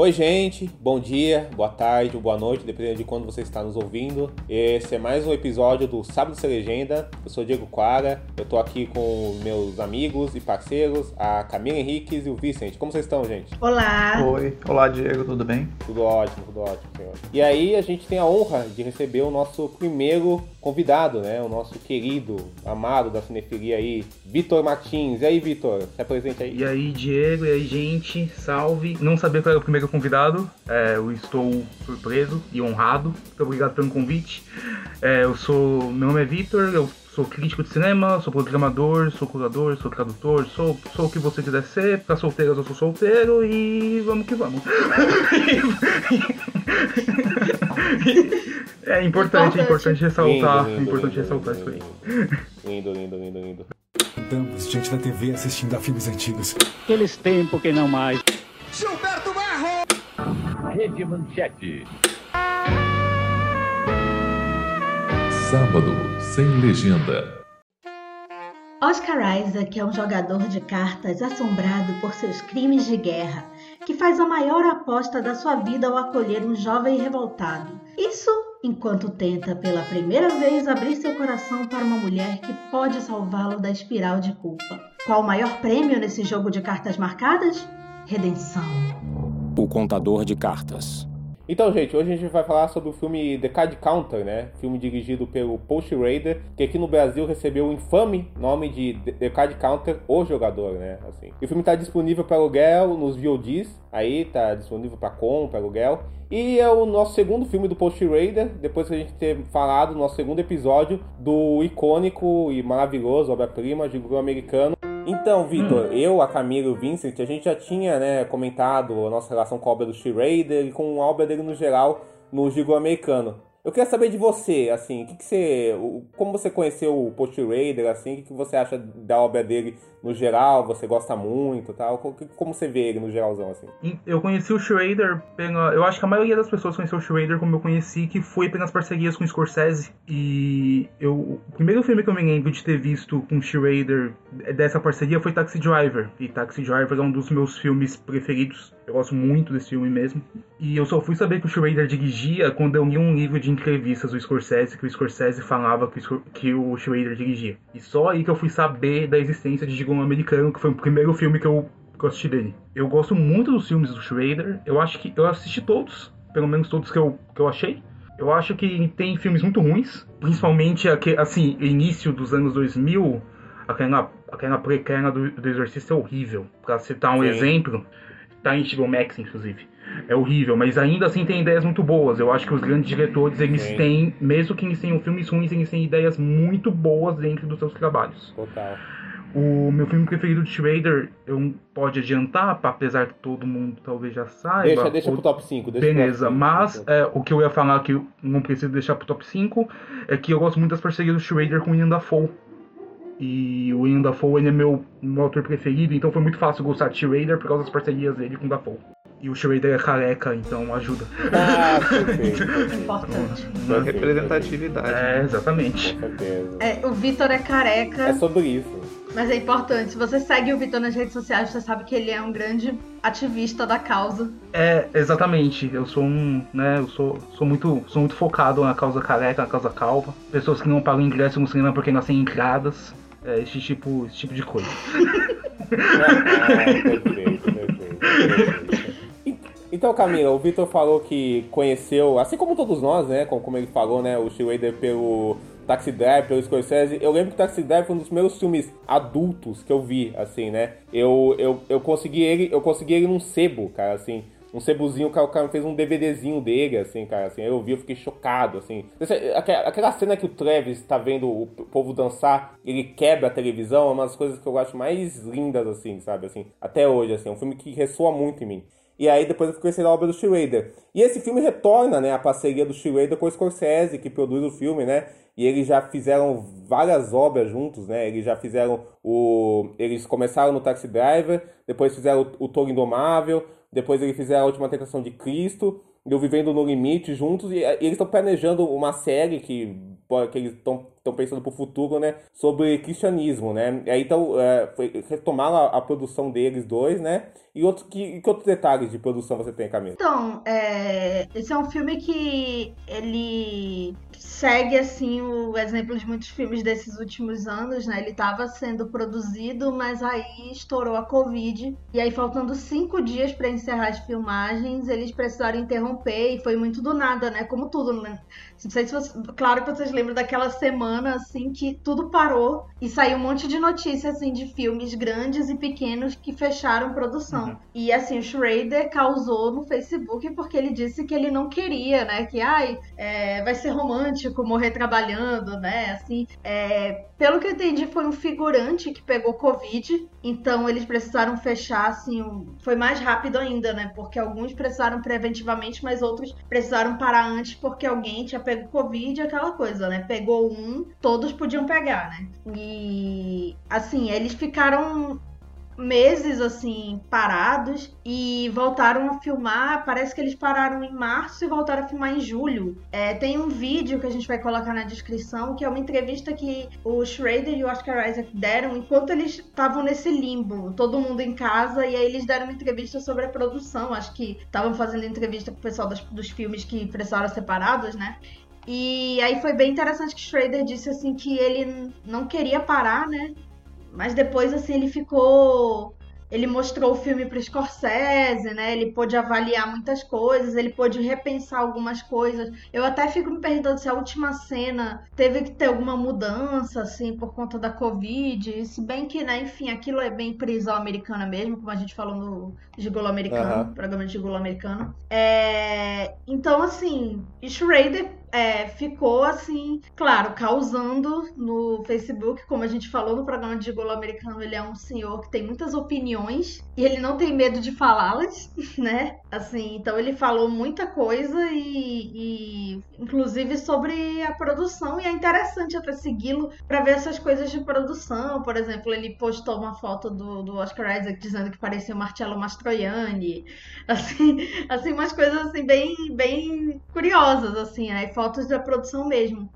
Oi, gente, bom dia, boa tarde ou boa noite, dependendo de quando você está nos ouvindo. Esse é mais um episódio do Sábado Sem Legenda. Eu sou Diego Quara, eu tô aqui com meus amigos e parceiros, a Camila Henriques e o Vicente. Como vocês estão, gente? Olá! Oi, olá, Diego, tudo bem? Tudo ótimo, tudo ótimo, senhor. E aí, a gente tem a honra de receber o nosso primeiro convidado, né? O nosso querido, amado da cinefilia aí, Vitor Martins. E aí, Vitor, se apresente aí. E aí, Diego, e aí, gente, salve. Não sabia eu era o primeiro convidado, é, eu estou surpreso e honrado. Muito obrigado pelo convite. É, eu sou. Meu nome é Vitor, eu sou crítico de cinema, sou programador, sou curador, sou tradutor, sou, sou o que você quiser ser. Pra solteiras eu sou solteiro e vamos que vamos. é importante, é importante ressaltar, Lindo, lindo, importante lindo, ressaltar lindo, isso aí. Lindo, lindo, lindo, lindo. Estamos diante da TV assistindo a filmes antigos. Aqueles tempos que não mais. Rede Manchete. Sábado sem legenda. Oscar Isaac é um jogador de cartas assombrado por seus crimes de guerra, que faz a maior aposta da sua vida ao acolher um jovem revoltado. Isso enquanto tenta pela primeira vez abrir seu coração para uma mulher que pode salvá-lo da espiral de culpa. Qual o maior prêmio nesse jogo de cartas marcadas? Redenção. O contador de cartas. Então, gente, hoje a gente vai falar sobre o filme The Card Counter, né? Filme dirigido pelo Paul Schrader, que aqui no Brasil recebeu o infame nome de The Card Counter, O Jogador, né? Assim. E o filme está disponível para aluguel nos VODs, aí tá disponível para compra, aluguel. E é o nosso segundo filme do Paul Schrader, depois que a gente ter falado no nosso segundo episódio do icônico e maravilhoso obra-prima de grupo americano então, Vitor, Hum. eu, a Camila e o Vincent, a gente já tinha né, comentado a nossa relação com a obra do e com a obra dele no geral no Gigo americano. Eu queria saber de você, assim, que, que você. Como você conheceu o Paul Schrader, assim, o que, que você acha da obra dele no geral? Você gosta muito tal? Co- Como você vê ele no geralzão, assim? Eu conheci o Schrader pela. Eu acho que a maioria das pessoas conheceu o Schrader como eu conheci, que foi pelas parcerias com o Scorsese. E eu, o primeiro filme que eu me lembro de ter visto com o Schrader dessa parceria foi Taxi Driver. E Taxi Driver é um dos meus filmes preferidos. Eu gosto muito desse filme mesmo. E eu só fui saber que o Schrader dirigia quando eu li um livro de entrevistas do Scorsese, que o Scorsese falava que o, Scor- que o Schrader dirigia. E só aí que eu fui saber da existência de Digão Americano, que foi o primeiro filme que eu que eu assisti dele. Eu gosto muito dos filmes do Schrader. Eu acho que eu assisti todos, pelo menos todos que eu, que eu achei. Eu acho que tem filmes muito ruins, principalmente aque- assim, início dos anos 2000, aquela, aquela prequela do, do Exorcista é horrível. Pra citar um Sim. exemplo, tá em HBO Max, inclusive. É horrível, mas ainda assim tem ideias muito boas. Eu acho que os grandes diretores, eles Sim. têm, mesmo que eles tenham filmes ruins, eles têm ideias muito boas dentro dos seus trabalhos. Total. O meu filme preferido de Schrader, eu pode adiantar, apesar que todo mundo talvez já saiba. Deixa, deixa o- pro top 5. Deixa pro Beleza, top cinco. mas é, o que eu ia falar que eu não preciso deixar pro top 5 é que eu gosto muito das parcerias do Schrader com o Ian Dafoe. E o Ian Dafoe ele é meu, meu autor preferido, então foi muito fácil gostar de Schrader por causa das parcerias dele com o Dafoe. E o Schrader é careca, então ajuda. Ah, perfeito. perfeito. Importante. Da representatividade. É, exatamente. Com certeza. É, o Vitor é careca, É sobre isso. mas é importante. Se você segue o Vitor nas redes sociais, você sabe que ele é um grande ativista da causa. É, exatamente. Eu sou um, né, eu sou, sou muito, sou muito focado na causa careca, na causa calva. Pessoas que não pagam ingresso no cinema porque nascem entradas. É, esse tipo, esse tipo de coisa. Ah, perfeito, perfeito, Então, Camila, o Vitor falou que conheceu, assim como todos nós, né? Como, ele falou, né? O Schrader pelo Taxi Driver, pelo Scorsese. Eu lembro que Taxi Driver foi um dos primeiros filmes adultos que eu vi, assim, né? Eu, eu, eu consegui ele, eu consegui ele num sebo, cara, assim. Um sebozinho, o cara, o cara fez um DVDzinho dele, assim, cara, assim. Eu vi, eu fiquei chocado, assim. Aquela cena que o Travis tá vendo o povo dançar, ele quebra a televisão, é uma das coisas que eu acho mais lindas, assim, sabe, assim. Até hoje, assim. É um filme que ressoa muito em mim. E aí depois eu fui conhecer a obra do Schrader. E esse filme retorna, né, a parceria do Schrader com o Scorsese, que produz o filme, né? E eles já fizeram várias obras juntos, né? Eles já fizeram o... Eles começaram no Taxi Driver, depois fizeram o, o Toro Indomável, depois eles fizeram a Última Tentação de Cristo, e o Vivendo no Limite juntos. E, e eles estão planejando uma série que, que eles estão estão pensando pro futuro, né? Sobre cristianismo, né? E aí então é, foi, retomaram a, a, produção deles dois, né? E outro, que, que outros detalhes de produção você tem, Camila? Então, é, esse é um filme que ele segue assim o exemplo de muitos filmes desses últimos anos, né? Ele estava sendo produzido, mas aí estourou a Covid e aí faltando cinco dias para encerrar as filmagens, eles precisaram interromper e foi muito do nada, né? Como tudo, né? Não sei se você... claro que vocês lembram daquela semana assim que tudo parou e saiu um monte de notícias assim de filmes grandes e pequenos que fecharam produção. Uhum. E assim o Schrader causou no Facebook porque ele disse que ele não queria, né? Que ai é, vai ser romântico morrer trabalhando, né? Assim, é, pelo que eu entendi foi um figurante que pegou covid, então eles precisaram fechar assim, um... foi mais rápido ainda, né? Porque alguns precisaram preventivamente, mas outros precisaram parar antes porque alguém tinha pego Covid, aquela coisa, né? Pegou um, todos podiam pegar, né? E assim, eles ficaram meses assim parados e voltaram a filmar. Parece que eles pararam em março e voltaram a filmar em julho. É, tem um vídeo que a gente vai colocar na descrição que é uma entrevista que o Schrader e o Oscar Isaac deram enquanto eles estavam nesse limbo, todo mundo em casa e aí eles deram uma entrevista sobre a produção. Acho que estavam fazendo entrevista com o pessoal dos, filmes que precisaram separados, né? E aí foi bem interessante que Schrader disse assim que ele não queria parar, né? Mas depois, assim, ele ficou. Ele mostrou o filme para Scorsese, né? Ele pôde avaliar muitas coisas, ele pôde repensar algumas coisas. Eu até fico me perguntando se a última cena teve que ter alguma mudança, assim, por conta da Covid. Se bem que, né, enfim, aquilo é bem prisão americana mesmo, como a gente falou no Gigolo Americano, uhum. programa de Gigolo Americano. É... Então, assim, Schrader é, ficou assim, claro, causando no Facebook, como a gente falou no programa de Golo Americano, ele é um senhor que tem muitas opiniões e ele não tem medo de falá-las, né? Assim, então ele falou muita coisa e, e inclusive sobre a produção e é interessante até segui-lo para ver essas coisas de produção. Por exemplo, ele postou uma foto do, do Oscar Isaac dizendo que parecia o Marcello Mastroianni, assim, assim umas coisas assim bem, bem curiosas assim, né? Fotos da produção mesmo.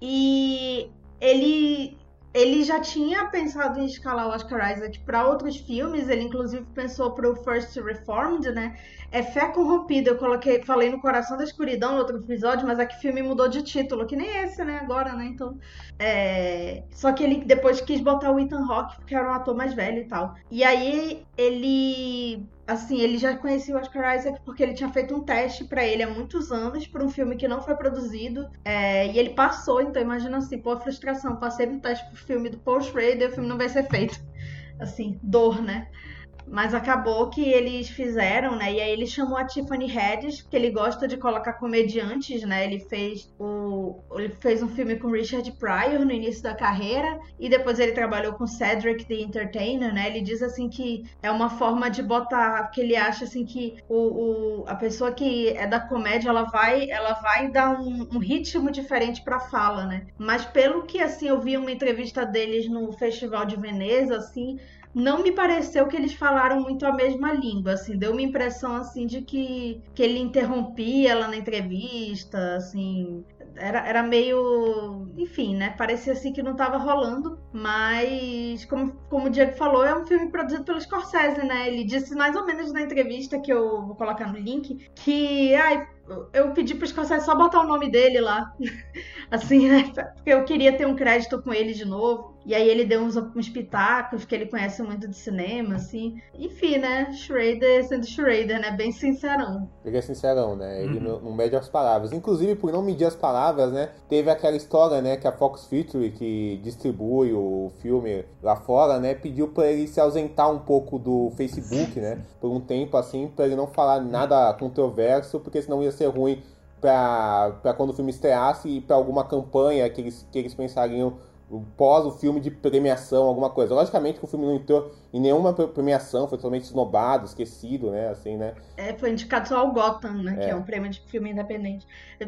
E ele ele já tinha pensado em escalar o Oscar Isaac para outros filmes, ele inclusive pensou para o First Reformed, né? É Fé Corrompida, eu coloquei, falei no Coração da Escuridão no outro episódio, mas aqui filme mudou de título, que nem esse, né, agora, né? Então, é... Só que ele depois quis botar o Ethan Hawke, porque era um ator mais velho e tal. E aí ele assim, ele já conhecia o Oscar Isaac porque ele tinha feito um teste para ele há muitos anos para um filme que não foi produzido é, e ele passou, então imagina assim, pô, a frustração, passei no teste pro filme do Paul Schrader e o filme não vai ser feito. Assim, dor, né? Mas acabou que eles fizeram, né? E aí ele chamou a Tiffany Haddish, que ele gosta de colocar comediantes, né? Ele fez o ele fez um filme com Richard Pryor no início da carreira e depois ele trabalhou com Cedric the Entertainer, né? Ele diz assim que é uma forma de botar que ele acha assim que o, o a pessoa que é da comédia ela vai ela vai dar um, um ritmo diferente para fala, né? Mas pelo que assim eu vi uma entrevista deles no Festival de Veneza, assim não me pareceu que eles falaram muito a mesma língua, assim, deu uma impressão assim de que, que ele interrompia ela na entrevista, assim, era, era meio. Enfim, né? Parecia assim que não tava rolando. Mas, como, como o Diego falou, é um filme produzido pelo Scorsese, né? Ele disse mais ou menos na entrevista que eu vou colocar no link que. Ai, eu pedi pro Scorsese só botar o nome dele lá. assim, né? Porque eu queria ter um crédito com ele de novo. E aí ele deu uns, uns pitacos que ele conhece muito de cinema, assim. Enfim, né? Schrader sendo Schrader, né? Bem sincerão. Ele é sincerão, né? Ele uhum. não, não, mede as palavras. Inclusive, por não medir as palavras, né? Teve aquela história, né? Que a Fox Feature, que distribui o filme lá fora, né? Pediu pra ele se ausentar um pouco do Facebook, né? Por um tempo, assim, pra ele não falar nada controverso, porque senão ia ser ruim para quando o filme estreasse e para alguma campanha que eles, que eles pensariam pós o filme de premiação, alguma coisa. Logicamente que o filme não entrou em nenhuma premiação, foi totalmente esnobado, esquecido, né? Assim, né? É, foi indicado só ao Gotham, né? É. Que é um prêmio de filme independente.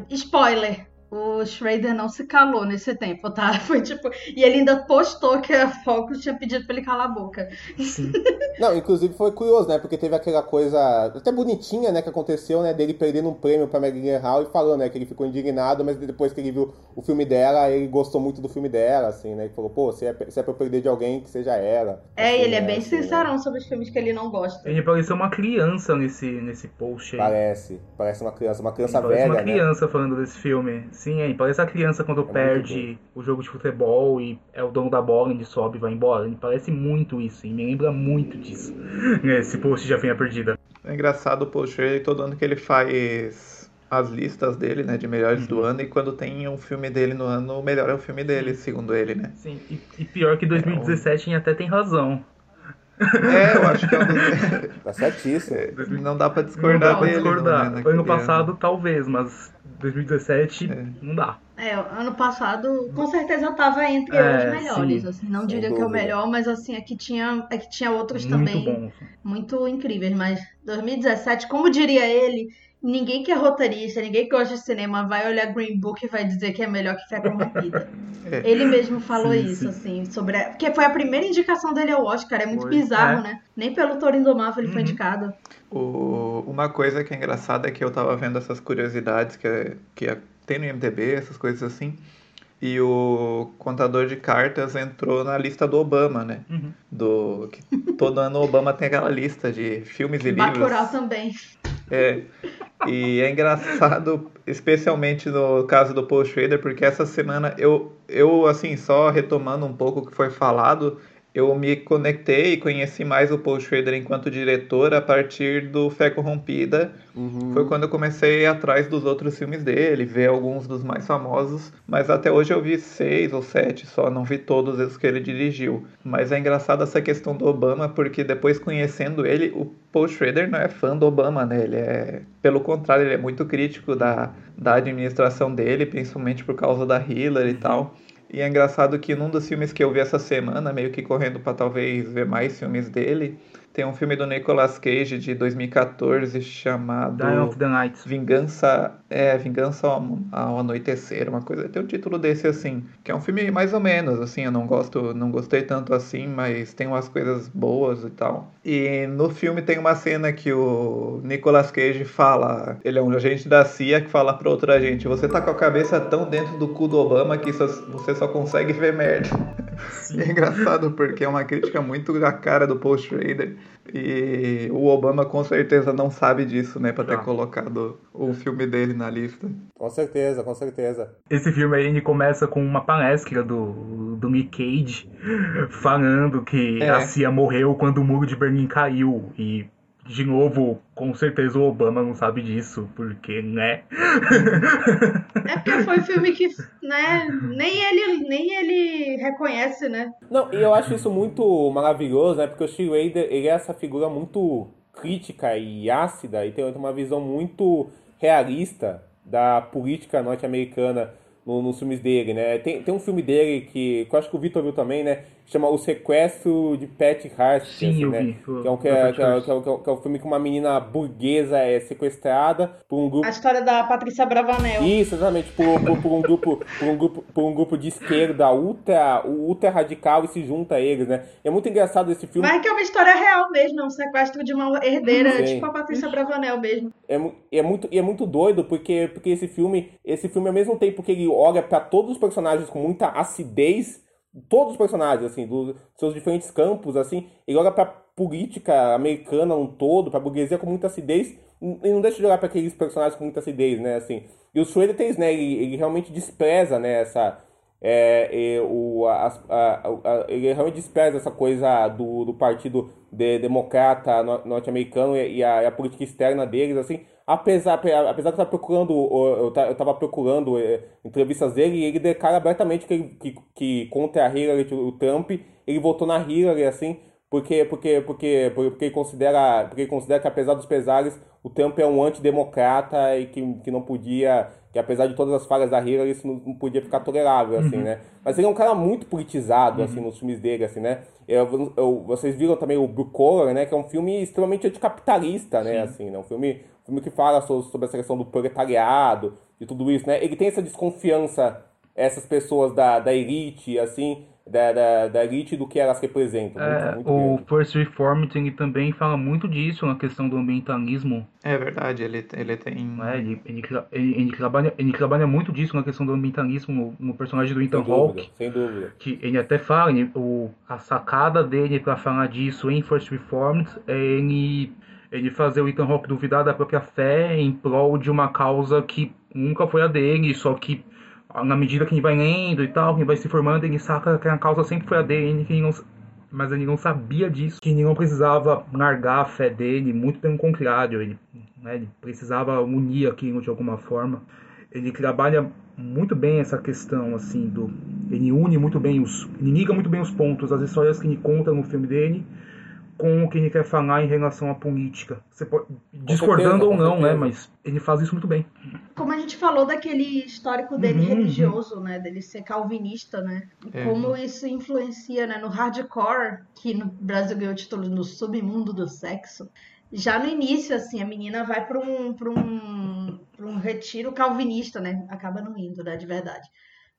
Spoiler! O Schrader não se calou nesse tempo, tá? Foi tipo. E ele ainda postou que a Focus tinha pedido pra ele calar a boca. Sim. Não, inclusive foi curioso, né? Porque teve aquela coisa até bonitinha, né? Que aconteceu, né? Dele perdendo um prêmio pra Maggie Gyllenhaal e falando, né? Que ele ficou indignado, mas depois que ele viu o filme dela, ele gostou muito do filme dela, assim, né? Ele falou, pô, se é, se é pra eu perder de alguém, que seja ela. É, Assim, ele é né, bem assim, né? sincerão sobre os filmes que ele não gosta. Ele pareceu uma criança nesse, nesse post aí. Parece, parece uma criança, uma criança Ele parece velha, uma né? criança falando desse filme. Sim, aí parece a criança quando muito perde o jogo de futebol e é o dono da bola, ele sobe e vai embora. Ele parece muito isso, e me lembra muito disso. Esse post já a perdida. É engraçado o post todo ano que ele faz as listas dele, né, de melhores do ano, e quando tem um filme dele no ano, o melhor é o filme dele, segundo ele, né? Sim, e, e pior que 2017 até tem razão. É, eu acho que é um dos... Tá certíssimo. não dá pra Não discordar dá pra dele. discordar. Não, né, ano passado, talvez, mas 2017 É. não dá. É, ano passado com certeza tava entre É, os melhores, sim. assim, não diria que é o melhor, mas assim, aqui tinha, aqui tinha outros Muito também bom. muito incríveis, mas 2017, como diria ele, ninguém que é roteirista, ninguém que gosta de cinema vai olhar Green Book e vai dizer que é melhor que Fé Corrompida. É. Ele mesmo falou Sim, isso, sim. assim, sobre. A... Porque foi a primeira indicação dele ao Oscar, é muito Foi. bizarro, É. né? Nem pelo Toro Indomável ele foi Uhum. indicado. O- uma coisa que é engraçada é que eu tava vendo essas curiosidades que, é- que é- tem no IMDB, essas coisas assim, e o contador de cartas entrou na lista do Obama, né? Uhum. Do, que todo ano o Obama tem aquela lista de filmes e livros. Bacurau também. É. E é engraçado, especialmente no caso do Paul Schrader, porque essa semana eu, eu assim, só retomando um pouco o que foi falado, eu me conectei e conheci mais o Paul Schrader enquanto diretor a partir do Fé Corrompida. Uhum. Foi quando eu comecei a ir atrás dos outros filmes dele, ver alguns dos mais famosos, mas até hoje eu vi seis ou sete só, não vi todos os que ele dirigiu. Mas é engraçado essa questão do Obama, porque depois conhecendo ele, o Paul Schrader não é fã do Obama, né? Ele é, pelo contrário, ele é muito crítico da, da administração dele, principalmente por causa da Hillary e tal. E é engraçado que num dos filmes que eu vi essa semana, meio que correndo para talvez ver mais filmes dele, tem um filme do Nicolas Cage de 2014 chamado Dying of the Night. Vingança, é, Vingança ao, ao Anoitecer, uma coisa, tem um título desse assim, que é um filme mais ou menos, assim, eu não gosto, não gostei tanto assim, mas tem umas coisas boas e tal. E no filme tem uma cena que o Nicolas Cage fala, ele é um agente da CIA que fala para outro agente, você tá com a cabeça tão dentro do cu do Obama que só- você só consegue ver merda. É engraçado porque é uma crítica muito da cara do Paul Schrader. E o Obama com certeza não sabe disso, né? Pra ter colocado o filme dele na lista. Com certeza, com certeza. Esse filme aí ele começa com uma palestra do, do Nick Cage falando que É. a CIA morreu quando o muro de Berlim caiu. E, de novo, com certeza o Obama não sabe disso, porque, né? É porque foi um filme que, né, nem ele, nem ele reconhece, né? Não, e eu acho isso muito maravilhoso, né? Porque o Steve Rader, ele é essa figura muito crítica e ácida e tem uma visão muito realista da política norte-americana no- nos filmes dele, né? Tem, tem um filme dele que, que eu acho que o Vitor viu também, né? Chama O Sequestro de Pat Sim, assim, né? Que é, um, que, é, que, é, que, é, que é- que é um filme que uma menina burguesa é sequestrada por um grupo A história da Patrícia Bravanel. isso, exatamente, por, por, por um grupo, por um grupo, por um grupo de esquerda ultra, ultra radical e se junta a eles, né? É muito engraçado esse filme. Mas que é uma história real mesmo, é um sequestro de uma herdeira, Sim. tipo a Patrícia Bravanel mesmo. É, é muito, e é muito doido porque, porque esse filme, esse filme ao mesmo tempo que ele olha pra todos os personagens com muita acidez, todos os personagens assim, dos seus diferentes campos assim, ele olha pra política americana um todo, pra burguesia com muita acidez, e não deixa de olhar pra aqueles personagens com muita acidez, né, assim. E o Schrader tem né, ele, ele realmente despreza, né, essa é, o, as- a- a- ele realmente despreza essa coisa do, do partido de- democrata no- norte-americano e, e a, a política externa deles, assim, apesar, apesar que eu tava procurando, eu ta- eu tava procurando é, entrevistas dele e ele declara abertamente que, ele- que, que contra a Hillary, o Trump, ele votou na Hillary, assim, porque, porque, porque, porque ele considera, porque ele considera que apesar dos pesares, o Trump é um antidemocrata e que, que não podia, que apesar de todas as falhas da Hillary, isso não, podia ficar tolerável, assim, Uhum. né? Mas ele é um cara muito politizado, assim, nos filmes dele, assim, né? Eu, eu- vocês viram também o Blue Collar, né? Que é um filme extremamente anticapitalista, né? Assim, né? Um filme, um filme que fala so- sobre a seleção do proletariado e tudo isso, né? Ele tem essa desconfiança, essas pessoas da, da elite, assim, da, da, da elite do que elas representam. Muito, É, muito o grande. First Reformed ele também fala muito disso na questão do ambientalismo. É verdade, ele, ele tem. né? Ele, ele, ele- ele trabalha, ele trabalha muito disso na questão do ambientalismo no, no personagem do Ethan Sem dúvida, Hawke. sem dúvida. Que ele até fala, ele- o, a sacada dele pra falar disso em First Reformed é ele, ele fazer o Ethan Hawke duvidar da própria fé em prol de uma causa que nunca foi a dele, só que na medida que ele vai lendo e tal, que ele vai se formando, ele saca que a causa sempre foi a dele, que ele não, mas ele não sabia disso, que ele não precisava largar a fé dele, muito pelo contrário, ele, né, ele precisava unir aquilo de alguma forma. Ele trabalha muito bem essa questão, assim, do. Ele une muito bem os. Ele liga muito bem os pontos, as histórias que ele conta no filme dele, com o que ele quer falar em relação à política. Você pode. discordando certeza, ou não, né? Mas ele faz isso muito bem. Como a gente falou daquele histórico dele Uhum, religioso, né? Dele ser calvinista, né? E É. como isso influencia, né? No hardcore, que no Brasil ganhou o título no submundo do sexo. Já no início, assim, a menina vai para um, pra um, pra um retiro calvinista, né? Acaba não indo, né? De verdade.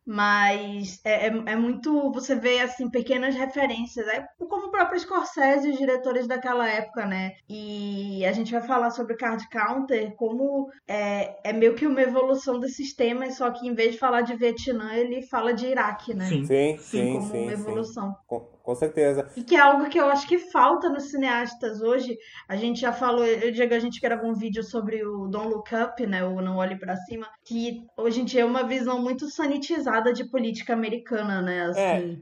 Mas é, é, é muito. Você vê, assim, pequenas referências. É como o próprio Scorsese e os diretores daquela época, né? E a gente vai falar sobre Card Counter, como é, é meio que uma evolução desses temas, só que em vez de falar de Vietnã, ele fala de Iraque, né? Sim. Sim, sim, como sim. uma sim. evolução. Com, com certeza. E que é algo que eu acho que falta nos cineastas hoje. A gente já falou, eu digo, a gente gravou um vídeo sobre o Don't Look Up, né? O Não Olhe Pra Cima, que hoje em dia é uma visão muito sanitizada de política americana, né? Assim.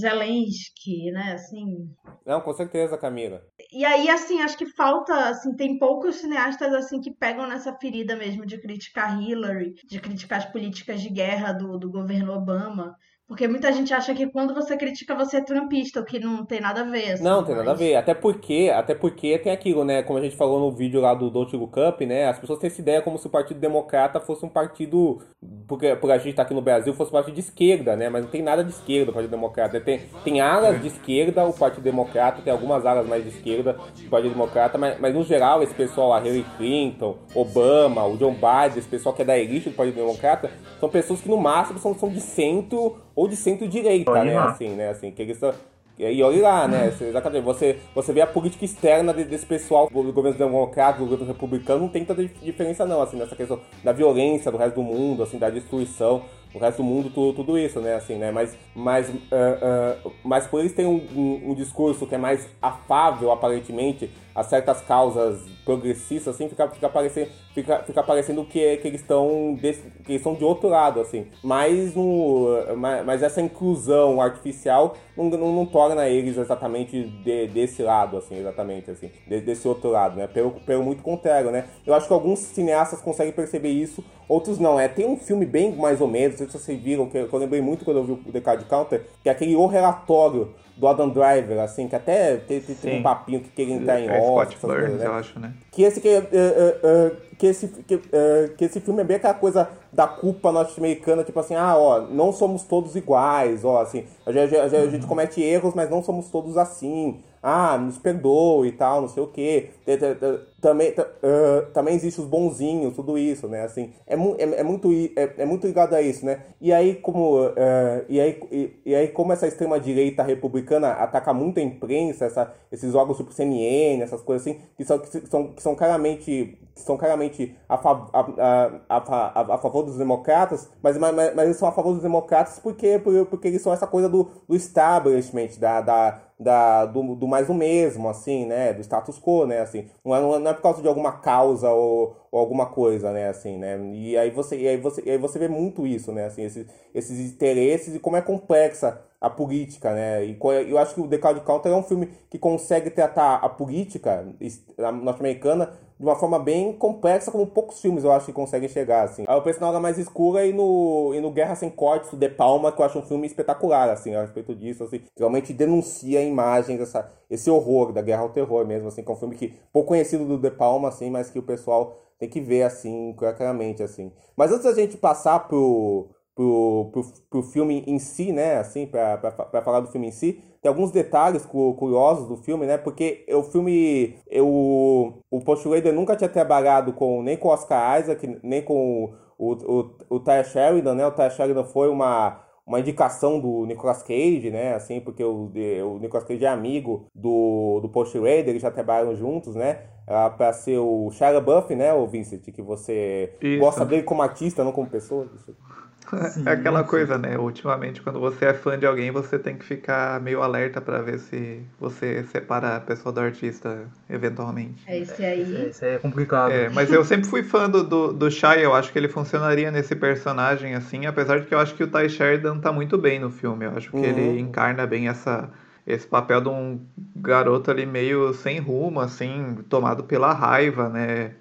Zelensky, né? Assim, Não, com certeza, Camila. e aí, assim, acho que falta, assim, tem poucos cineastas, assim, que pegam nessa ferida mesmo de criticar Hillary, de criticar as políticas de guerra do, do governo Obama. Porque muita gente acha que quando você critica, você é trumpista, o que não tem nada a ver, assim, Não, tem nada a ver. Até porque, até porque tem aquilo, né? Como a gente falou no vídeo lá do Don't Look Up, né? As pessoas têm essa ideia como se o Partido Democrata fosse um partido, porque por a gente estar aqui no Brasil, fosse um partido de esquerda, né? Mas não tem nada de esquerda o Partido Democrata. Tem, tem alas de esquerda o Partido Democrata, tem algumas alas mais de esquerda do Partido Democrata, mas, mas no geral, esse pessoal, a Hillary Clinton, Obama, o John Biden, esse pessoal que é da elite do Partido Democrata, são pessoas que no máximo são, são de centro ou de centro-direita, né? lá. Assim, né? Assim, que eles são. E olha lá, né? Você- Exatamente. Você, você vê a política externa de- desse pessoal, do governo democrata, do governo republicano, não tem tanta dif- diferença não, assim, nessa questão da violência do resto do mundo, assim, da destruição do resto do mundo, tudo, tudo isso, né? Assim, né? Mas, mas, ah, ah, mas por eles terem um, um- um discurso que é mais afável, aparentemente, a certas causas progressistas, assim, fica, fica, parecendo, fica, fica parecendo que, que eles estão desse- que eles de outro lado, assim. Mas, no, mas, essa inclusão artificial não, não, não torna eles exatamente de- desse lado, assim, exatamente, assim, de- desse outro lado, né? Pelo, pelo muito contrário, né? Eu acho que alguns cineastas conseguem perceber isso, outros não. É, tem um filme bem mais ou menos, não sei se vocês viram, que eu lembrei muito quando eu vi o The Card Counter, que é aquele O Relatório do Adam Driver, assim, que até Sim. um papinho que queria entrar em é Oscar, Scott Burns, né? eu acho, né? que esse que, é, é, é, que esse que, que esse filme é bem aquela coisa da culpa norte-americana, tipo assim, ah, ó, não somos todos iguais, ó, assim, a gente, a gente- a gente comete erros, mas não somos todos assim. Ah, nos perdoe e tal, não sei o quê. Também, ah, também existe os bonzinhos, tudo isso, né? Assim, é, mu- é, é muito, é, é muito ligado a isso, né? E aí, como, ah, e aí, e, e aí, como essa extrema-direita republicana ataca muito a imprensa, essa, esses órgãos tipo CNN, essas coisas assim, que são, que são, que são claramente que são claramente a, fa- a, a, a, a, favor dos democratas, mas, mas, mas eles são a favor dos democratas porque, por- porque eles são essa coisa do, do establishment, da, da, da, do, do mais o mesmo, assim, né? Do status quo, né? Assim, não é, não é por causa de alguma causa ou, ou alguma coisa, né? Assim, né? E aí você, e aí você, e aí você vê muito isso, né? Assim, esses, esses interesses e como é complexa a política, né? E co- eu acho que o The Cloud Counter é um filme que consegue tratar a política norte-americana de uma forma bem complexa, como poucos filmes eu acho que conseguem chegar, assim. Aí eu penso na Hora Mais Escura e no, e no Guerra Sem Cortes, o De Palma, que eu acho um filme espetacular, assim, a respeito disso, assim. Realmente denuncia a imagem dessa, esse horror da guerra ao terror mesmo, assim, que é um filme que, pouco conhecido do De Palma, assim, mas que o pessoal tem que ver, assim, claramente, assim. Mas antes da gente passar pro, pro, pro, pro filme em si, né, assim, pra, pra, pra falar do filme em si, tem alguns detalhes curiosos do filme, né? Porque o filme, eu, o Schrader nunca tinha trabalhado com nem com Oscar Isaac, nem com o, o, o Ty Sheridan, né? O Ty Sheridan foi uma, uma indicação do Nicolas Cage, né? Assim, porque o, o Nicolas Cage é amigo do, do Paul Schrader, eles já trabalharam juntos, né? para ser o Shia Buff, né, o Vincent, que você Isso. gosta dele como artista, não como pessoa. Sim, é aquela sim. coisa, né? Ultimamente, quando você é fã de alguém, você tem que ficar meio alerta para ver se você separa a pessoa do artista, eventualmente. É, esse aí. Esse aí é complicado. É, mas eu sempre fui fã do, do, do Shia, eu acho que ele funcionaria nesse personagem, assim, apesar de que eu acho que o Ty Sheridan tá muito bem no filme. Eu acho que uhum. ele encarna bem essa, esse papel de um garoto ali meio sem rumo, assim, tomado pela raiva, né?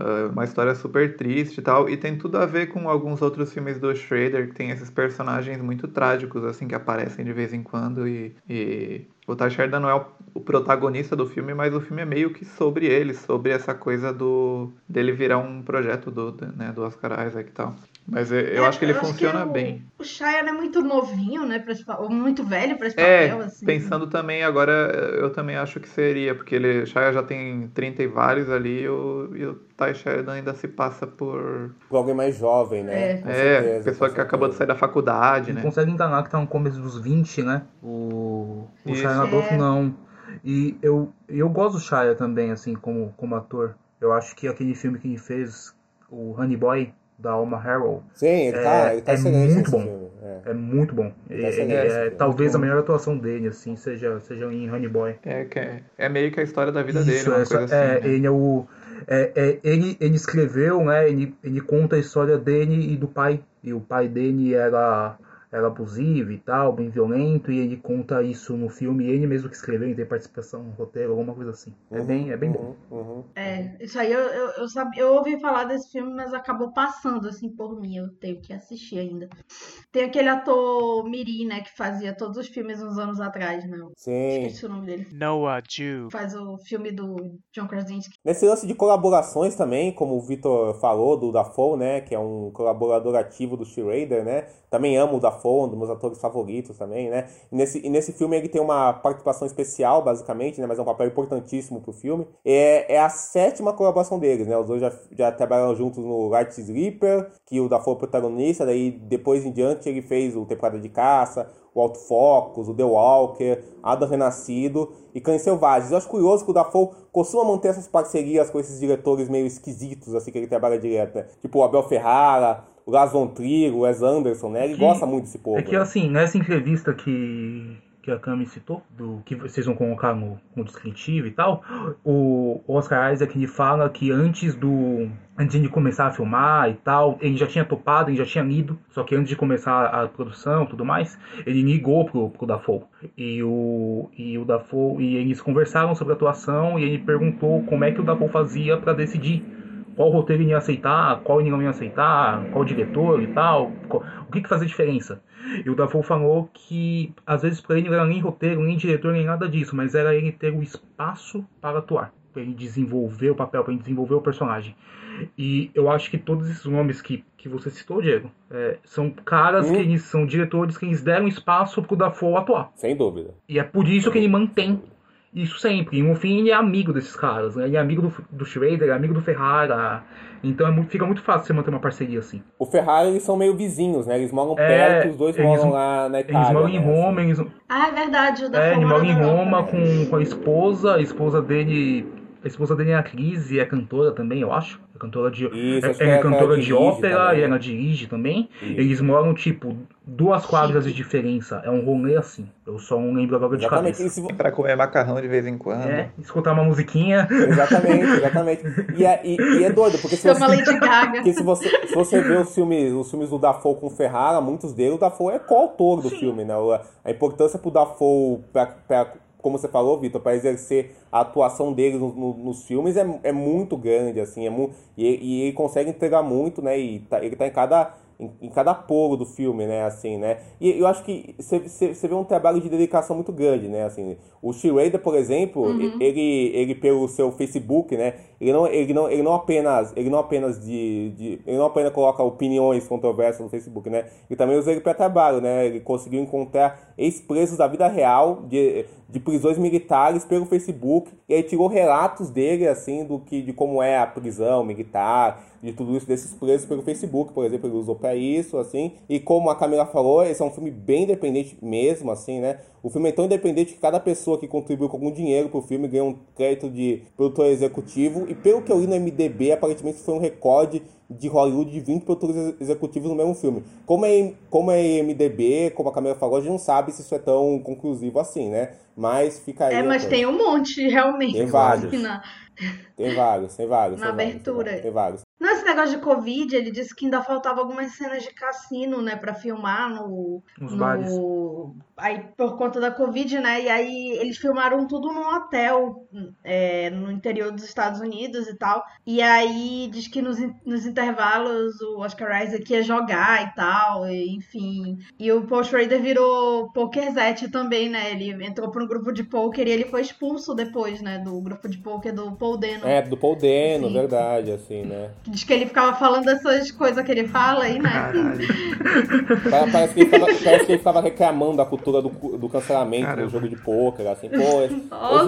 Uh, uma história super triste e tal, e tem tudo a ver com alguns outros filmes do Schrader, que tem esses personagens muito trágicos, assim, que aparecem de vez em quando, e, e o Ty não é o, o, protagonista do filme, mas o filme é meio que sobre ele, sobre essa coisa do dele virar um projeto do, né, do Oscar Isaac e tal. Mas eu, eu é, acho que ele funciona que o, bem. O Shia é muito novinho, né? Pra esse, ou muito velho pra esse é, papel, assim. Pensando também, agora eu também acho que seria, porque ele, Shia já tem 30 e vários ali e o, e o Ty Sheridan ainda se passa por. Por alguém mais jovem, né? É, com é pessoa que acabou de sair da faculdade, né? Consegue enganar que tá no começo dos 20, né? O, o Shia LaBeouf é. não. E eu, eu gosto do Shia também, assim, como, como ator. Eu acho que aquele filme que ele fez, o Honey Boy, da Alma Harrell. Sim, ele tá, é, ele tá é muito bom. É. é. muito bom. Tá é, talvez a melhor atuação dele, assim, seja, seja em Honey Boy. É, é, é meio que a história da vida Isso, dele, essa, assim, é, né? ele é o. É, é, ele, ele escreveu, né? Ele, ele conta a história dele e do pai. E o pai dele era era abusivo e tal, bem violento, e ele conta isso no filme, e ele mesmo que escreveu, e tem participação no roteiro, alguma coisa assim. É uhum, bem, é bem uhum, bom. Uhum. É, isso aí eu, eu, eu, sabia, eu ouvi falar desse filme, mas acabou passando assim por mim, eu tenho que assistir ainda. Tem aquele ator Miri, né, que fazia todos os filmes uns anos atrás, né? Sim. Esqueci o nome dele. Noah Jew. Faz o filme do John Krasinski. Nesse lance de colaborações também, como o Vitor falou, do Dafoe, né, que é um colaborador ativo do Schrader, né, também amo o Dafoe, dos meus atores favoritos também, né? E nesse, e nesse filme ele tem uma participação especial, basicamente, né? Mas é um papel importantíssimo pro filme. É, é a sétima colaboração deles, né? Os dois já, já trabalharam juntos no Light Sleeper, que o Dafoe é protagonista, daí depois em diante ele fez o Temporada de Caça, o Alto Focus, o The Walker, Adam Renascido e Cães Selvagens. Eu acho curioso que o Dafoe costuma manter essas parcerias com esses diretores meio esquisitos, assim, que ele trabalha direto, né? Tipo o Abel Ferrara, o Lars Trier, o Wes Anderson, né? Ele que, gosta muito desse povo. É que, né? assim, nessa entrevista que, que a Cami citou, do que vocês vão colocar no, no descritivo e tal, o Oscar Isaac ele fala que antes do antes de começar a filmar e tal, ele já tinha topado, ele já tinha lido, só que antes de começar a produção tudo mais, ele ligou pro, pro Dafoe. E o, e o Dafoe, e eles conversaram sobre a atuação e ele perguntou como é que o Dafoe fazia para decidir qual roteiro ele ia aceitar, qual ele não ia aceitar, qual diretor e tal, qual, o que, que fazia diferença. E o Dafoe falou que às vezes para ele não era nem roteiro, nem diretor, nem nada disso, mas era ele ter o espaço para atuar, para ele desenvolver o papel, para ele desenvolver o personagem. E eu acho que todos esses nomes que, que você citou, Diego, é, são caras hum. que eles são diretores que eles deram espaço pro Dafoe atuar. Sem dúvida. E é por isso que ele mantém isso sempre. E no fim ele é amigo desses caras, né? Ele é amigo do, do Schrader, é amigo do Ferrara. Então é muito, fica muito fácil você manter uma parceria assim. O Ferrara, eles são meio vizinhos, né? Eles moram é, perto, os dois moram lá na Itália. Eles moram em né? Roma. Eles... Ah, é verdade. O da é, ele mora em Roma com, com a esposa. A esposa dele... A esposa dele é atriz e é cantora também, eu acho cantora de, Isso, é, é, é cantora de ópera também. e ela dirige também. Isso. Eles moram, tipo, duas quadras de diferença. É um rolê assim. Eu só não lembro agora de exatamente. cabeça. Isso... Pra comer macarrão de vez em quando. É, escutar uma musiquinha. Exatamente, exatamente. E é, e, e é doido, porque se você... Lady Gaga. Porque se você, se você vê os filmes, os filmes do Dafoe com o Ferrara, muitos deles, o Dafoe é coautor do Sim. filme, né? A importância pro Dafoe pra, pra como você falou, Vitor, para exercer a atuação dele no, no, nos filmes é, é muito grande, assim, é mu e, e, ele consegue entregar muito, né? E tá, ele tá em cada em, em, cada poro do filme, né, assim, né? E eu acho que você vê um trabalho de dedicação muito grande, né, assim. O Schrader, por exemplo, uhum. ele, ele pelo seu Facebook, né, ele não, ele não, ele não apenas, ele não apenas de, de ele não apenas coloca opiniões controversas no Facebook, né? Ele também usa ele para trabalho, né? Ele conseguiu encontrar ex-presos da vida real de, de prisões militares pelo Facebook e aí tirou relatos dele assim do que de como é a prisão militar de tudo isso desses presos pelo Facebook, por exemplo, ele usou para isso, assim. E como a Camila falou, esse é um filme bem independente mesmo, assim, né? O filme é tão independente que cada pessoa que contribuiu com algum dinheiro pro filme ganha um crédito de produtor executivo. E pelo que eu li no MDB, aparentemente foi um recorde de Hollywood de 20 produtores executivos no mesmo filme. Como é, como é MDB, como a Camila falou, a gente não sabe se isso é tão conclusivo assim, né? Mas fica aí. É, mas tem um monte, realmente. Tem vários. Tem vários, tem vários. Na tem abertura. Vários, tem vários. Nesse negócio de Covid, ele disse que ainda faltava algumas cenas de cassino, né, pra filmar no. Nos no... bares. Aí, por conta da Covid, né? E aí eles filmaram tudo num hotel é, no interior dos Estados Unidos e tal. E aí diz que nos, nos intervalos o Oscar Isaac ia jogar e tal, e, enfim. E o Paul Schrader virou pokerzete também, né? Ele entrou pra um grupo de poker e ele foi expulso depois, né? Do grupo de poker do Paul Dano. É, do Paul Dano, Sim. verdade, assim, né? Diz que ele ficava falando essas coisas que ele fala aí, né? Pa- Parece que, ele ficava, parece que ele ficava reclamando da cultura do, do cancelamento Caramba. no jogo de pôquer, assim, pô, hoje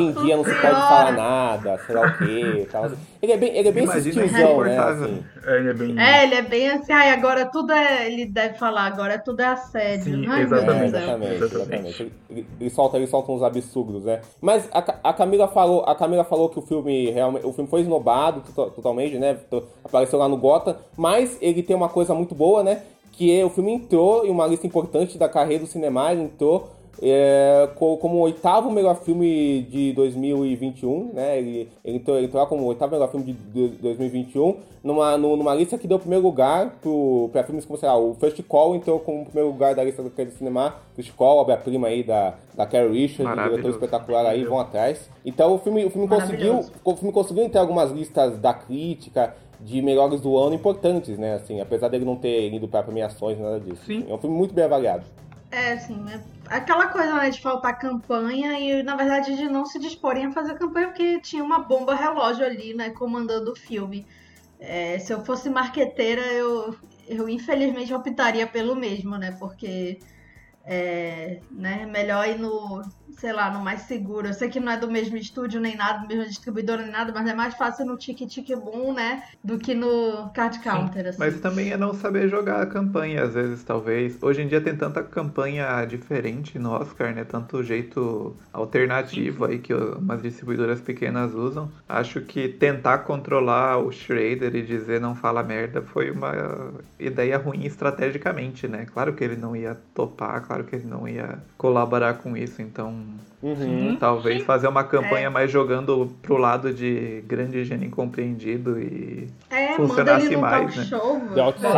em Nossa dia não se pode falar nada, sei lá o quê, tal, assim. Ele é bem, ele é bem esse tiozão, né, assim. É, ele é bem. É, ele é bem assim, ai, agora tudo é. Ele deve falar, agora tudo é assédio. Sim, Ai, meu É, exatamente. Exatamente, Exatamente. exatamente. Ele, ele- solta, ele solta uns absurdos, né? Mas a, a Camila falou, a Camila falou que o filme realmente, o filme foi esnobado to- totalmente, né? Apareceu lá no Gota, mas ele tem uma coisa muito boa, né? Que é, o filme entrou em uma lista importante da carreira do cinema, ele entrou é, co- como o oitavo melhor filme de 2021, né? Ele, ele entrou, ele entrou lá como o oitavo melhor filme de do- 2021, numa, nu- numa lista que deu primeiro lugar para filmes como, sei lá, o First Call entrou como primeiro lugar da lista do do cinema. First Call, obra-prima aí da, da Carrie Richard, diretor Maravilhoso. espetacular aí, vão atrás. Então o filme, o filme conseguiu, o filme conseguiu entrar algumas listas da crítica de melhores do ano importantes, né? Assim, apesar dele não ter ido para premiações, nada disso. Sim. É um filme muito bem avaliado. É, assim, é aquela coisa né, de faltar campanha e, na verdade, de não se disporem a fazer campanha porque tinha uma bomba relógio ali, né, comandando o filme. É, se eu fosse marqueteira, eu, eu infelizmente optaria pelo mesmo, né, porque é né, melhor ir no, sei lá, no mais seguro. Eu sei que não é do mesmo estúdio nem nada, do mesmo distribuidor nem nada, mas é mais fácil no Tique Tique Boom, né, do que no Card Counter, assim. Mas também é não saber jogar a campanha, às vezes, talvez. Hoje em dia tem tanta campanha diferente no Oscar, né? Tanto jeito alternativo aí que umas distribuidoras pequenas usam. Acho que tentar controlar o Schrader e dizer não fala merda foi uma ideia ruim estrategicamente, né? Claro que ele não ia topar, claro que ele não ia colaborar com isso, então Uhum. talvez fazer uma É. campanha mais jogando pro lado de grande gênio incompreendido e É, manda funcionasse ele num mais, talk né? show.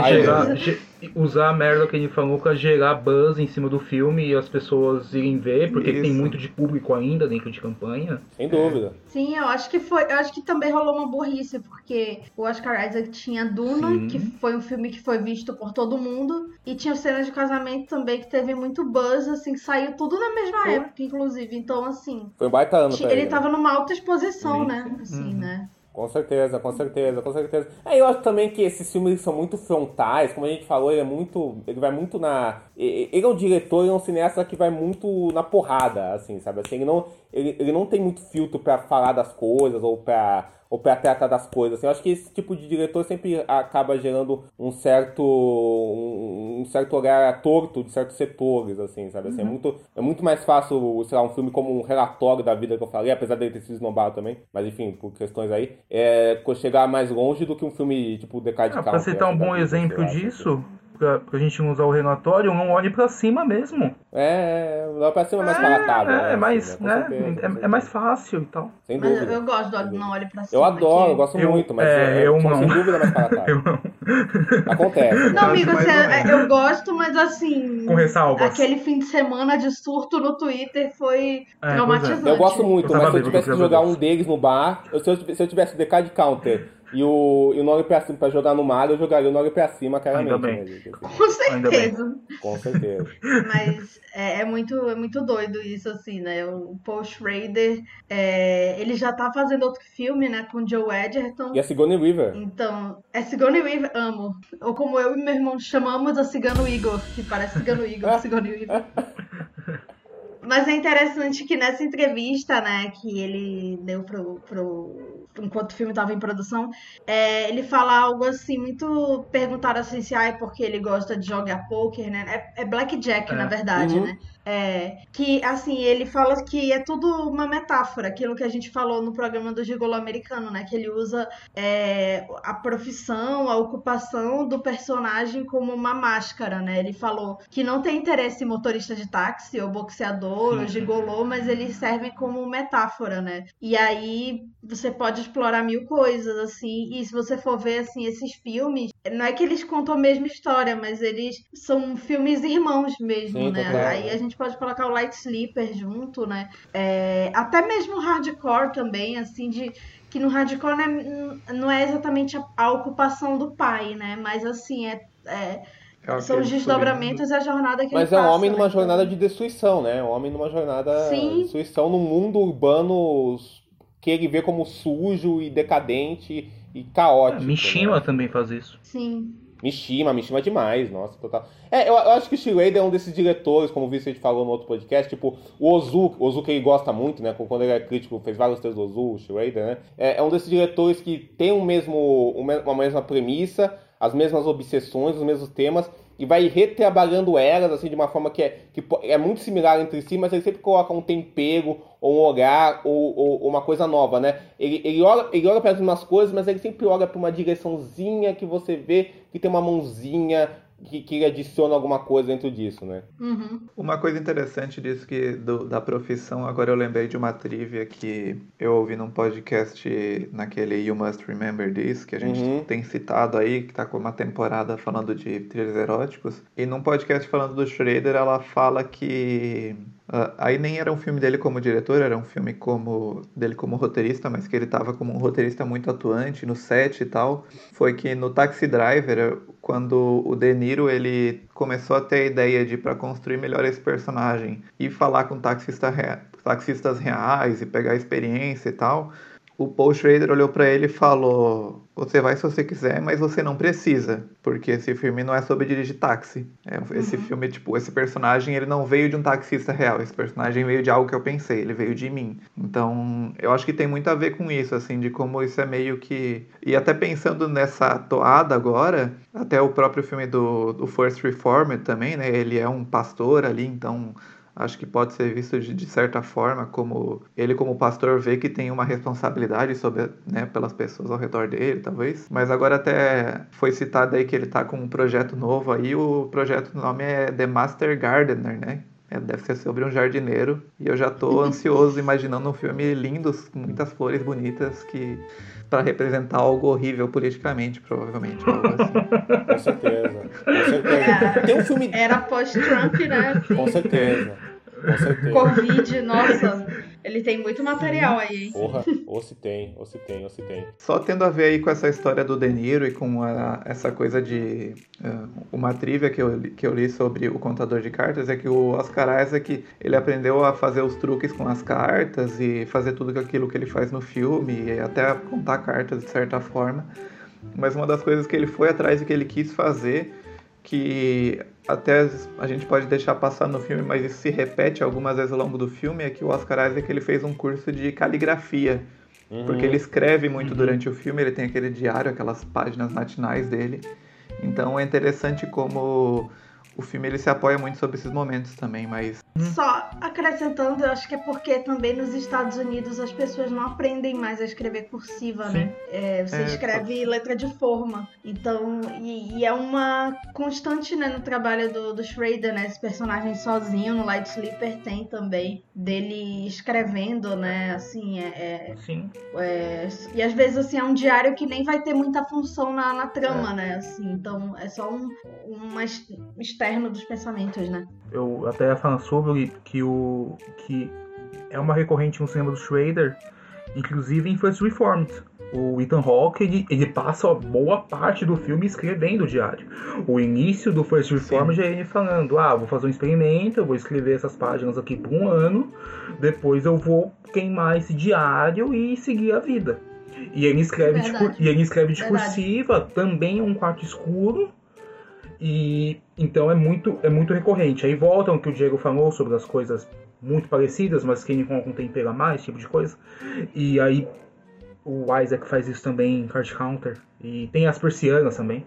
Gerar- ge- usar a merda que ele falou pra gerar buzz em cima do filme e as pessoas irem ver, porque Isso. tem muito de público ainda dentro de campanha. Sem dúvida. Sim, eu acho que foi. Eu acho que também rolou uma burrice, porque o Oscar Isaac tinha Duna, Sim. que foi um filme que foi visto por todo mundo, e tinha cenas de casamento também que teve muito buzz, assim, que saiu tudo na mesma época, inclusive. Então, assim, Foi um baita ano ele ele. tava numa alta exposição, Sim. né? Assim, Uhum. né? Com certeza, com certeza, com certeza. É, eu acho também que esses filmes são muito frontais, como a gente falou, ele é muito. Ele vai muito na. e- Ele é um diretor, ele é um cineasta que vai muito na porrada, assim, sabe? Assim, ele não, ele, ele não tem muito filtro pra falar das coisas ou pra. Ou pra tratar das coisas. Assim, eu acho que esse tipo de diretor sempre acaba gerando um certo. um, um certo olhar torto de certos setores, assim, sabe? Assim, é, muito, é muito mais fácil, sei lá, um filme como um relatório da vida que eu falei, apesar dele ter sido esnobado também, mas enfim, por questões aí, é chegar mais longe do que um filme tipo The Card Ah, Counter. pra citar um assim, bom exemplo disso, pra, pra gente não usar o relatório, não olhe pra cima mesmo. É, lá pra cima é mais palatável. É, né, é mais, assim, né? certeza, é, é mais fácil e tal. Sem Mas dúvida. eu gosto do. Não Olhe Pra Cima. Eu adoro, eu gosto Eu- muito, mas é, é, eu são, não. sem dúvida mais palatável. Eu não. Acontece. Não, amigo, você- eu gosto, mas assim. Com ressalvas. Aquele fim de semana de surto no Twitter foi É, traumatizante. Eu gosto muito, Eu mas se eu tivesse que jogar um deles no bar, eu- se eu, tivesse- se eu tivesse o DK de counter e o, e o Nori pra cima pra jogar no mar, eu jogaria o Nori pra cima, claramente. Ainda bem. né? Com certeza. Com certeza. Mas é, é muito, é muito doido isso, assim, né? O Paul Schrader, é, ele já tá fazendo outro filme, né? Com Joe Edgerton. E a Sigourney Weaver. Então, é Sigourney Weaver, amo. Ou como eu e meu irmão chamamos a Cigano Igor, que parece Cigano Igor, Sigourney Weaver. Mas é interessante que nessa entrevista, né, que ele deu pro, pro enquanto o filme estava em produção, é, ele fala algo assim, muito perguntaram assim se ah, é porque ele gosta de jogar poker, né? É, é blackjack, É. na verdade, Uhum. né? É, que assim, ele fala que é tudo uma metáfora, aquilo que a gente falou no programa do Gigolo americano, né? Que ele usa é, a profissão, a ocupação do personagem como uma máscara, né? Ele falou que não tem interesse em motorista de táxi, ou boxeador, ou gigolô, mas eles servem como metáfora, né? E aí você pode explorar mil coisas, assim, e se você for ver, assim, esses filmes, não é que eles contam a mesma história, mas eles são filmes irmãos mesmo, Sim, né? Aí a gente pode colocar o Light Sleeper junto, né? É, até mesmo o hardcore também, assim, de que no hardcore não é, não é exatamente a, a ocupação do pai, né? Mas assim, é, é- É são os desdobramentos e a jornada que Mas ele é um passa, homem numa né? jornada de destruição, né? Um homem numa jornada Sim. de destruição num mundo urbano que ele vê como sujo e decadente e caótico. né? Mishima também faz isso. Sim. Mishima, Mishima demais, nossa, total. É, eu, eu acho que o Schrader é um desses diretores, como o Vicente falou no outro podcast, tipo, o Ozu, o Ozu que ele gosta muito, né, quando ele é crítico, fez vários textos do Ozu, o Schrader, né, é, é um desses diretores que tem um mesmo, uma mesma premissa, as mesmas obsessões, os mesmos temas, e vai retrabalhando elas, assim, de uma forma que é, que é muito similar entre si, mas ele sempre coloca um tempero, ou um olhar, ou, ou- uma coisa nova, né? Ele, ele olha, ele olha para as mesmas coisas, mas ele sempre olha para uma direçãozinha que você vê que tem uma mãozinha que, que adiciona alguma coisa dentro disso, né? Uhum. Uma coisa interessante disso que do- da profissão, agora eu lembrei de uma trivia que eu ouvi num podcast naquele You Must Remember This, que a gente Uhum. tem citado aí, que tá com uma temporada falando de trilhos eróticos. E num podcast falando do Schrader, ela fala que ah, aí nem era um filme dele como diretor, era um filme como dele como roteirista, mas que ele tava como um roteirista muito atuante no set e tal. Foi que no Taxi Driver, quando o De Niro ele começou a ter a ideia de para construir melhor esse personagem e falar com taxista rea- taxistas reais e pegar experiência e tal, o Paul Schrader olhou pra ele e falou: Você vai se você quiser, mas você não precisa, porque esse filme não é sobre dirigir táxi. É, esse filme, tipo, esse personagem ele não veio de um taxista real. Esse personagem veio de algo que eu pensei, ele veio de mim. Então, eu acho que tem muito a ver com isso, assim, de como isso é meio que. E até pensando nessa toada agora, até o próprio filme do, do First Reformed também, né? Ele é um pastor ali, então acho que pode ser visto de, de certa forma como ele como pastor vê que tem uma responsabilidade sobre né, pelas pessoas ao redor dele talvez mas agora até foi citado aí que ele tá com um projeto novo aí o projeto o nome é The Master Gardener né É, deve ser sobre um jardineiro e eu já tô ansioso imaginando um filme lindo com muitas flores bonitas que para representar algo horrível politicamente provavelmente algo assim. Com certeza. Com certeza. Tem um filme. Era pós-Trump, né? Com certeza. Com certeza. Covid, nossa. Ele tem muito material aí, hein? Porra, ou se tem, ou se tem, ou se tem. Só tendo a ver aí com essa história do De Niro e com a- essa coisa de. ah, uma trivia que eu, li- que eu li sobre o contador de cartas é que o Oscar Isaac ele aprendeu a fazer os truques com as cartas e fazer tudo aquilo que ele faz no filme e até contar cartas de certa forma. Mas uma das coisas que ele foi atrás e que ele quis fazer, que até a gente pode deixar passar no filme, mas isso se repete algumas vezes ao longo do filme, é que o Oscar Isaac ele fez um curso de caligrafia. Porque ele escreve muito durante o filme, ele tem aquele diário, aquelas páginas matinais dele. Então é interessante como o filme ele se apoia muito sobre esses momentos também, mas. Só acrescentando, eu acho que é porque também nos Estados Unidos as pessoas não aprendem mais a escrever cursiva, Sim. né? É, você É, escreve letra de forma. Então, e, e é uma constante né, no trabalho do, do Schrader, né? Esse personagem sozinho no Light Sleeper tem também. Dele escrevendo, né? Assim, é, é- Sim. é, e às vezes assim é um diário que nem vai ter muita função na, na trama, né? Assim, então é só um, um ex- externo dos pensamentos, né? Eu até ia falar sobre que o. que é uma recorrente no cinema do Schrader, inclusive em First Reformed. O Ethan Hawke, ele, ele passa boa parte do filme escrevendo o diário. O início do First Reformed é ele falando, ah, vou fazer um experimento, eu vou escrever essas páginas aqui por um ano, depois eu vou queimar esse diário e seguir a vida. E ele escreve, de, Verdade. cur- e ele escreve de Verdade. cursiva, também um quarto escuro, e então é muito, é muito recorrente. Aí voltam o que o Diego falou sobre as coisas muito parecidas, mas que ele com um tempero a mais, tipo de coisa. E aí o Isaac faz isso também em Card Counter. E tem as persianas também.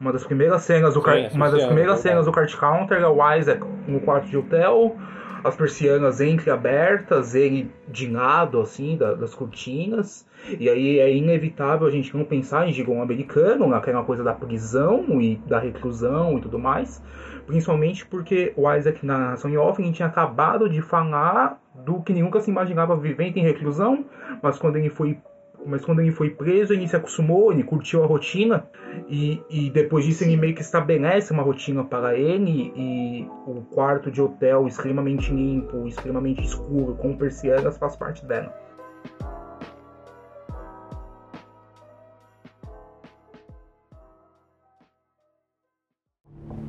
Uma das primeiras cenas do, Sim, as uma das primeiras cenas do Card Counter é o Isaac no quarto de hotel, as persianas entreabertas, ele de lado, assim, da- das cortinas. E aí é inevitável a gente não pensar em Gigon americano, naquela coisa da prisão e da reclusão e tudo mais. Principalmente porque o Isaac na narração em off ele tinha acabado de falar do que nunca se imaginava vivendo em reclusão, mas quando ele foi mas quando ele foi preso, ele se acostumou, ele curtiu a rotina e, e depois disso ele meio que estabelece uma rotina para ele e o quarto de hotel extremamente limpo, extremamente escuro, com persianas faz parte dela.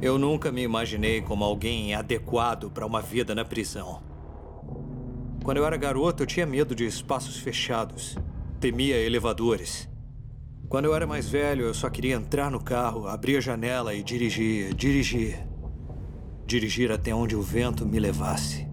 Eu nunca me imaginei como alguém adequado para uma vida na prisão. Quando eu era garoto, eu tinha medo de espaços fechados. Temia elevadores. Quando eu era mais velho, eu só queria entrar no carro, abrir a janela e dirigir, dirigir. Dirigir até onde o vento me levasse.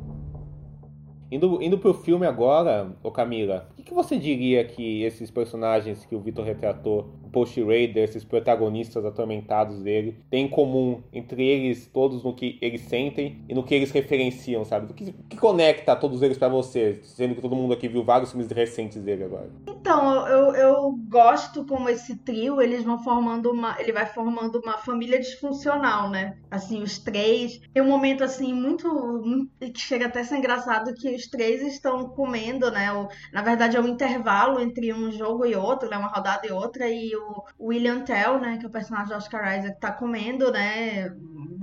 Indo, indo pro filme agora, ô Camila, o que, que você diria que esses personagens que o Victor retratou, Post Raider, esses protagonistas atormentados dele, têm em comum entre eles todos no que eles sentem e no que eles referenciam, sabe? O que, que conecta todos eles pra você, sendo que todo mundo aqui viu vários filmes recentes dele agora? Então, eu, eu gosto como esse trio, eles vão formando uma. Ele vai formando uma família disfuncional, né? Assim, os três. Tem um momento assim muito. muito- que chega até a ser engraçado que os três estão comendo, né? O, na verdade, é um intervalo entre um jogo e outro, né? Uma rodada e outra, e o William Tell, né? Que é o personagem de Oscar Isaac, tá comendo, né?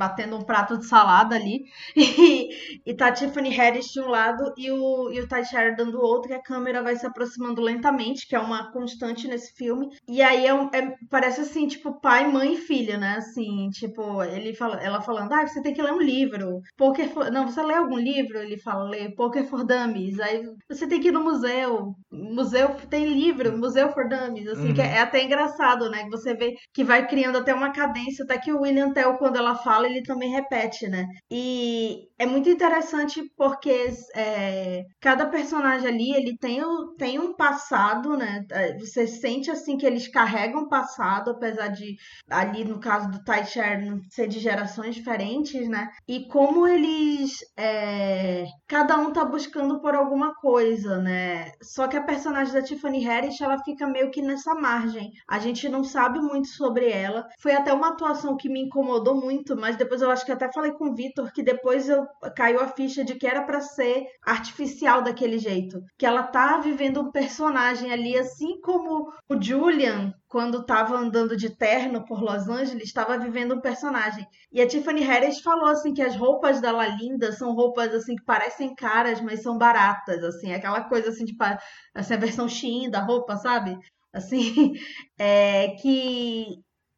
Batendo um prato de salada ali. E, e tá a Tiffany Harris de um lado e o, e o Ty Sheridan do outro, e a câmera vai se aproximando lentamente, que é uma constante nesse filme. E aí é, um- é- parece assim, tipo, pai, mãe e filha, né? Assim, tipo, ele fala, ela falando, ah, você tem que ler um livro. Poker for... Não, você lê algum livro? Ele fala, lê Poker for Dummies. Aí você tem que ir no museu. Museu tem livro, Museu for Dummies, assim, que é, é até engraçado, né? Que você vê que vai criando até uma cadência, até que o William Tell, quando ela fala, ele também repete, né? E é muito interessante porque é, cada personagem ali, ele tem, tem um passado, né? É, Você sente, assim, que eles carregam passado, apesar de, ali no caso do Sheridan, ser de gerações diferentes, né? E como eles... é, cada um tá buscando por alguma coisa, né? Só que a personagem da Tiffany Harris, ela fica meio que nessa margem. A gente não sabe muito sobre ela. Foi até uma atuação que me incomodou muito, mas depois eu acho que até falei com o Vitor que depois eu caiu a ficha de que era pra ser artificial daquele jeito. Que ela tá vivendo um personagem ali, assim como o Julian, quando tava andando de terno por Los Angeles, estava vivendo um personagem. E a Tiffany Harris falou assim que as roupas dela lindas são roupas assim que parecem caras, mas são baratas, assim, aquela coisa assim, a- assim, a versão Shein da roupa, sabe? Assim, é, que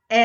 é,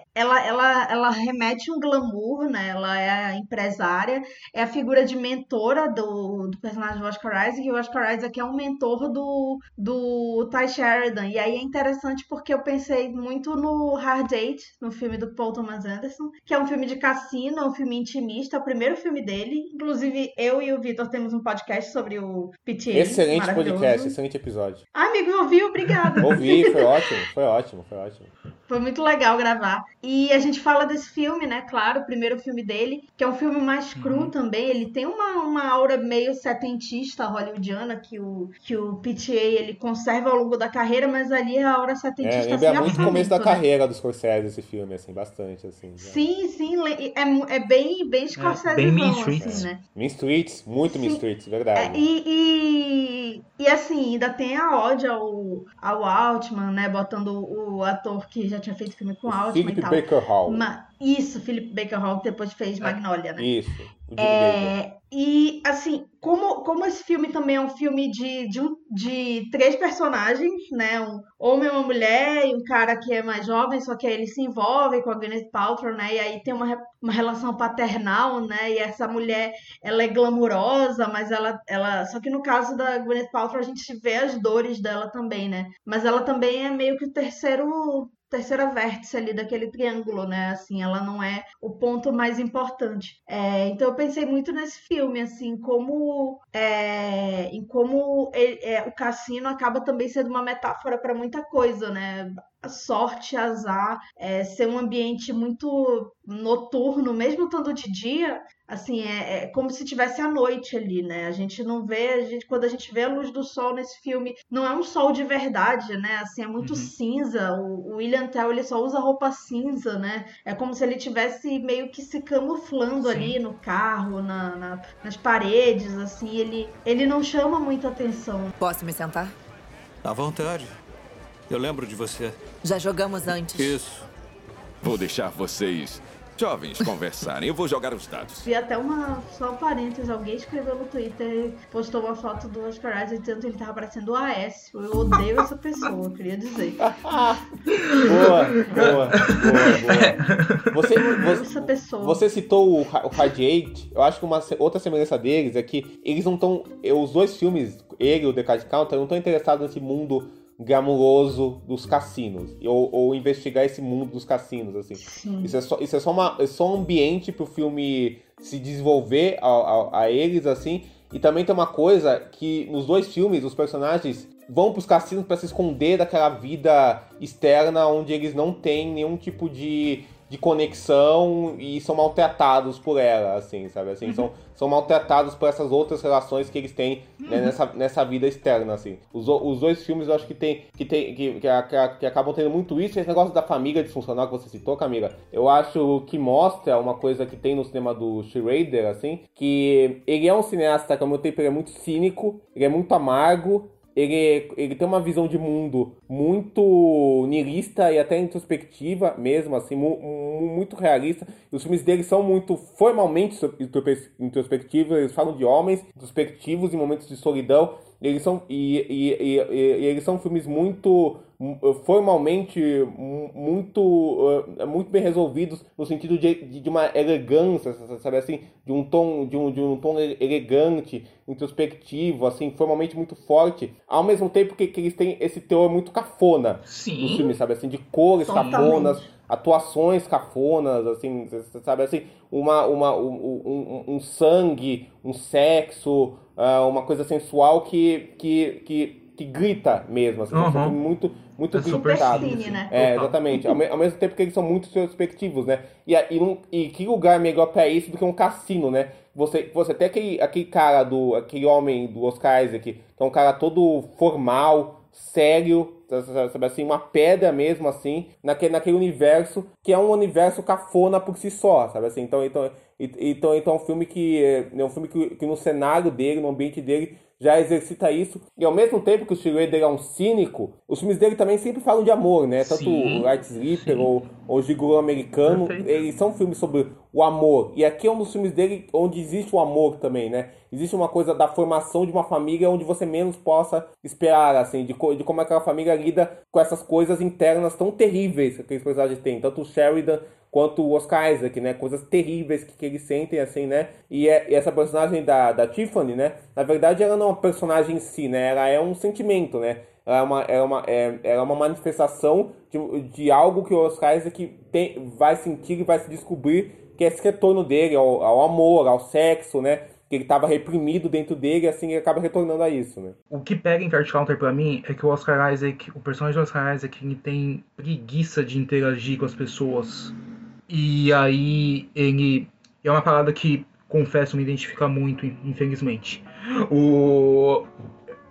é, ela, ela, ela remete um glamour, né? Ela é a empresária, é a figura de mentora do, do personagem do Oscar Isaac, e o Oscar Isaac é um mentor do, do Ty Sheridan. E aí é interessante porque eu pensei muito no Hard Date, no filme do Paul Thomas Anderson, que é um filme de cassino, é um filme intimista, é o primeiro filme dele. Inclusive, eu e o Vitor temos um podcast sobre o PTA. Excelente podcast, excelente episódio. Ah, amigo, eu ouvi, obrigada. Ouvi, foi ótimo, foi ótimo, foi ótimo. Foi muito legal gravar. E a gente fala desse filme, né? Claro, o primeiro filme dele, que é um filme mais cru uhum. também. Ele tem uma, uma aura meio setentista hollywoodiana que o, que o PTA ele conserva ao longo da carreira, mas ali a aura setentista é, lembra muito o começo da né? carreira dos Scorsese esse filme, assim, bastante, assim. Sim, sim, é, é bem, bem Scorsese, é, bem Mean Streets. Assim, né? Mean Streets, muito sim. Mean Streets, verdade. É, e, e, e, assim, ainda tem a ódio ao, ao Altman, né? Botando o ator que já tinha feito filme com o Altman e tal. Baker Hall. Ma isso, Philip Baker Hall, que depois fez é. Magnolia, né? Isso. É, e assim, como, como esse filme também é um filme de, de, um, de três personagens, né? Um homem, uma mulher e um cara que é mais jovem, só que aí eles se envolvem com a Gwyneth Paltrow, né? E aí tem uma, uma relação paternal, né? E essa mulher, ela é glamurosa, mas ela, ela... Só que no caso da Gwyneth Paltrow, a gente vê as dores dela também, né? Mas ela também é meio que o terceiro terceira vértice ali daquele triângulo, né? Assim, ela não é o ponto mais importante. É, então eu pensei muito nesse filme, assim, como é, em como ele, é, o cassino acaba também sendo uma metáfora para muita coisa, né? sorte, azar, é, ser um ambiente muito noturno, mesmo estando de dia, assim, é, é, como se tivesse a noite ali, né? A gente não vê, a gente, quando a gente vê a luz do sol nesse filme, não é um sol de verdade, né? Assim, é muito uhum. cinza. O, o, William Tell, ele só usa roupa cinza, né? É como se ele tivesse meio que se camuflando Sim. ali no carro, na, na, nas paredes, assim, ele, ele não chama muita atenção. Posso me sentar? À vontade. Eu lembro de você. Já jogamos antes. Isso. Vou deixar vocês jovens conversarem. Eu vou jogar os dados. Vi até uma. Só um parênteses, alguém escreveu no Twitter, postou uma foto do Oscar Isaac dizendo que ele tava parecendo o AS. Eu odeio essa pessoa, queria dizer. boa, boa, boa, boa. Você, você, essa pessoa. você citou o, o Radiate. Eu acho que uma outra semelhança deles é que eles não estão. Os dois filmes, ele e o The Card Counter, não estão interessados nesse mundo glamuroso dos cassinos ou, ou, investigar esse mundo dos cassinos assim. Isso é só isso é só uma é só um ambiente para o filme se desenvolver a, a, a, eles assim. E também tem uma coisa que nos dois filmes os personagens vão para os cassinos para se esconder daquela vida externa onde eles não têm nenhum tipo de de conexão e são maltratados por ela, assim, sabe? Assim, uhum. são, são maltratados por essas outras relações que eles têm né, uhum. nessa, nessa vida externa, assim. Os, os dois filmes eu acho que tem que, tem, que, que, que, acabam tendo muito isso. Esse negócio da família disfuncional que você citou, Camila, eu acho que mostra uma coisa que tem no cinema do Schrader, assim, que ele é um cineasta que ao mesmo tempo ele é muito cínico, ele é muito amargo, ele, ele tem uma visão de mundo muito nihilista e até introspectiva mesmo, assim, mu, muito realista. Os filmes dele são muito formalmente introspectivos, eles falam de homens introspectivos em momentos de solidão. Eles são, e, e, e, e eles são filmes muito formalmente muito muito bem resolvidos no sentido de, de, uma elegância sabe assim de um tom de um, de um tom elegante introspectivo assim formalmente muito forte ao mesmo tempo que, que eles têm esse teor muito cafona Sim. no filme sabe assim de cores Totalmente. cafonas atuações cafonas assim sabe assim uma, uma um, um, um sangue um sexo uh, uma coisa sensual que que, que que grita mesmo, assim, uhum. muito, muito é gritado. Cine, né? É, exatamente. Ao, ao, mesmo tempo que eles são muito perspectivos, né? E, e, e que lugar melhor para isso do que um cassino, né? Você, você tem aquele, aquele cara do. aquele homem do Oscar Isaac, que é um cara todo formal, sério, sabe assim, uma pedra mesmo assim, naquele, naquele universo que é um universo cafona por si só, sabe assim? Então, então, então, então é um filme que é um filme que, que no cenário dele, no ambiente dele, já exercita isso. E ao mesmo tempo que o Schroeder é um cínico, os filmes dele também sempre falam de amor, né? Tanto sim, o Light Sleeper ou, o Gigolo Americano, eles são filmes sobre o amor. E aqui é um dos filmes dele onde existe o amor também, né? Existe uma coisa da formação de uma família onde você menos possa esperar, assim, de, de como aquela família lida com essas coisas internas tão terríveis que aqueles personagens têm. Tanto o Sheridan quanto o Oscar Isaac, né? Coisas terríveis que, que eles sentem, assim, né? E, é, e, essa personagem da, da Tiffany, né? Na verdade, ela não é uma personagem em si, né? Ela é um sentimento, né? É uma, é uma, é, é uma manifestação de, de algo que o Oscar Isaac tem, vai sentir e vai se descobrir que é esse retorno dele ao, ao amor, ao sexo, né? que ele tava reprimido dentro dele, assim, ele acaba retornando a isso, né? O que pega em Card Counter pra mim é que o Oscar Isaac, o personagem do Oscar Isaac, ele tem preguiça de interagir com as pessoas. E aí ele. É uma parada que, confesso, me identifica muito, infelizmente. O.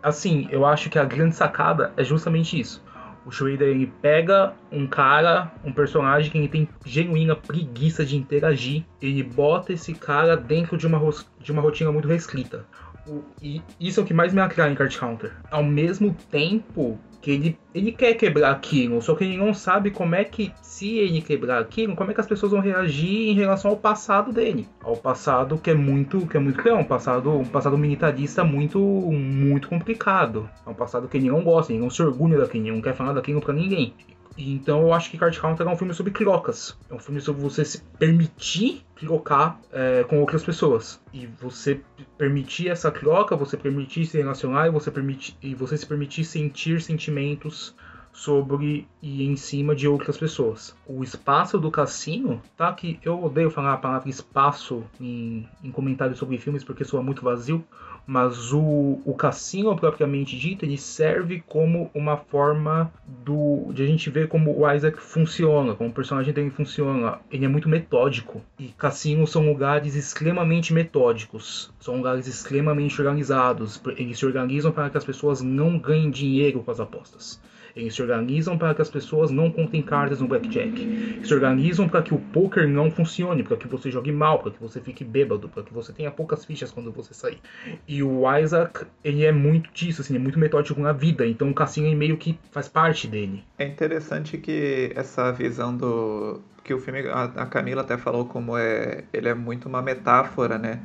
Assim, eu acho que a grande sacada é justamente isso. O Shredder ele pega um cara, um personagem que ele tem genuína preguiça de interagir, ele bota esse cara dentro de uma, de uma rotina muito restrita. O, e isso é o que mais me atrai em Card Counter. Ao mesmo tempo que ele, ele quer quebrar aquilo, só que ele não sabe como é que, se ele quebrar aquilo, como é que as pessoas vão reagir em relação ao passado dele. Ao passado que é muito, que é muito cruel, um passado, um passado militarista muito, muito complicado. É um passado que ele não gosta, ele não se orgulha daquilo, ele não quer falar daquilo pra ninguém. Então eu acho que Card Counter é um filme sobre trocas. É um filme sobre você se permitir trocar é, com outras pessoas. E você permitir essa troca, você permitir se relacionar e você, permitir, e você se permitir sentir sentimentos sobre e em cima de outras pessoas. O espaço do cassino, tá? Que eu odeio falar a palavra espaço em, em comentários sobre filmes porque soa muito vazio, mas o, o cassino propriamente dito ele serve como uma forma do de a gente ver como o Isaac funciona, como o personagem dele funciona. Ele é muito metódico e cassinos são lugares extremamente metódicos, são lugares extremamente organizados. Eles se organizam para que as pessoas não ganhem dinheiro com as apostas. Eles se organizam para que as pessoas não contem cartas no blackjack. Eles se organizam para que o poker não funcione, para que você jogue mal, para que você fique bêbado, para que você tenha poucas fichas quando você sair. E o Isaac, ele é muito disso, assim, é muito metódico na vida, então o cassino meio que faz parte dele. É interessante que essa visão do que o filme a Camila até falou como é, ele é muito uma metáfora, né?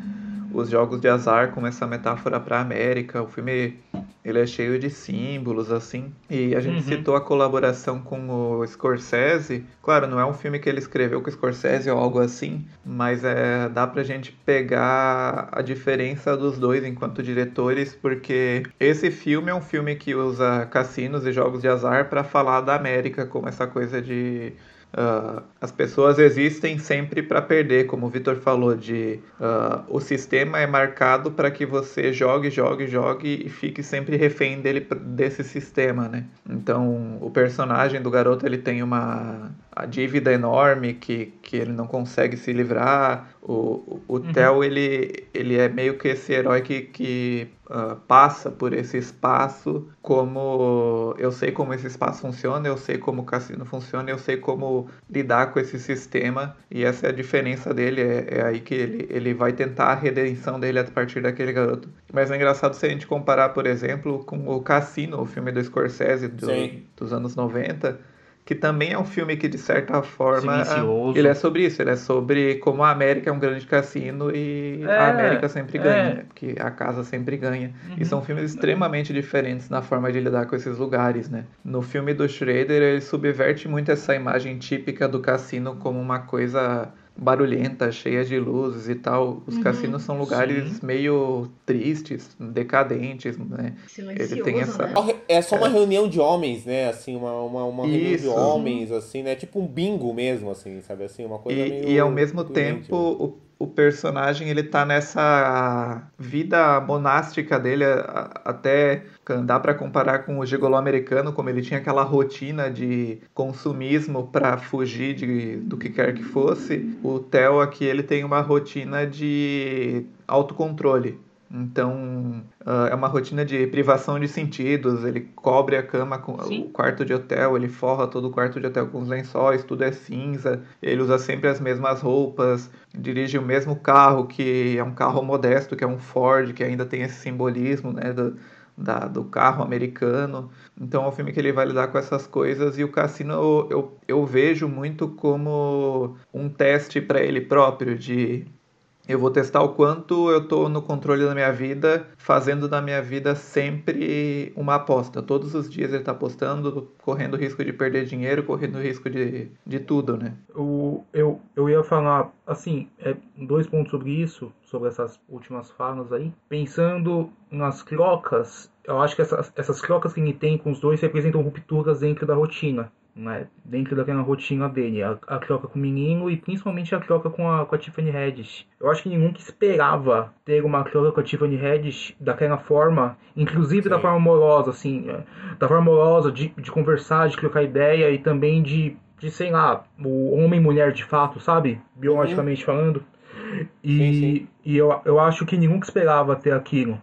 Os jogos de azar como essa metáfora para a América. O filme ele é cheio de símbolos assim. E a gente uhum. citou a colaboração com o Scorsese. Claro, não é um filme que ele escreveu com o Scorsese ou algo assim, mas é dá pra gente pegar a diferença dos dois enquanto diretores, porque esse filme é um filme que usa cassinos e jogos de azar para falar da América como essa coisa de Uh, as pessoas existem sempre para perder, como o Vitor falou, de uh, o sistema é marcado para que você jogue, jogue, jogue e fique sempre refém dele desse sistema, né? Então o personagem do garoto ele tem uma a dívida enorme que, que ele não consegue se livrar. O, o, uhum. Theo, ele, ele é meio que esse herói que, que uh, passa por esse espaço como eu sei como esse espaço funciona, eu sei como o cassino funciona, eu sei como lidar com esse sistema e essa é a diferença dele, é, é aí que ele, ele vai tentar a redenção dele a partir daquele garoto. Mas é engraçado se a gente comparar, por exemplo, com o Cassino, o filme do Scorsese do, dos anos 90, que também é um filme que, de certa forma, Silencioso. ele é sobre isso, ele é sobre como a América é um grande cassino e é, a América sempre ganha, é. né? porque a casa sempre ganha. Uhum. E são filmes extremamente diferentes na forma de lidar com esses lugares, né? No filme do Schrader, ele subverte muito essa imagem típica do cassino como uma coisa barulhenta, cheia de luzes e tal. Os uhum, cassinos são lugares sim. meio tristes, decadentes, né? Ele tem essa. Né? É só uma é. reunião de homens, né? Assim, uma, uma, uma reunião de homens, assim, né? Tipo um bingo mesmo, assim, sabe? Assim, uma coisa e, meio. E ao mesmo tempo, o o personagem ele tá nessa vida monástica dele até dá para comparar com o gigolô americano como ele tinha aquela rotina de consumismo para fugir de, do que quer que fosse o Theo aqui ele tem uma rotina de autocontrole então, uh, é uma rotina de privação de sentidos. Ele cobre a cama com Sim. o quarto de hotel, ele forra todo o quarto de hotel com os lençóis, tudo é cinza. Ele usa sempre as mesmas roupas, dirige o mesmo carro, que é um carro modesto, que é um Ford, que ainda tem esse simbolismo né, do, da, do carro americano. Então, é um filme que ele vai lidar com essas coisas. E o Cassino eu, eu, eu vejo muito como um teste para ele próprio de eu vou testar o quanto eu estou no controle da minha vida, fazendo da minha vida sempre uma aposta. Todos os dias ele está apostando, correndo risco de perder dinheiro, correndo risco de, de tudo, né? Eu, eu, eu ia falar, assim, é, dois pontos sobre isso, sobre essas últimas falas aí. Pensando nas trocas, eu acho que essas, essas trocas que ele tem com os dois representam rupturas dentro da rotina. Né, dentro daquela rotina dele, a, a troca com o menino e principalmente a troca com a, com a Tiffany Haddish. Eu acho que nenhum que esperava ter uma troca com a Tiffany Haddish daquela forma, inclusive Sim. da forma amorosa, assim, é, da forma amorosa de, de conversar, de trocar ideia e também de, de sei lá, o homem e mulher de fato, sabe? Biologicamente uhum. falando. E, sim, sim. e eu, eu acho que nenhum que esperava ter aquilo.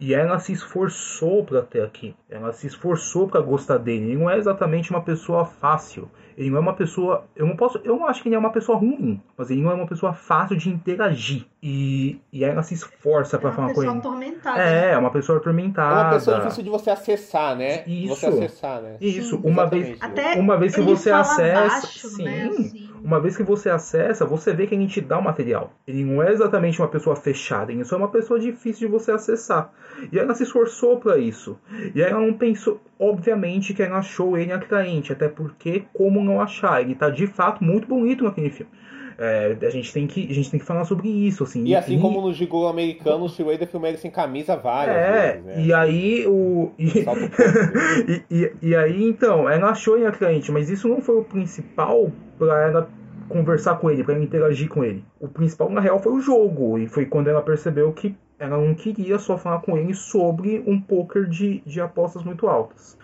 E ela se esforçou para ter aqui. Ela se esforçou para gostar dele. Ele não é exatamente uma pessoa fácil. Ele não é uma pessoa. Eu não posso. Eu não acho que ele é uma pessoa ruim, mas ele não é uma pessoa fácil de interagir. E, e ela se esforça para é falar com ele. É uma pessoa atormentada. É, né? é uma pessoa atormentada. É uma pessoa difícil de você acessar, né? Isso. Você acessar, né? Isso. Sim, uma vez, Até uma vez que você acessa. Baixo, sim. Né, assim. Uma vez que você acessa, você vê que ele te dá o material. Ele não é exatamente uma pessoa fechada, ele só é uma pessoa difícil de você acessar. E ela se esforçou para isso. E ela não pensou, obviamente, que ela achou ele atraente, até porque como não achar? Ele tá de fato muito bonito naquele filme. É, a, gente tem que, a gente tem que falar sobre isso, assim. E assim e... como no Gigolo americano, o Schrader filmou ele sem camisa várias é, vezes, né? E aí o. E... e, e, e, aí, então, ela achou ele atraente, mas isso não foi o principal para ela conversar com ele, para ela interagir com ele. O principal, na real, foi o jogo. E foi quando ela percebeu que ela não queria só falar com ele sobre um poker de, de apostas muito altas.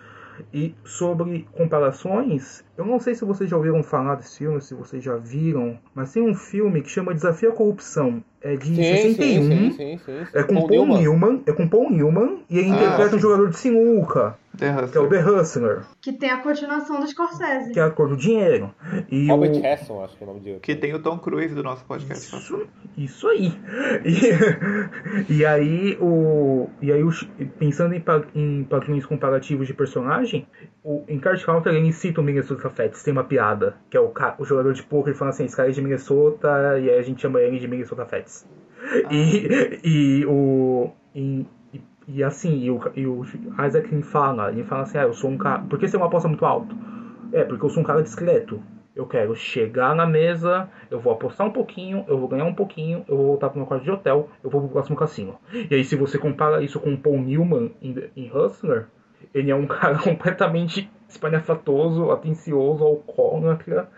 E sobre comparações, eu não sei se vocês já ouviram falar desse filme, se vocês já viram, mas tem um filme que chama Desafio à Corrupção. É de sim, 61. Sim, sim, sim, É com Paul, Paul Newman. Newman. É com Paul Newman e ele ah, interpreta um jogador de sinuca. Que é o The Hustler. Que tem a continuação do Scorsese. Que é a cor do dinheiro. E Robert o... Hasson, acho que é o nome dele. Que tem o Tom Cruise do nosso podcast. Isso, isso aí. E, e aí, o, e aí o, pensando em, em padrões comparativos de personagem, o, em Card Counter ele cita o Minnesota Fats, tem uma piada, que é o, o jogador de poker falando assim, esse cara é de Minnesota e aí a gente chama ele de Minnesota Fats. Ah. E, e o. E, e assim, e o, e o fala, ele fala assim, ah, eu sou um cara. Por que você é uma aposta muito alto? É, porque eu sou um cara discreto. Eu quero chegar na mesa, eu vou apostar um pouquinho, eu vou ganhar um pouquinho, eu vou voltar pro meu quarto de hotel, eu vou pro próximo cassino. E aí, se você compara isso com o Paul Newman em, em Hustler, ele é um cara completamente espalhafatoso, atencioso, alcoólatra,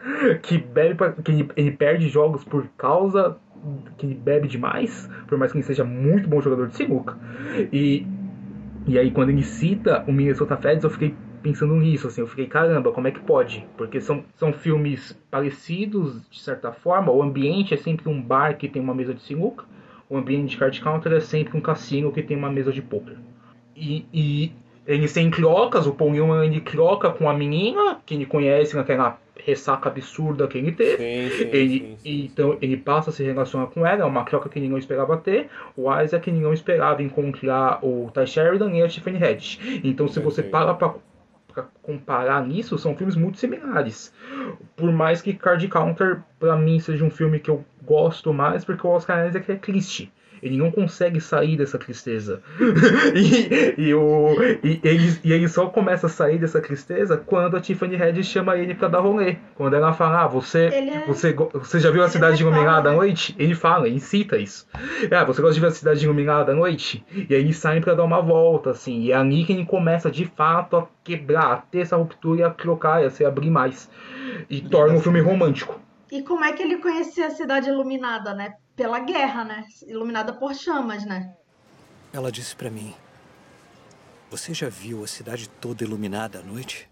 que bebe pra, que ele, ele, perde jogos por causa que bebe demais, por mais que ele seja muito bom jogador de sinuca. E, e aí quando ele cita o Minnesota Feds, eu fiquei pensando nisso, assim, eu fiquei, caramba, como é que pode? Porque são, são filmes parecidos, de certa forma, o ambiente é sempre um bar que tem uma mesa de sinuca, o ambiente de card counter é sempre um cassino que tem uma mesa de poker. E, e eles têm trocas, o Paul Newman ele troca com a menina, que ele conhece naquela ressaca absurda que ele teve. Sim, sim, ele, sim, então ele passa a se relacionar com ela, é uma troca que ele não esperava ter. O Isaac ele não esperava encontrar o Ty Sheridan e a Tiffany Haddish. Então se você para pra, pra, comparar nisso, são filmes muito similares. Por mais que Card Counter, pra mim, seja um filme que eu gosto mais, porque o Oscar Isaac é triste. Ele não consegue sair dessa tristeza. e, e, o, e, ele, e ele só começa a sair dessa tristeza quando a Tiffany Head chama ele pra dar rolê. Quando ela fala, ah, você, é... você, você já viu a cidade iluminada à noite? Ele fala, ele cita isso. Ah, você gosta de ver a cidade iluminada à noite? E aí eles saem pra dar uma volta, assim. E é ali que ele começa de fato a quebrar, a ter essa ruptura e a trocar, a se abrir mais. E torna um filme romântico. E como é que ele conhecia a cidade iluminada, né? Pela guerra, né? Iluminada por chamas, né? Ela disse para mim: Você já viu a cidade toda iluminada à noite?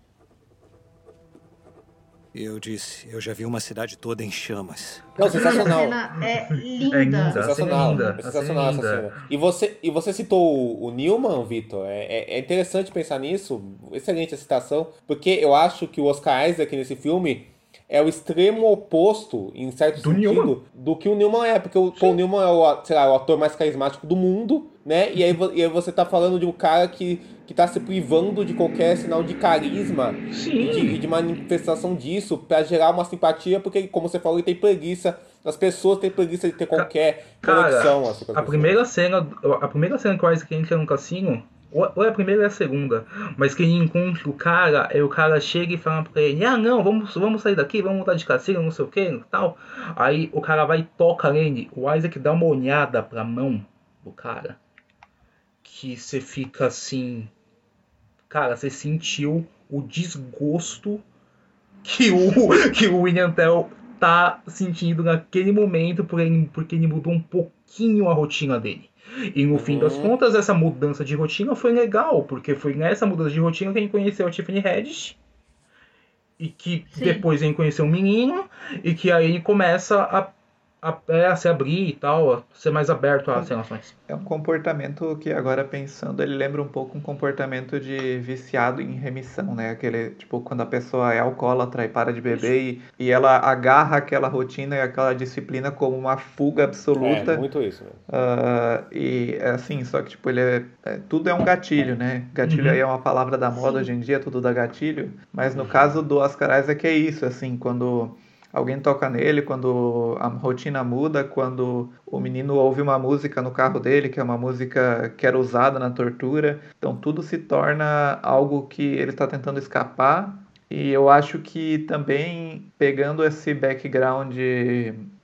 Eu disse, eu já vi uma cidade toda em chamas. Não, sensacional. Cena é linda. É linda sensacional. É linda. sensacional essa cena. E você, e você citou o Newman, Vitor. É, é, é, interessante pensar nisso. Excelente a citação. Porque eu acho que o Oscar Isaac nesse filme é o extremo oposto, em certo do sentido, Newman. do que o Newman é, porque o Paul Newman é o, sei lá, o ator mais carismático do mundo, né? E aí, e aí você tá falando de um cara que, que tá se privando de qualquer sinal de carisma e de, de, manifestação disso para gerar uma simpatia, porque, como você falou, ele tem preguiça. As pessoas têm preguiça de ter qualquer cara, conexão. Assim, a, primeira cena, a primeira cena que o Isaac entra no cassino ou é a primeira ou é a segunda. Mas que ele encontra o cara, aí o cara chega e fala pra ele, ah não, vamos, vamos sair daqui, vamos mudar de cassino, não sei o que, tal. Aí o cara vai e toca nele, o Isaac dá uma olhada pra mão do cara. Que você fica assim. Cara, você sentiu o desgosto que o, que o William Tell tá sentindo naquele momento, porém, porque ele mudou um pouquinho a rotina dele. E no fim das contas, essa mudança de rotina foi legal, porque foi nessa mudança de rotina que a gente conheceu a Tiffany Haddish, e que Sim. depois a gente conheceu um menino, e que aí ele começa a, a, é, a se abrir e tal, a ser mais aberto às relações. É um comportamento que agora pensando, ele lembra um pouco um comportamento de viciado em remissão, né? Aquele, tipo, quando a pessoa é alcoólatra e para de beber e, e ela agarra aquela rotina e aquela disciplina como uma fuga absoluta. É, muito isso, né? Ah, e é assim, só que tipo, ele é, é- tudo é um gatilho, né? Gatilho Uhum. aí é uma palavra da moda hoje em dia, tudo dá gatilho. Mas no caso do Oscar Isaac é isso, assim, quando alguém toca nele, quando a rotina muda, quando o menino ouve uma música no carro dele, que é uma música que era usada na tortura. Então tudo se torna algo que ele está tentando escapar. E eu acho que também pegando esse background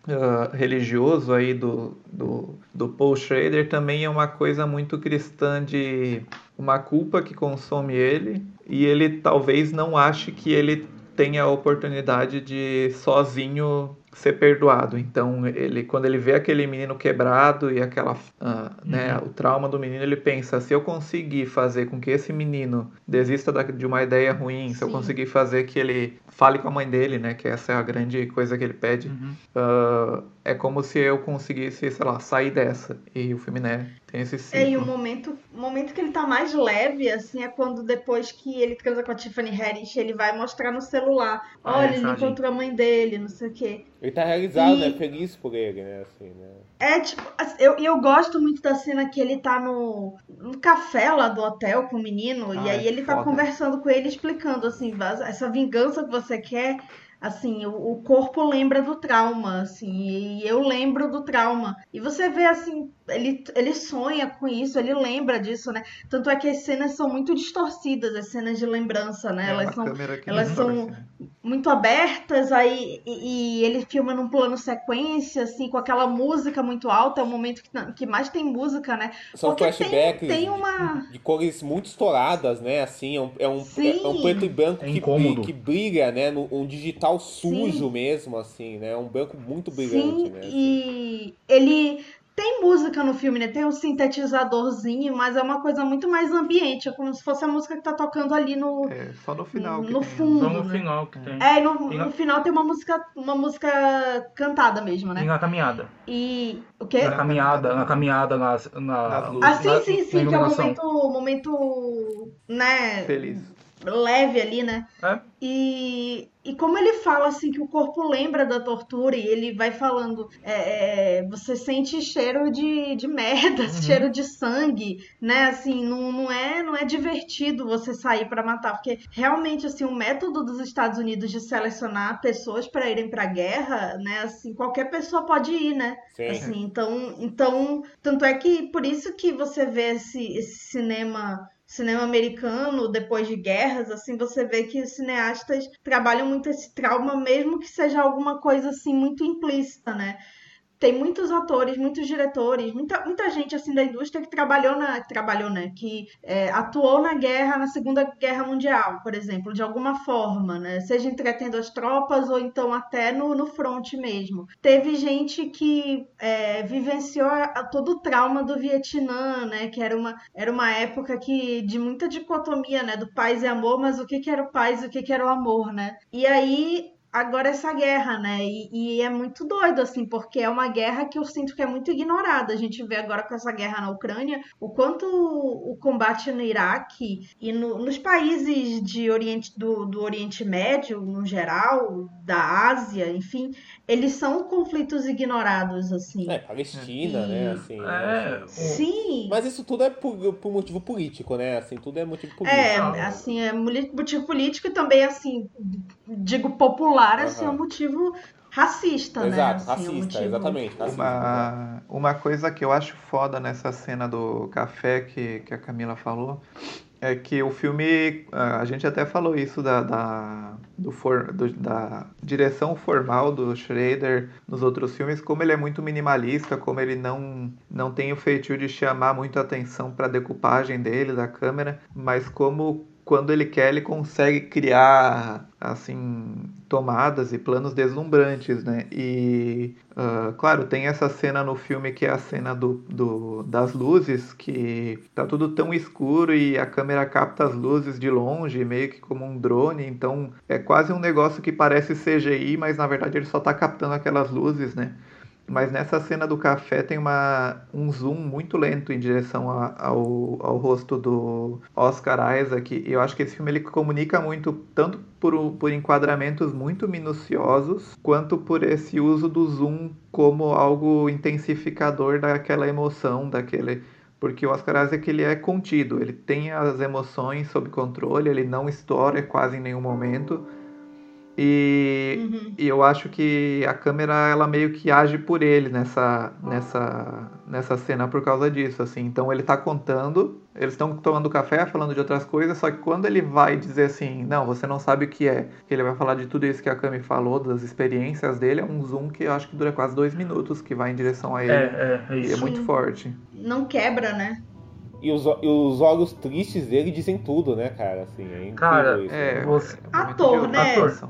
ah, religioso aí do, do, do Paul Schrader também é uma coisa muito cristã de uma culpa que consome ele e ele talvez não ache que ele tenha a oportunidade de sozinho ser perdoado. Então, ele quando ele vê aquele menino quebrado e aquela, ah, né, o trauma do menino, ele pensa: se eu conseguir fazer com que esse menino desista da- de uma ideia ruim, se eu Sim. conseguir fazer que ele fale com a mãe dele, né, que essa é a grande coisa que ele pede, Uhum. ah, é como se eu conseguisse, sei lá, sair dessa. E o filme, né, tem esse ciclo. É, e o momento, o momento que ele tá mais leve, assim, é quando depois que ele transa com a Tiffany Haddish, ele vai mostrar no celular. Olha, é, ele encontrou a mãe dele, não sei o quê. Ele tá realizado, E- né? Feliz por ele, né? Assim, né? É, tipo, assim, eu, eu gosto muito da cena que ele tá no, no café lá do hotel com o menino, e Ah, aí é ele tá foda. conversando com ele, explicando, assim, "Vaz- essa vingança que você quer, assim, o, o corpo lembra do trauma, assim, e eu lembro do trauma. E você vê, assim, ele, ele sonha com isso, ele lembra disso, né? Tanto é que as cenas são muito distorcidas, as cenas de lembrança, né? É Elas uma são elas são- né? Muito abertas, aí e, e ele filma num plano sequência, assim, com aquela música muito alta, é o momento que, que mais tem música, né? São Porque tem- flashbacks tem de- uma- de, cores muito estouradas, né? Assim, é um, é um, Sim. é um preto e branco É que, incômodo. que brilha, né? No, um digital sujo mesmo, assim, né? Um branco muito brilhante, Sim, né? assim. e ele tem música no filme, né? Tem um sintetizadorzinho, mas é uma coisa muito mais ambiente, é como se fosse a música que tá tocando ali no, É, só no final. que no tem, né? fundo, Só no né? final que tem. É, e no, E na- no final tem uma música, uma música cantada mesmo, E né? na caminhada. E o quê? Na caminhada, na caminhada, na, luzes. Ah, sim, na- sim, na sim, que é o momento, momento, né, Feliz. Leve ali, né? É. E, e como ele fala assim que o corpo lembra da tortura e ele vai falando, é, é, você sente cheiro de, de merda, Uhum. cheiro de sangue, né? Assim, não, não é não é divertido você sair pra matar, porque realmente assim o método dos Estados Unidos de selecionar pessoas para irem pra guerra, né? Assim, qualquer pessoa pode ir, né? Sim. Assim, então, então, tanto é que por isso que você vê esse, esse cinema cinema americano depois de guerras, assim, você vê que os cineastas trabalham muito esse trauma, mesmo que seja alguma coisa assim muito implícita, né? Tem muitos atores, muitos diretores, muita, muita gente assim da indústria que trabalhou na, trabalhou, né? Que é, atuou na guerra, na Segunda Guerra Mundial, por exemplo, de alguma forma, né? Seja entretendo as tropas ou então até no, no front mesmo. Teve gente que é, vivenciou todo o trauma do Vietnã, né? Que era uma, era uma época que de muita dicotomia, né? Do paz e amor, mas o que, que era o paz o que, que era o amor, né? E aí agora essa guerra, né? E, e é muito doido, assim, porque é uma guerra que eu sinto que é muito ignorada. A gente vê agora com essa guerra na Ucrânia o quanto o combate no Iraque e no- nos países de Oriente, do, do Oriente Médio, no geral, da Ásia, enfim, eles são conflitos ignorados, assim. É, Palestina, E- né? Assim, É, né, assim. Sim. Mas isso tudo é por, por motivo político, né? Assim, tudo é motivo político. É, assim, é motivo político e também, assim, digo popular, assim, é um motivo racista, né? Exato, Assim, é um racista, motivo- exatamente. Racista, exato. Uma, uma coisa que eu acho foda nessa cena do café que, que a Camila falou é que o filme, a gente até falou isso da, da, do for, do- da direção formal do Schrader nos outros filmes, como ele é muito minimalista, como ele não, não tem o feitio de chamar muito atenção para a decupagem dele, da câmera, mas como quando ele quer, ele consegue criar assim tomadas e planos deslumbrantes, né? E uh, claro, tem essa cena no filme que é a cena do, do, das luzes, que tá tudo tão escuro e a câmera capta as luzes de longe, meio que como um drone, então é quase um negócio que parece CGI, mas na verdade ele só tá captando aquelas luzes, né? Mas nessa cena do café tem uma, um zoom muito lento em direção a, ao, ao rosto do Oscar Isaac. E eu acho que esse filme ele comunica muito, tanto por, por enquadramentos muito minuciosos, quanto por esse uso do zoom como algo intensificador daquela emoção, daquele. Porque o Oscar Isaac ele é contido, ele tem as emoções sob controle, ele não estoura quase em nenhum momento e, uhum. e, eu acho que a câmera ela meio que age por ele nessa, nessa, nessa cena por causa disso, assim. Então ele está contando, eles estão tomando café, falando de outras coisas, só que quando ele vai dizer assim, não, você não sabe o que é, que ele vai falar de tudo isso que a Cami falou, das experiências dele, é um zoom que eu acho que dura quase dois minutos, que vai em direção a ele. É, é, é isso. E é muito forte. Não quebra, né? E os, e os olhos tristes dele dizem tudo, né, cara? Assim, é cara, isso, é, né? você... ator, né? Ator.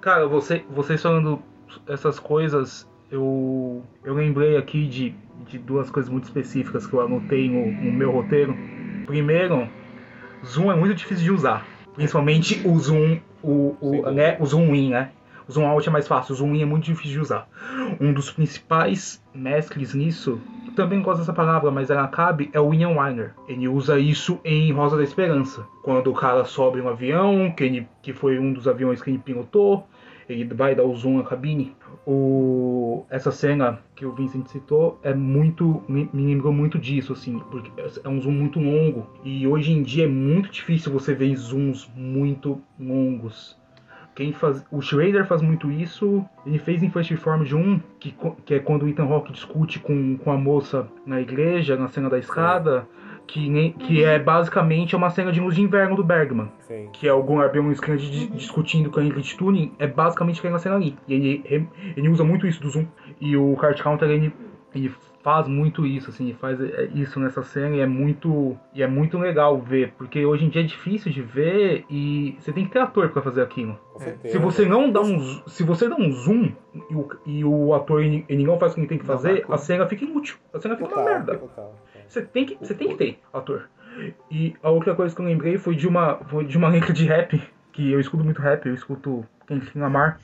Cara, você, vocês falando essas coisas, eu, eu lembrei aqui de, de duas coisas muito específicas que eu anotei no, no meu roteiro. Primeiro, zoom é muito difícil de usar. Principalmente o zoom, o, o, né, o zoom in, né? Zoom out é mais fácil, o zoom in é muito difícil de usar. Um dos principais mestres nisso, também gosto dessa palavra, mas ela cabe, é o Ian Weiner. Ele usa isso em Rosa da Esperança. Quando o cara sobe um avião, que, ele, que foi um dos aviões que ele pilotou, ele vai dar o zoom na cabine. O, essa cena que o Vincent citou é muito me, me lembrou muito disso assim porque é um zoom muito longo e hoje em dia é muito difícil você ver zooms muito longos quem faz, o Schrader faz muito isso. Ele fez em Reformed 1, que, que é quando o Ethan Hawke discute com, com a moça na igreja, na cena da escada. Que, nem, que é basicamente uma cena de luz de inverno do Bergman. Sim. Que é o Gunnar Bjornstrand discutindo com a Ingrid Tuning. É basicamente aquela cena ali. E ele, ele usa muito isso do zoom. E o Card Counter ele, ele faz muito isso, assim, faz é, isso nessa cena e é muito e é muito legal ver, porque hoje em dia é difícil de ver e você tem que ter ator para fazer aquilo. É. Se você não dá um se você dá um zoom e o, e o ator ele não faz o que ele tem que fazer, a cena fica inútil, a cena fica total, uma merda. Total. Você tem que você tem que ter ator. E a outra coisa que eu lembrei foi de uma foi de uma letra de rap que eu escuto muito rap, eu escuto Kendrick Lamar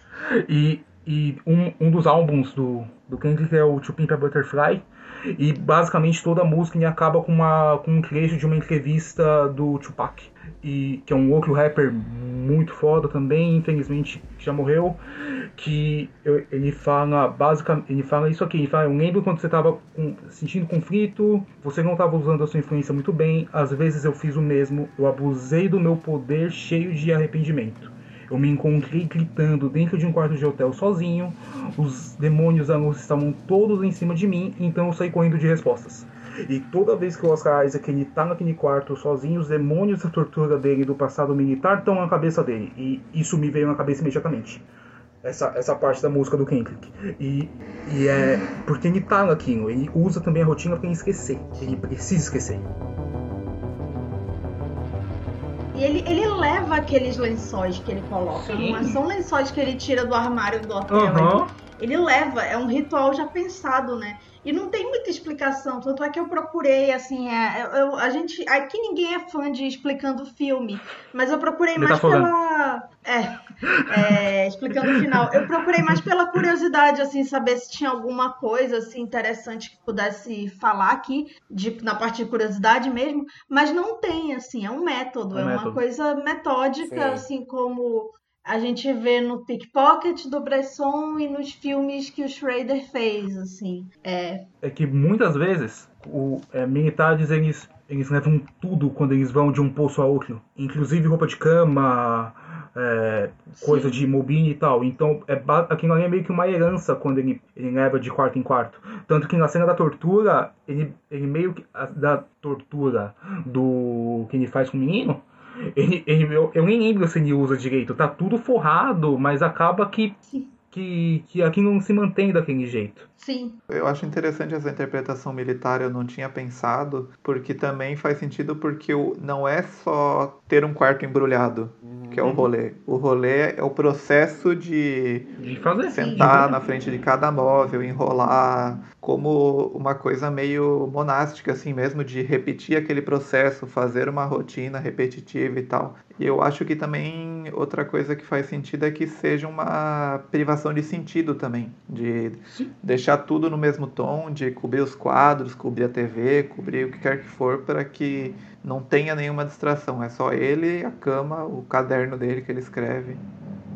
e e um, um dos álbuns do, do Kendrick é o To Pimp a Butterfly. E basicamente toda a música acaba com, uma, com um trecho de uma entrevista do Tupac. E, que é um outro rapper muito foda também, infelizmente já morreu. Que eu, ele fala basicamente, ele fala isso aqui, ele fala, eu lembro quando você estava sentindo conflito, você não estava usando a sua influência muito bem, às vezes eu fiz o mesmo, eu abusei do meu poder cheio de arrependimento. Eu me encontrei gritando dentro de um quarto de hotel sozinho. Os demônios luz estavam todos em cima de mim, então eu saí correndo de respostas. E toda vez que o Oscar Isaac ele tá naquele quarto sozinho, os demônios da tortura dele do passado militar estão na cabeça dele. E isso me veio na cabeça imediatamente. Essa, essa parte da música do Kendrick. E, e é porque ele tá naquilo. Ele usa também a rotina para esquecer. Ele precisa esquecer. E ele, ele leva aqueles lençóis que ele coloca. Sim. Não são lençóis que ele tira do armário do hotel. Uhum. Ele, ele leva, é um ritual já pensado, né? E não tem muita explicação, tanto é que eu procurei, assim, é, eu, a gente. Aqui ninguém é fã de explicando filme, mas eu procurei Ele mais tá pela. É, é, explicando o final. Eu procurei mais pela curiosidade, assim, saber se tinha alguma coisa assim, interessante que pudesse falar aqui, de, na parte de curiosidade mesmo, mas não tem, assim, é um método, um é método. uma coisa metódica, Sim. assim como a gente vê no Pickpocket do Bresson e nos filmes que o Schrader fez, assim. É, é que muitas vezes o é, militares eles eles levam tudo quando eles vão de um poço a outro, inclusive roupa de cama, é, coisa de mobile e tal. Então, é, aqui não é meio que uma herança quando ele, ele leva de quarto em quarto. Tanto que na cena da tortura, ele, ele meio que. da tortura do que ele faz com o menino, ele, ele, eu, eu nem lembro se ele usa direito. Tá tudo forrado, mas acaba que, que, que aqui não se mantém daquele jeito. Sim. Eu acho interessante essa interpretação militar, eu não tinha pensado, porque também faz sentido porque não é só ter um quarto embrulhado. Uhum. que é o rolê. O rolê é o processo de, de fazer sentar na frente de cada móvel, enrolar, como uma coisa meio monástica, assim mesmo, de repetir aquele processo, fazer uma rotina repetitiva e tal. E eu acho que também outra coisa que faz sentido é que seja uma privação de sentido também, de Sim. deixar tudo no mesmo tom, de cobrir os quadros, cobrir a TV, cobrir o que quer que for, para que não tenha nenhuma distração. É só ele, a cama, o caderno dele que ele escreve.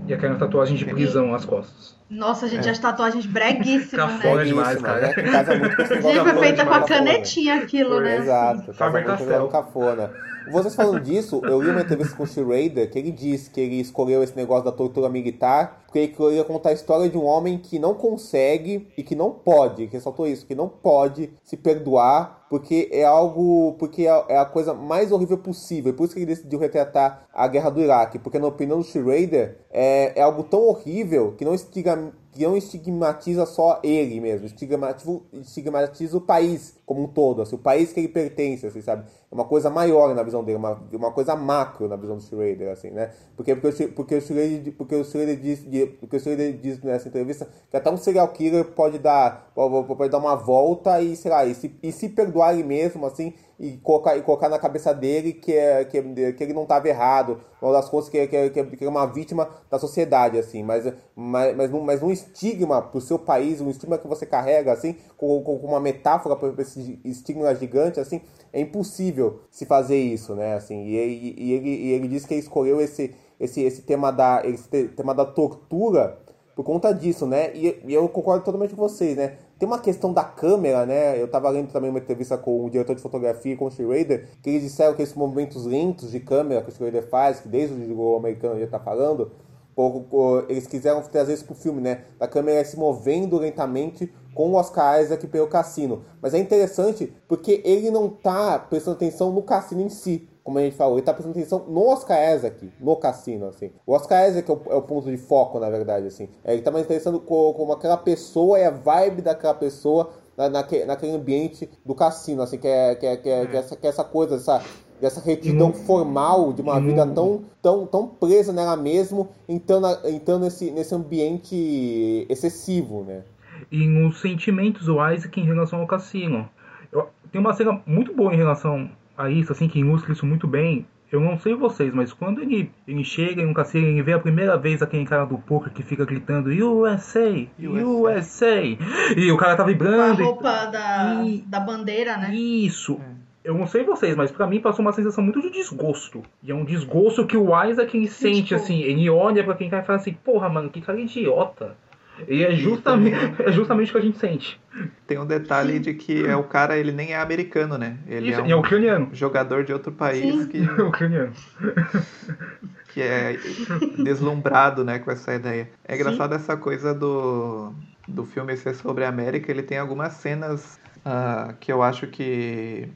E aquela tatuagem de prisão nas costas. Nossa, gente, é. as tatuagens breguíssimas, né? Cafona demais, cara. Né? Casa muito gente, foi feita com a canetinha aquilo, né? Exato. Faber Castell. Cafona. Vocês falando disso, eu li uma entrevista com o Schrader que ele disse que ele escolheu esse negócio da tortura militar porque ele queria contar a história de um homem que não consegue e que não pode, que ressaltou isso, que não pode se perdoar porque é algo, porque é, é a coisa mais horrível possível. Por isso que ele decidiu retratar a guerra do Iraque, porque na opinião do Schrader é, é algo tão horrível que não estigma, que não estigmatiza só ele mesmo, estigmatiza, estigmatiza o país como um todo, assim, o país que ele pertence, assim, sabe? É uma coisa maior na visão dele, uma, uma coisa macro na visão do Schrader, assim, né? Porque, porque, porque o Schrader, porque o Schrader diz, porque o Schrader diz nessa entrevista que até um serial killer pode dar, pode, dar uma volta e, sei lá, e se, e se perdoar ele mesmo, assim, e colocar, e colocar na cabeça dele que, é, que, que ele não estava errado, uma das coisas que, que, que, que é uma vítima da sociedade, assim, mas, mas, mas, um, mas um estigma para o seu país, um estigma que você carrega, assim, com, com uma metáfora para esse estigma gigante, assim, é impossível se fazer isso, né, assim, e, e, e ele, e ele disse que ele escolheu esse, esse, esse, tema, da, esse tema da tortura por conta disso, né, e, e eu concordo totalmente com vocês, né, tem uma questão da câmera, né? Eu tava lendo também uma entrevista com o diretor de fotografia, com o Schrader, que eles disseram que esses movimentos lentos de câmera que o Schrader faz, que desde o jogo americano já tá falando, eles quiseram trazer isso pro filme, né? Da câmera se movendo lentamente com o Oscar Isaac pelo cassino. Mas é interessante porque ele não tá prestando atenção no cassino em si como a gente falou, ele tá prestando atenção no Oscar Isaac, no cassino, assim. O Oscar Isaac é o, é o ponto de foco, na verdade, assim. É, ele tá mais interessando com, com aquela pessoa e a vibe daquela pessoa na, naquele, naquele ambiente do cassino, assim, que é, que é, que é, que é essa, que é essa coisa, essa, dessa retidão formal de uma vida tão, tão, tão presa nela mesmo, entrando, entrando nesse, nesse ambiente excessivo, né? E nos sentimentos do Isaac em relação ao cassino. Eu, tem uma cena muito boa em relação a isso, assim, que ilustra isso muito bem. Eu não sei vocês, mas quando ele, ele chega em um cassino e vê a primeira vez aquele cara do poker que fica gritando USA, USA, USA e o cara tá vibrando. Com a roupa e... da, e... da bandeira, né? Isso. É. Eu não sei vocês, mas para mim passou uma sensação muito de desgosto. E é um desgosto que o Isaac ele sente, tipo... assim. Ele olha para quem cai e fala assim: Porra, mano, que cara idiota. E é justamente, é justamente o que a gente sente. Tem um detalhe Sim. de que é o cara, ele nem é americano, né? Ele Isso, é, um é ucraniano. jogador de outro país Sim. que. É ucraniano. Que é deslumbrado, né, com essa ideia. É engraçado essa coisa do, do filme ser sobre a América, ele tem algumas cenas uh, que eu acho que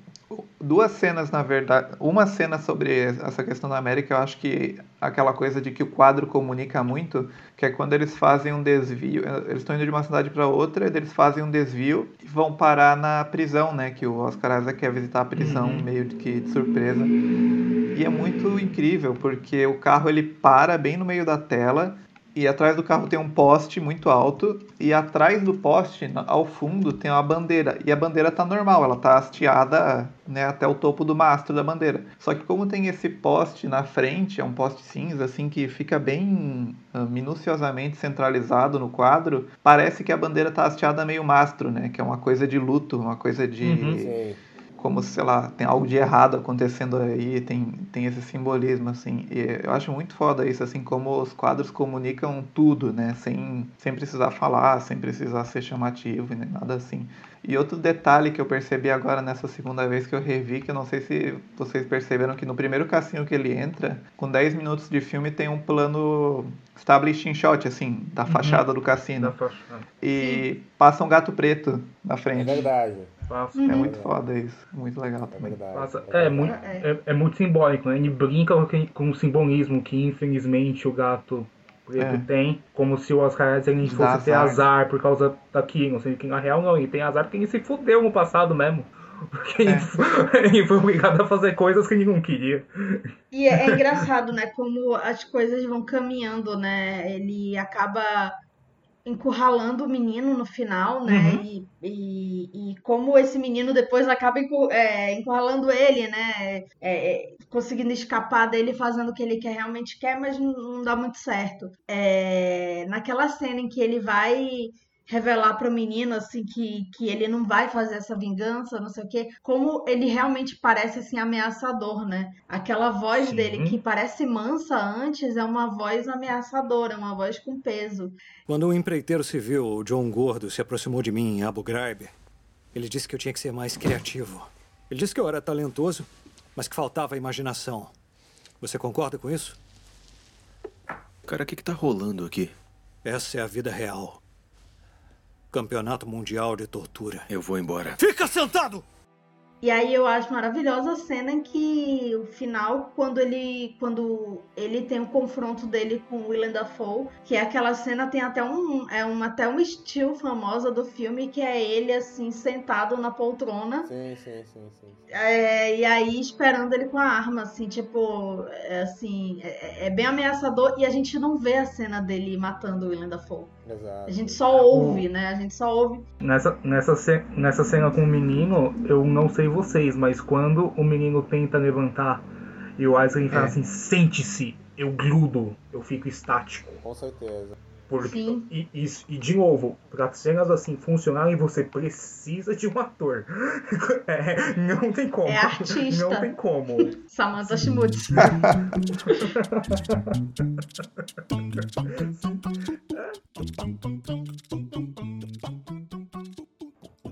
duas cenas, na verdade. Uma cena sobre essa questão da América, eu acho que aquela coisa de que o quadro comunica muito, que é quando eles fazem um desvio. Eles estão indo de uma cidade para outra, eles fazem um desvio e vão parar na prisão, né? Que o Oscar Isaac quer visitar a prisão uhum. meio que de surpresa. E é muito incrível, porque o carro ele para bem no meio da tela e atrás do carro tem um poste muito alto e atrás do poste, ao fundo, tem uma bandeira. E a bandeira tá normal, ela tá hasteada né, até o topo do mastro da bandeira. Só que como tem esse poste na frente, é um poste cinza assim que fica bem uh, minuciosamente centralizado no quadro, parece que a bandeira tá hasteada meio mastro, né, que é uma coisa de luto, uma coisa de uhum como, sei lá, tem algo de errado acontecendo aí, tem, tem esse simbolismo, assim. E eu acho muito foda isso, assim, como os quadros comunicam tudo, né? Sem, sem precisar falar, sem precisar ser chamativo, nem nada assim. E outro detalhe que eu percebi agora nessa segunda vez que eu revi, que eu não sei se vocês perceberam que no primeiro cassino que ele entra, com 10 minutos de filme tem um plano establishing shot, assim, da uhum. fachada do cassino. Da fachada. E Sim. passa um gato preto na frente. É verdade. Passa. Uhum. É muito foda isso. Muito legal é também. Passa. É, é, muito, é, é, muito simbólico, né? Ele brinca com o simbolismo que infelizmente o gato é. tem, como se o Oscar Isaac fosse ter azar por causa daquilo. Assim, que na real não, ele tem azar porque ele se fudeu no passado mesmo. Porque é. ele foi obrigado a fazer coisas que ele não queria. E é, é engraçado, né? Como as coisas vão caminhando, né? Ele acaba encurralando o menino no final, né? Uhum. E, e, e, como esse menino depois acaba é, encurralando ele, né? É, é, conseguindo escapar dele, fazendo o que ele quer, realmente quer, mas não, não dá muito certo. É, naquela cena em que ele vai revelar para o menino assim que, que ele não vai fazer essa vingança, não sei o quê, como ele realmente parece assim ameaçador, né? Aquela voz Sim. dele que parece mansa antes é uma voz ameaçadora, uma voz com peso. Quando o empreiteiro civil, o John Gordo, se aproximou de mim em Abu Ghraib, ele disse que eu tinha que ser mais criativo. Ele disse que eu era talentoso, mas que faltava imaginação. Você concorda com isso? Cara, o que, que tá rolando aqui? Essa é a vida real. Campeonato Mundial de Tortura. Eu vou embora. Fica sentado! E aí eu acho maravilhosa a cena em que o final, quando ele quando ele tem o um confronto dele com o Willem Dafoe, que é aquela cena tem até um é uma até uma estilo famosa do filme que é ele assim sentado na poltrona. Sim, sim, sim, sim. É, e aí esperando ele com a arma assim, tipo, é, assim, é, é, bem ameaçador e a gente não vê a cena dele matando o Willem Dafoe. Exato. A gente só ouve, né? A gente só ouve. Nessa, nessa, nessa cena com o menino, eu não sei vocês, mas quando o menino tenta levantar e o Isaac fala é. assim: sente-se, eu grudo, eu fico estático. Com certeza. Porque, e, e, e, de novo, para cenas assim funcionarem, você precisa de um ator. É, não tem como. É artista. Não tem como. Samantha Schmutz.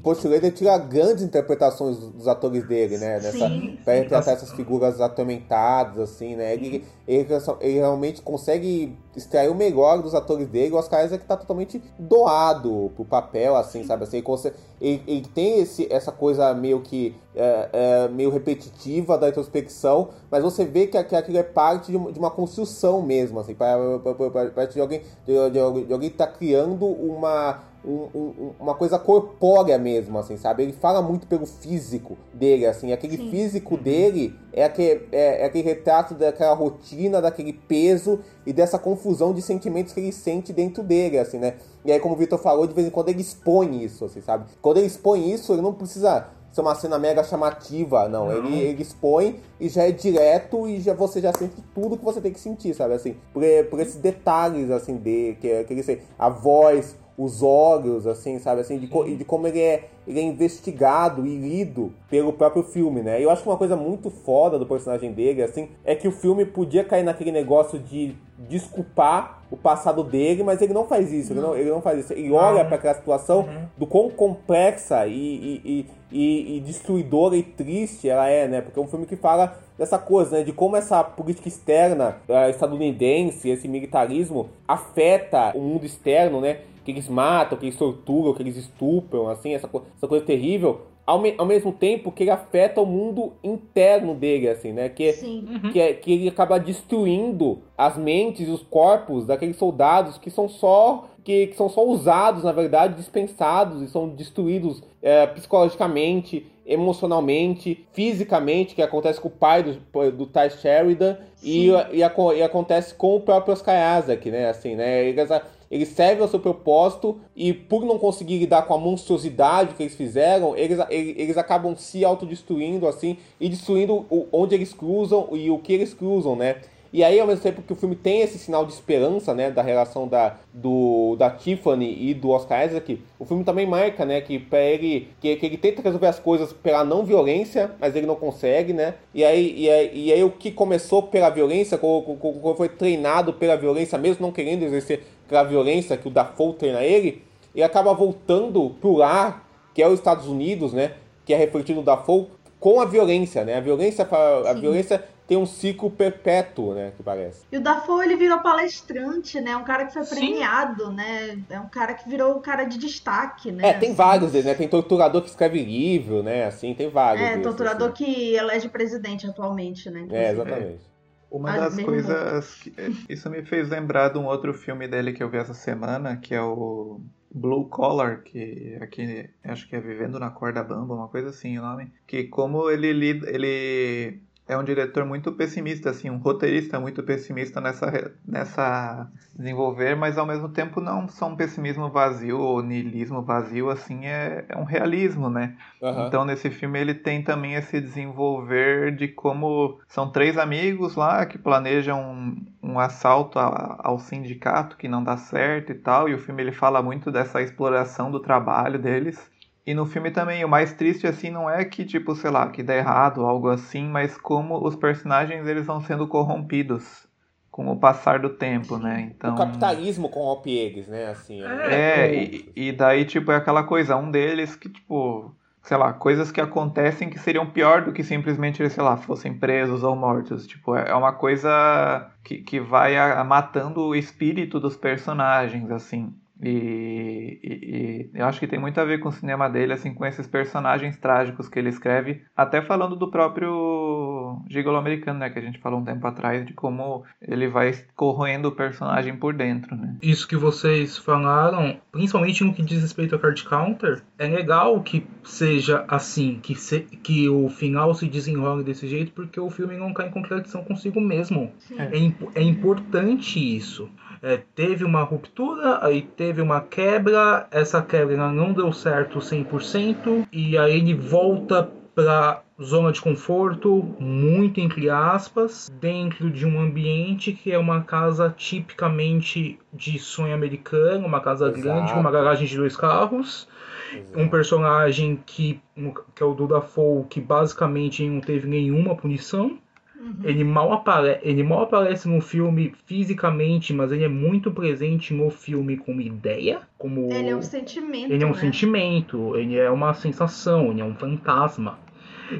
Post Schrader tira grandes interpretações dos atores dele, né? Nessa, sim, pra essas figuras atormentadas, assim, né? Ele, ele, ele, realmente consegue extrair o melhor dos atores dele. O Oscar Isaac tá totalmente doado pro papel, assim, sabe? Assim, ele, consegue, ele, ele tem esse, essa coisa meio que é, é, meio repetitiva da introspecção, mas você vê que, que aquilo é parte de uma, de uma construção mesmo, assim, parte de alguém, de, de, de alguém que tá criando uma um, um, uma coisa corpórea mesmo, assim, sabe? Ele fala muito pelo físico dele, assim. Aquele Sim. físico dele é aquele, é, é, aquele retrato daquela rotina, daquele peso e dessa confusão de sentimentos que ele sente dentro dele, assim, né? E aí, como o Victor falou, de vez em quando ele expõe isso, assim, sabe? Quando ele expõe isso, ele não precisa ser uma cena mega chamativa, não. não. Ele, ele expõe e já é direto e já você já sente tudo que você tem que sentir, sabe? Assim, por, por esses detalhes, assim, de que, que ele, a voz, os olhos, assim, sabe, assim, de, co de como ele é, ele é investigado e lido pelo próprio filme, né? Eu acho que uma coisa muito foda do personagem dele, assim, é que o filme podia cair naquele negócio de desculpar o passado dele, mas ele não faz isso, não. Ele, não, ele não faz isso. Ele olha para aquela situação uhum. do quão complexa e, e, e, e, destruidora e triste ela é, né? Porque é um filme que fala dessa coisa, né? De como essa política externa uh, estadunidense, esse militarismo afeta o mundo externo, né? Que eles matam, que eles torturam, que eles estupram, assim, essa, essa coisa terrível, ao, me, ao mesmo tempo que ele afeta o mundo interno dele, assim, né? Que, uhum. que, é, que ele acaba destruindo as mentes e os corpos daqueles soldados que são só que, que, são só usados, na verdade, dispensados e são destruídos é, psicologicamente, emocionalmente, fisicamente, que acontece com o pai do, do Ty Sheridan e, e, e, e, acontece com o próprio Oscar Isaac, né? Assim, né? Eles, eles servem ao seu propósito e por não conseguir lidar com a monstruosidade que eles fizeram, eles, eles acabam se autodestruindo assim e destruindo onde eles cruzam e o que eles cruzam, né? E aí, ao mesmo tempo que o filme tem esse sinal de esperança, né, da relação da, do, da Tiffany e do Oscar Isaac, o filme também marca, né, que para ele, que, que, ele tenta resolver as coisas pela não violência, mas ele não consegue, né, e aí, e aí, e aí o que começou pela violência, quando foi treinado pela violência, mesmo não querendo exercer pela violência que o Dafoe treina ele, ele acaba voltando pro lar, que é os Estados Unidos, né, que é refletido no Dafoe, com a violência, né, a violência, a violência tem um ciclo perpétuo, né, que parece. E o Dafoe, ele virou palestrante, né, um cara que foi premiado, Sim. né, é um cara que virou um cara de destaque, né. É, tem assim. vários deles, né, tem torturador que escreve livro, né, assim, tem vários. É, desses, torturador assim. que elege presidente atualmente, né. Inclusive. É, exatamente. Uma das coisas. Que, isso me fez lembrar de um outro filme dele que eu vi essa semana, que é o Blue Collar, que aqui acho que é Vivendo na Corda Bamba, uma coisa assim o nome. Que como ele lida, ele é um diretor muito pessimista, assim, um roteirista muito pessimista nessa, nessa desenvolver, mas ao mesmo tempo não só um pessimismo vazio ou niilismo vazio, assim, é, é um realismo, né? Uhum. Então nesse filme ele tem também esse desenvolver de como são três amigos lá que planejam um, um assalto a, ao sindicato que não dá certo e tal, e o filme ele fala muito dessa exploração do trabalho deles. E no filme também, o mais triste, assim, não é que, tipo, sei lá, que dá errado, algo assim, mas como os personagens, eles vão sendo corrompidos com o passar do tempo, né? Então... O capitalismo corrompe eles, né? Assim, é, é e, e, daí, tipo, é aquela coisa, um deles que, tipo, sei lá, coisas que acontecem que seriam pior do que simplesmente eles, sei lá, fossem presos ou mortos. Tipo, é, é uma coisa que, que vai a, a matando o espírito dos personagens, assim. E, e, e, eu acho que tem muito a ver com o cinema dele, assim, com esses personagens trágicos que ele escreve, até falando do próprio Gigolo americano, né, que a gente falou um tempo atrás, de como ele vai corroendo o personagem por dentro, né. Isso que vocês falaram, principalmente no que diz respeito a Card Counter, é legal que seja assim, que, se, que o final se desenrole desse jeito, porque o filme não cai em contradição consigo mesmo. É, é importante isso é, teve uma ruptura, aí teve uma quebra, essa quebra não deu certo 100%, e aí ele volta para zona de conforto, muito entre aspas, dentro de um ambiente que é uma casa tipicamente de sonho americano, uma casa Exato. grande com uma garagem de dois carros. Exato. Um personagem que, que é o Duda Fall, que basicamente não teve nenhuma punição. Uhum. Ele, mal apare ele mal aparece no filme fisicamente, mas ele é muito presente no filme como ideia. Como... Ele é um sentimento. Ele é um né? sentimento, ele é uma sensação, ele é um fantasma.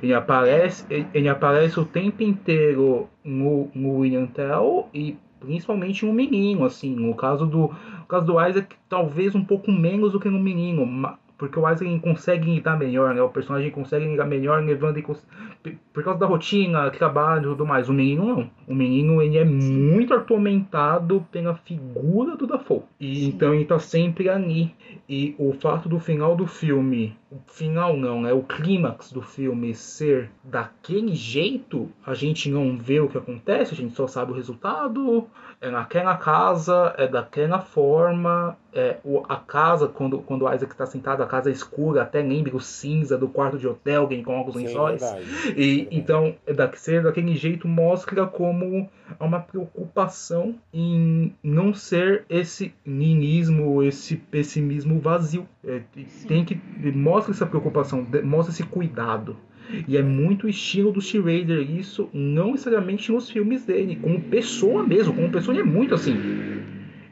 Ele aparece, ele, ele aparece o tempo inteiro no, no William Tell e principalmente no menino, assim, no caso do no caso do Isaac, talvez um pouco menos do que no menino, porque o Isaac consegue lidar melhor, né? O personagem consegue lidar melhor levando em por causa da rotina, trabalho e tudo mais. O menino não. O menino ele é muito atormentado pela figura do Dafoe. E então ele tá sempre ali. E o fato do final do filme, o final não, né? O clímax do filme ser daquele jeito, a gente não vê o que acontece, a gente só sabe o resultado. É naquela casa, é daquela forma. É, o, a casa, quando, quando o Isaac está sentado, a casa é escura, até lembra o cinza do quarto de hotel, alguém com alguns lençóis. E então, é da, ser daquele jeito mostra como há uma preocupação em não ser esse ninismo, esse pessimismo vazio. É, tem que mostra essa preocupação, mostra esse cuidado. E é muito estilo do Steve Raider isso, não necessariamente nos filmes dele, como pessoa mesmo, como pessoa ele é muito assim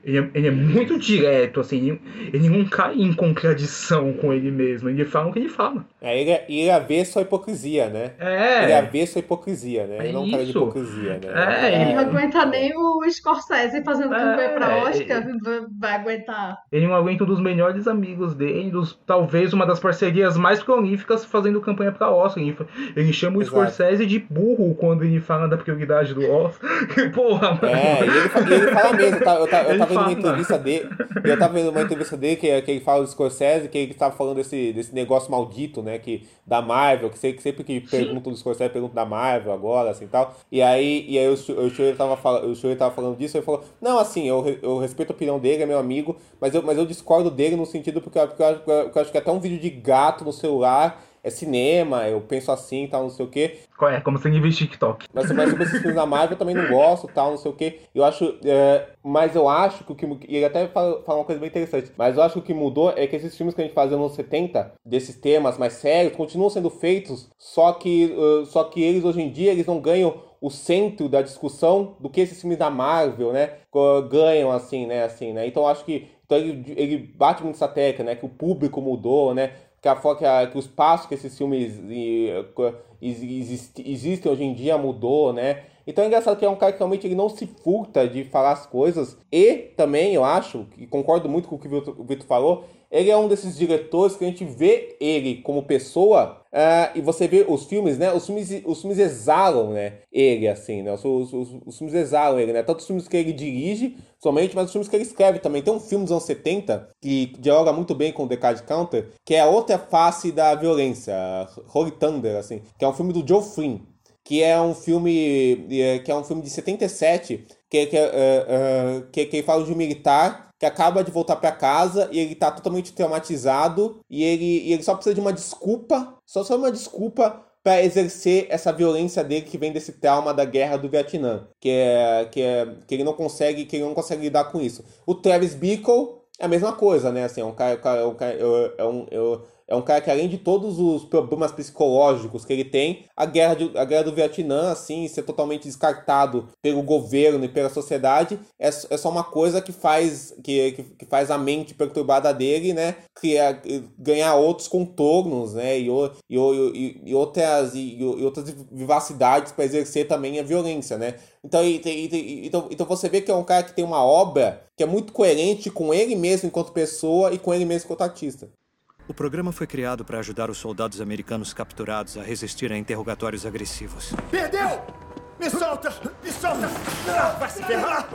ele é, ele é, muito direto, assim, ele, ele, não cai em contradição com ele mesmo, ele fala o que ele fala. É, ele, é, ele é vê sua hipocrisia, né? É. Ele é vê sua hipocrisia, né? Ele é não isso. cara de hipocrisia, né? É, ele não aguenta nem o Scorsese fazendo é, campanha pra Oscar, ele, vai aguentar. Ele não aguenta um dos melhores amigos dele, dos, talvez uma das parcerias mais prolíficas fazendo campanha pra Oscar. Ele, ele chama o Exato. Scorsese de burro quando ele fala da prioridade do Oscar. Porra, mano. É, e ele, ele fala mesmo, tá, eu, tá, eu tava vendo uma entrevista dele. Eu tava vendo uma entrevista dele que, que ele fala do Scorsese, que ele estava falando desse, desse negócio maldito, né? Que, da Marvel, que sempre, sempre que perguntam do Scorsese, perguntam da Marvel agora, assim tal. E aí, e aí o, o Schroeder tava, falando, o tava falando disso, ele falou, não, assim, eu, eu respeito a opinião dele, é meu amigo, mas eu, mas eu discordo dele no sentido porque, porque, eu, porque eu acho que até um vídeo de gato no celular é cinema, eu penso assim e tal, não sei o quê. É, como se vê TikTok. Mas, mas sobre esses filmes da Marvel eu também não gosto, tal, não sei o quê. Eu acho. É, mas eu acho que o que. E ele até fala, fala, uma coisa bem interessante. Mas eu acho que o que mudou é que esses filmes que a gente fazia nos anos 70, desses temas mais sérios, continuam sendo feitos, só que, uh, só que eles hoje em dia eles não ganham o centro da discussão do que esses filmes da Marvel, né? Ganham, assim, né? Assim, né? Então eu acho que. Então ele, ele bate muito essa tecla, né? Que o público mudou, né? Que, a, que, a, que os passos que esses filmes existem hoje em dia mudou, né? Então é engraçado que é um cara que realmente ele não se furta de falar as coisas. E também, eu acho, e concordo muito com o que o Vitor falou, ele é um desses diretores que a gente vê ele como pessoa uh, e você vê os filmes, né? Os filmes, os filmes exalam, né? Ele, assim, né? Os, os, os, os filmes exalam ele, né? Tanto os filmes que ele dirige somente, mas os filmes que ele escreve também. Tem um filme dos anos 70 que dialoga muito bem com o Decade Counter, que é a outra face da violência, Holy Thunder, assim, que é um filme do Joe Flynn, que é um filme é, que é um filme de 77, que, que, uh, uh, que, que fala de um militar que acaba de voltar para casa e ele tá totalmente traumatizado e ele, e ele só precisa de uma desculpa, só só uma desculpa para exercer essa violência dele que vem desse trauma da guerra do Vietnã, que é que é que ele não consegue, que ele não consegue lidar com isso. O Travis Bickle é a mesma coisa, né? Assim, é um cara, é um, cara, é um, é é um cara que, além de todos os problemas psicológicos que ele tem, a guerra, de, a guerra do Vietnã, assim, ser totalmente descartado pelo governo e pela sociedade, é, é só uma coisa que faz, que, que, que faz a mente perturbada dele, né, criar, ganhar outros contornos, né, e, e, e, e outras, e, e outras vivacidades para exercer também a violência, né. Então, então, então você vê que é um cara que tem uma obra que é muito coerente com ele mesmo enquanto pessoa e com ele mesmo enquanto artista. O programa foi criado para ajudar os soldados americanos capturados a resistir a interrogatórios agressivos. Perdeu! Me solta! Me solta! Vai se ferrar!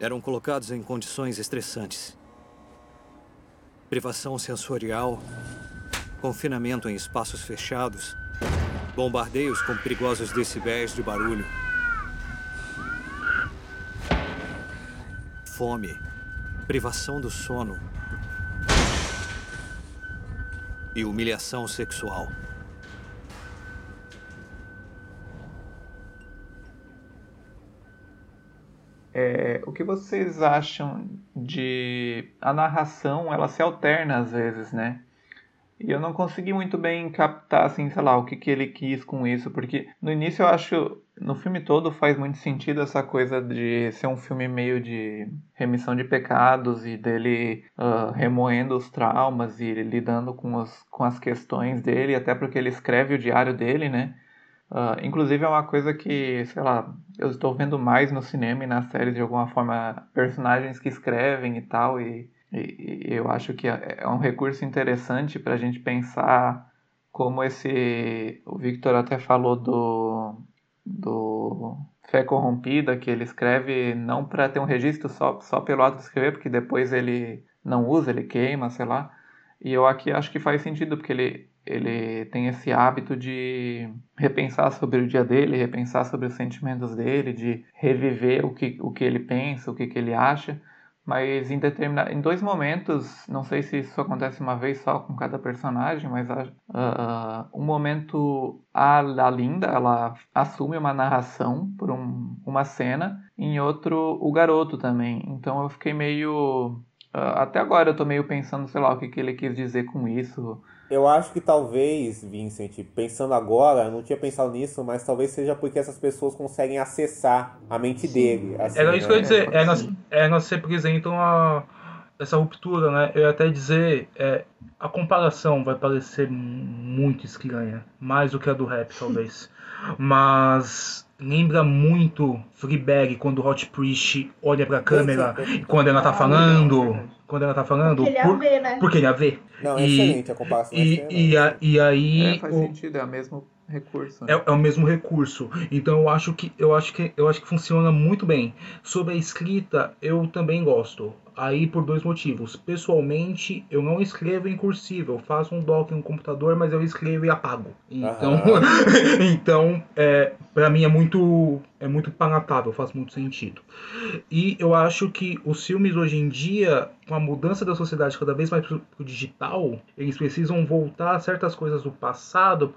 Eram colocados em condições estressantes. Privação sensorial, confinamento em espaços fechados, bombardeios com perigosos decibéis de barulho, fome, privação do sono e humilhação sexual. É, o que vocês acham de a narração? Ela se alterna às vezes, né? E eu não consegui muito bem captar, assim, sei lá, o que, que ele quis com isso, porque no início eu acho, no filme todo faz muito sentido essa coisa de ser um filme meio de remissão de pecados e dele uh, remoendo os traumas e lidando com, os, com as questões dele, até porque ele escreve o diário dele, né? Uh, inclusive é uma coisa que, sei lá, eu estou vendo mais no cinema e nas séries de alguma forma personagens que escrevem e tal, e eu acho que é, é um recurso interessante para a gente pensar como esse. O Victor até falou do, do Fé Corrompida, que ele escreve não para ter um registro só, só pelo ato de escrever, porque depois ele não usa, ele queima, sei lá. E eu aqui acho que faz sentido, porque ele, ele tem esse hábito de repensar sobre o dia dele, repensar sobre os sentimentos dele, de reviver o que, o que ele pensa, o que, que ele acha mas em determinado, em dois momentos, não sei se isso acontece uma vez só com cada personagem, mas uh, um momento a, a Linda ela assume uma narração por um, uma cena, em outro o garoto também. Então eu fiquei meio uh, até agora eu tô meio pensando, sei lá, o que, que ele quis dizer com isso. Eu acho que talvez, Vincent, pensando agora, eu não tinha pensado nisso, mas talvez seja porque essas pessoas conseguem acessar a mente dele. Assim, Era isso né? que eu ia dizer. É, nós, é, nós representam a, essa ruptura, né? Eu ia até dizer, é, a comparação vai parecer muito estranha, mais do que a do rap, talvez. Mas lembra muito Fleabag quando o Hot Priest olha pra câmera e quando ela tá falando. Quando ela tá falando. Porque ele por, a vê, né? Porque ele a vê. Não, é e, excelente a comparação. E, e, a, e aí. É, faz o, sentido, é o mesmo recurso. Né? É, é, o mesmo recurso. Então eu acho que eu acho que eu acho que funciona muito bem. Sobre a escrita, eu também gosto. Aí por dois motivos. Pessoalmente, eu não escrevo em cursiva. Eu faço um doc no computador, mas eu escrevo e apago. Então, então é, para mim é muito é muito palatável, faz muito sentido. E eu acho que os filmes hoje em dia, com a mudança da sociedade cada vez mais pro, digital, eles precisam voltar a certas coisas do passado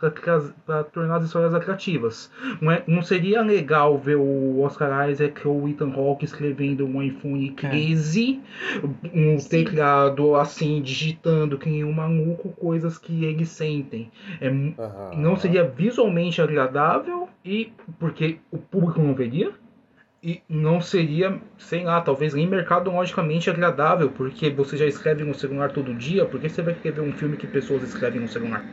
para tornar as histórias atrativas. Não, é, não seria legal ver o Oscar Isaac ou o Ethan Hawke escrevendo um iPhone 13, é. um Sim. teclado assim, digitando que nem um maluco coisas que eles sentem. É, uhum. Não seria visualmente agradável e porque o público não veria e não seria, sei lá, talvez nem mercadologicamente agradável, porque você já escreve no celular todo dia, por que você vai escrever um filme que pessoas escrevem no celular?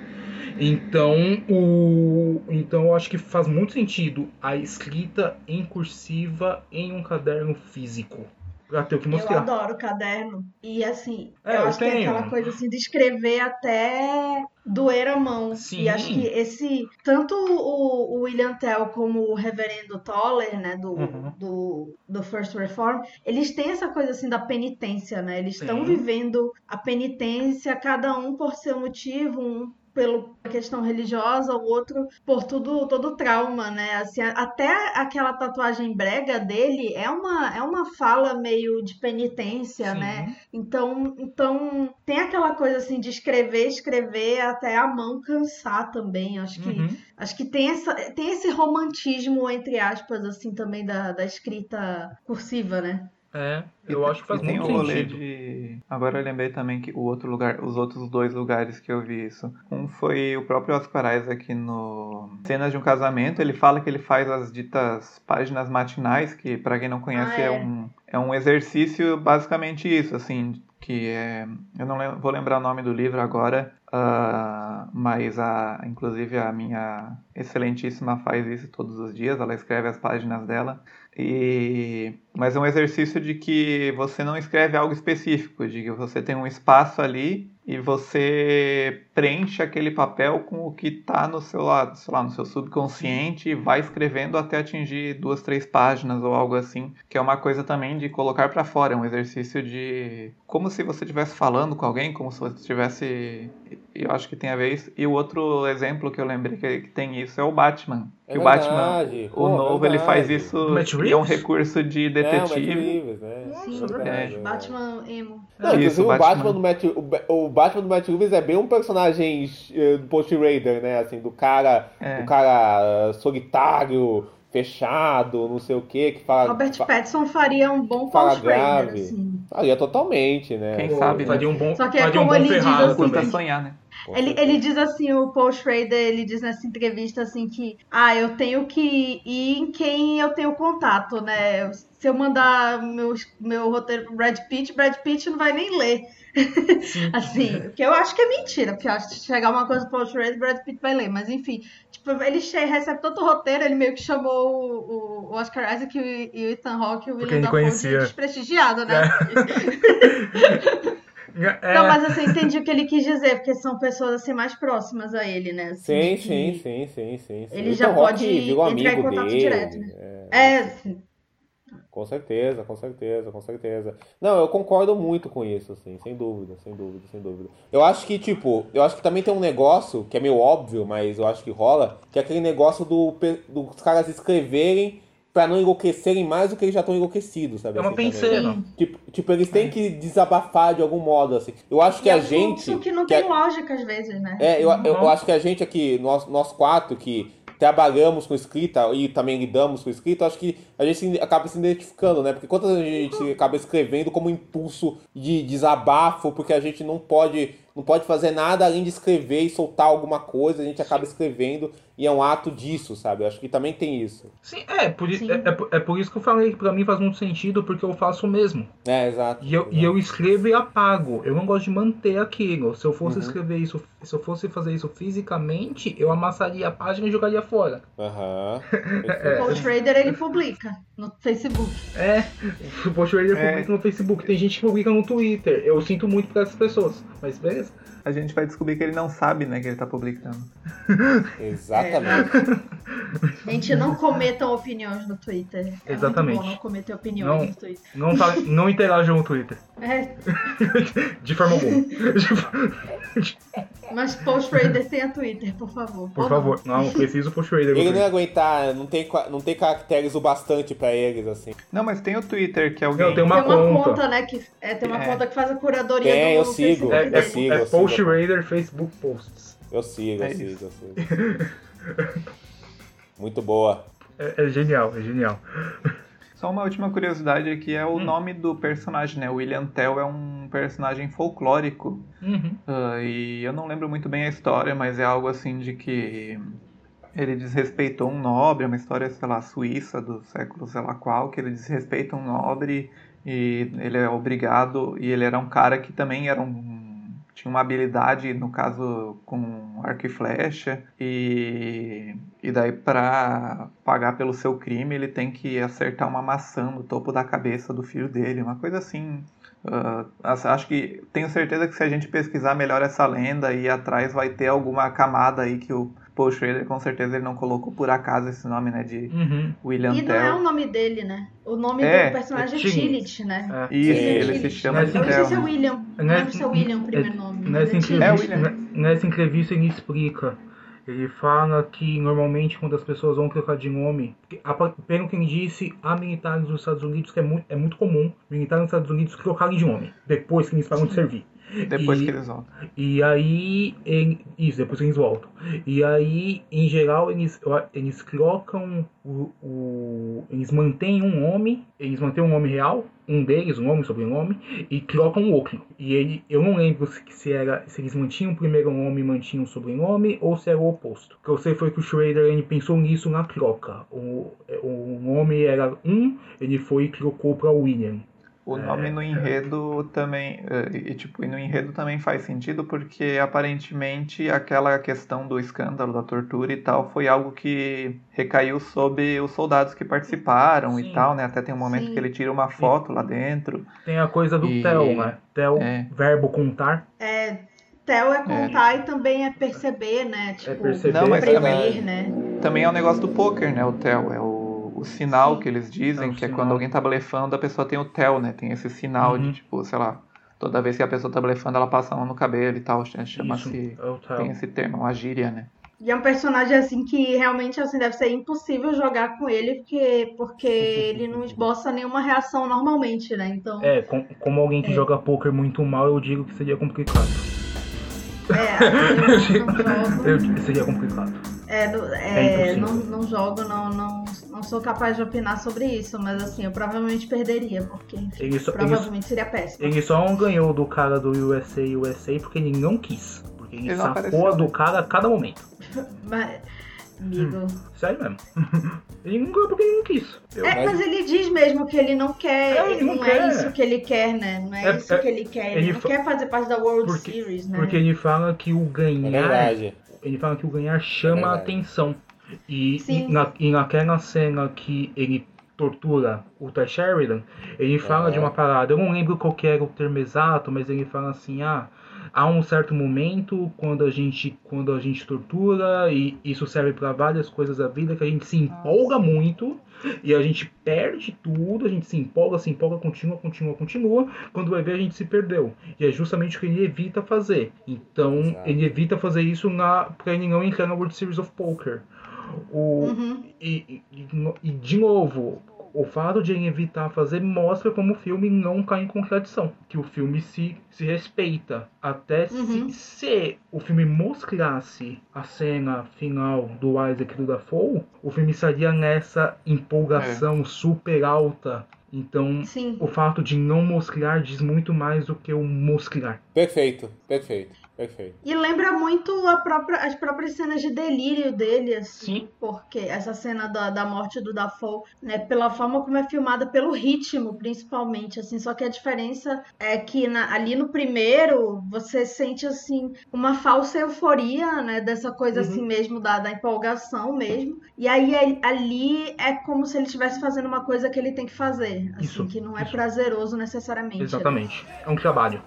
Então, o, então eu acho que faz muito sentido a escrita em cursiva em um caderno físico. Pra ter o que Eu mostrar. adoro caderno. E assim, É, eu eu acho que é tenho. aquela coisa assim de escrever até doer a mão. Sim. E acho que esse. Tanto o, o William Tell como o Reverendo Toller, né, do, Uhum. do, do First Reform, eles têm essa coisa assim da penitência, né? Eles estão vivendo a penitência, cada um por seu motivo, um pela questão religiosa, o outro por tudo todo o trauma, né? Assim, até aquela tatuagem brega dele é uma é uma fala meio de penitência, Sim. né? Então, então tem aquela coisa assim de escrever, escrever até a mão cansar também. Acho que Uhum. acho que tem essa tem esse romantismo entre aspas assim também da, da escrita cursiva, né? É, eu acho que faz e tem muito o rolê sentido. de. Agora eu lembrei também que o outro lugar, os outros dois lugares que eu vi isso. Um foi o próprio Oscar Isaac no Cenas de um Casamento. Ele fala que ele faz as ditas páginas matinais, que pra quem não conhece Ah, é. é. um é um exercício basicamente isso, assim, que é. Eu não lem- vou lembrar o nome do livro agora, ah, mas a, inclusive a minha excelentíssima faz isso todos os dias, ela escreve as páginas dela. E, mas é um exercício de que você não escreve algo específico, de que você tem um espaço ali e você preenche aquele papel com o que está no seu lado, sei lá, no seu subconsciente e vai escrevendo até atingir duas, três páginas ou algo assim, que é uma coisa também de colocar para fora, é um exercício de como se você estivesse falando com alguém, como se você estivesse, eu acho que tem a ver isso. E o outro exemplo que eu lembrei que, tem isso é o Batman. É Que o verdade, Batman, pô, o novo, ele faz verdade. isso e é um recurso de É, o detetive. Reeves, né? Sim, Verdade, é. verdade. Batman emo. Não, inclusive Isso, o Batman. Batman do Matt, o, o Batman do Matt Reeves é bem um personagem eh, do Post Raider, né? Assim, do cara, É. do cara ah, solitário, fechado, não sei o que, que fala. Robert fa- Pattinson faria um bom fala Schrader, grave. assim. Faria totalmente, né? Quem sabe, né? Faria um bom, Só que é faria um como bom ele diz assim, sonhar, né? Ele, ele diz assim, o Paul Schrader, ele diz nessa entrevista assim que, ah, eu tenho que ir em quem eu tenho contato, né? Se eu mandar meu, meu roteiro pro Brad Pitt, Brad Pitt não vai nem ler. assim, porque eu acho que é mentira, porque eu acho que chegar uma coisa pro Schrader, Brad Pitt vai ler, mas enfim, tipo, ele recebe tanto roteiro, ele meio que chamou o, o Oscar Isaac e o, e o Ethan Hawke e o William Dafoe de conhecia. desprestigiado, né? É, Não, mas assim, entendi o que ele quis dizer, porque são pessoas assim mais próximas a ele, né? Assim, Sim, que sim, sim, sim, sim, sim. Ele O já Hawke pode entrar em contato dele, direto, né? é. É, assim, Com certeza, com certeza, com certeza. Não, eu concordo muito com isso, assim, sem dúvida, sem dúvida, sem dúvida. Eu acho que, tipo, eu acho que também tem um negócio que é meio óbvio, mas eu acho que rola, que é aquele negócio do, dos caras escreverem pra não enlouquecerem mais do que eles já estão enlouquecidos, sabe? É uma assim, penseira. Tipo, tipo, eles têm que desabafar de algum modo, assim. Eu acho que E é a um gente. que não que tem a- lógica às vezes, né? é, eu, eu, eu Uhum. acho que a gente aqui, nós, nós quatro que trabalhamos com escrita e também lidamos com escrita, acho que a gente acaba se identificando, né? Porque quantas a gente acaba escrevendo como impulso de desabafo, porque a gente não pode, não pode fazer nada além de escrever e soltar alguma coisa, a gente acaba escrevendo e é um ato disso, sabe? Eu acho que também tem isso. Sim, é por, Sim. é, é por- é por isso que eu falei que pra mim faz muito sentido, porque eu faço o mesmo. É, exato. E eu, e eu escrevo e apago. Eu não gosto de manter aquilo. Se eu fosse Uhum. escrever isso, se eu fosse fazer isso fisicamente, eu amassaria a página e jogaria fora. Aham. O Paul Schrader, ele publica no Facebook. É, o Post Raider É. publica no Facebook. Tem gente que publica no Twitter. Eu sinto muito pra essas pessoas. Mas beleza. A gente vai descobrir que ele não sabe, né, que ele tá publicando. Exatamente. Gente, não cometam opiniões no Twitter. É Exatamente. muito bom não cometer opiniões Não. no Twitter. Não, tá, não interajam no Twitter. É, De forma alguma. mas Paul Schrader tenha Twitter, por favor. Por Ou favor. Não, preciso Post Raider. Ele não ia aguentar, não tem, não tem caracteres o bastante pra eles, assim. Não, mas tem o Twitter, que é alguém. Não, tem uma Tem uma conta. conta, né? Que, é, tem uma É. conta que faz a curadoria Tem, do eu sigo. É, Eu é, sigo, é eu Post sigo. Raider Facebook Posts. Eu sigo, eu É sigo, eu sigo. Muito boa. É, é genial, é genial. Só uma última curiosidade aqui é o Hum. nome do personagem, né? O William Tell é um personagem folclórico. Uhum. Ah, e eu não lembro muito bem a história, mas é algo assim de que ele desrespeitou um nobre, é uma história, sei lá, suíça do século sei lá qual, que ele desrespeita um nobre e ele é obrigado, e ele era um cara que também era um tinha uma habilidade, no caso, com arco e flecha, e, e daí para pagar pelo seu crime ele tem que acertar uma maçã no topo da cabeça do filho dele, uma coisa assim. Uh, acho que tenho certeza que se a gente pesquisar melhor essa lenda e atrás vai ter alguma camada aí que o Paul Schrader com certeza ele não colocou por acaso esse nome, né, de uhum. William E não Tell. é o nome dele, né? O nome É, do personagem é é Tillit, né? É. Isso, Sim, ele se chama Não é de Eu não sei se é. William. Não Nessa- se é William o primeiro nome. Nessa é. É, entrevista, nessa entrevista ele explica. Ele fala que normalmente quando as pessoas vão trocar de nome, pelo que ele disse, há militares dos Estados Unidos que é muito, é muito comum militares dos Estados Unidos trocarem de nome depois que eles param de servir. Depois E- que eles voltam. E aí, ele- isso, depois que eles voltam. E aí, em geral, eles, eles trocam o, o- Eles mantêm um nome, eles mantêm um nome real, um deles, um nome, sobrenome, e trocam o outro. E ele, eu não lembro se, se era se eles mantinham o primeiro nome e mantinham o sobrenome, ou se era o oposto. O que eu sei foi que o Schrader ele pensou nisso na troca. O, o nome era um, ele foi e trocou para William. O nome no enredo também, eh, e tipo, e no enredo também faz sentido porque aparentemente aquela questão do escândalo, da tortura e tal, foi algo que recaiu sobre os soldados que participaram Sim. e tal, né? Até tem um momento Sim. que ele tira uma foto lá dentro. Tem a coisa do E- Tel, né? Tel, É. verbo contar. É, Tel é contar e também é perceber, né? Tipo, perceber. Não, mas prever, também- né? Também é o negócio do poker, né? O tel é o, o sinal que eles dizem, É que é quando alguém tá blefando, a pessoa tem o tel, né? Tem esse sinal Uhum. de tipo, sei lá, toda vez que a pessoa tá blefando, ela passa a mão no cabelo e tal, chama-se é tem esse termo, uma gíria, né? E é um personagem assim que realmente assim deve ser impossível jogar com ele porque porque ele não esboça nenhuma reação normalmente, né? Então, É, com- como alguém que É. joga poker muito mal, eu digo que seria complicado. é, eu não jogo. Eu, seria complicado. É, do- É é, não, não jogo, não, não, não sou capaz de opinar sobre isso, mas assim, eu provavelmente perderia, porque enfim, Ele só- ele- provavelmente seria péssimo. Ele só não ganhou do cara do USA USA porque ele não quis. Porque ele, Ele sacou do cara a cada momento. Mas, amigo. Sério mesmo. ele não ganhou porque ele não quis. Eu- É, mas ele diz mesmo que ele não quer, É, ele não não, quer. é isso que ele quer, né? Não é, É- isso é- que ele quer. Ele, ele não fa- quer fazer parte da World Porque- Series, né? Porque ele fala que o É ganhar. verdade. Ele fala que o ganhar chama a verdade. atenção. E, e, na, e naquela cena que ele tortura o Ty Sheridan, ele fala Aham. de uma parada, eu não lembro qual que era o termo exato, mas ele fala assim, ah, há um certo momento quando a gente quando a gente tortura e isso serve para várias coisas da vida que a gente se empolga muito e a gente perde tudo, a gente se empolga, se empolga, continua, continua, continua, quando vai ver a gente se perdeu. E é justamente o que ele evita fazer. Então, Exato. ele evita fazer isso na para ele não entrar na World Series of Poker. O, Uhum. e, e, e, de novo, o fato de evitar fazer mostra como o filme não cai em contradição. Que o filme se, se respeita. Até Uhum. se, se o filme mostrasse a cena final do Isaac e do Dafoe, o filme estaria nessa empolgação super alta. Então, Sim. o fato de não mostrar diz muito mais do que o mostrar. Perfeito, perfeito, perfeito. E lembra muito a própria, as próprias cenas de delírio dele, assim. Sim. Porque essa cena da, da morte do Dafoe, né? Pela forma como é filmada, pelo ritmo, principalmente, assim. Só que a diferença é que na- ali no primeiro, você sente, assim, uma falsa euforia, né? Dessa coisa, assim, mesmo, da, da empolgação mesmo. E aí, ali, é como se ele estivesse fazendo uma coisa que ele tem que fazer. Assim, Isso, que não é isso. prazeroso necessariamente. né? Exatamente. É um trabalho.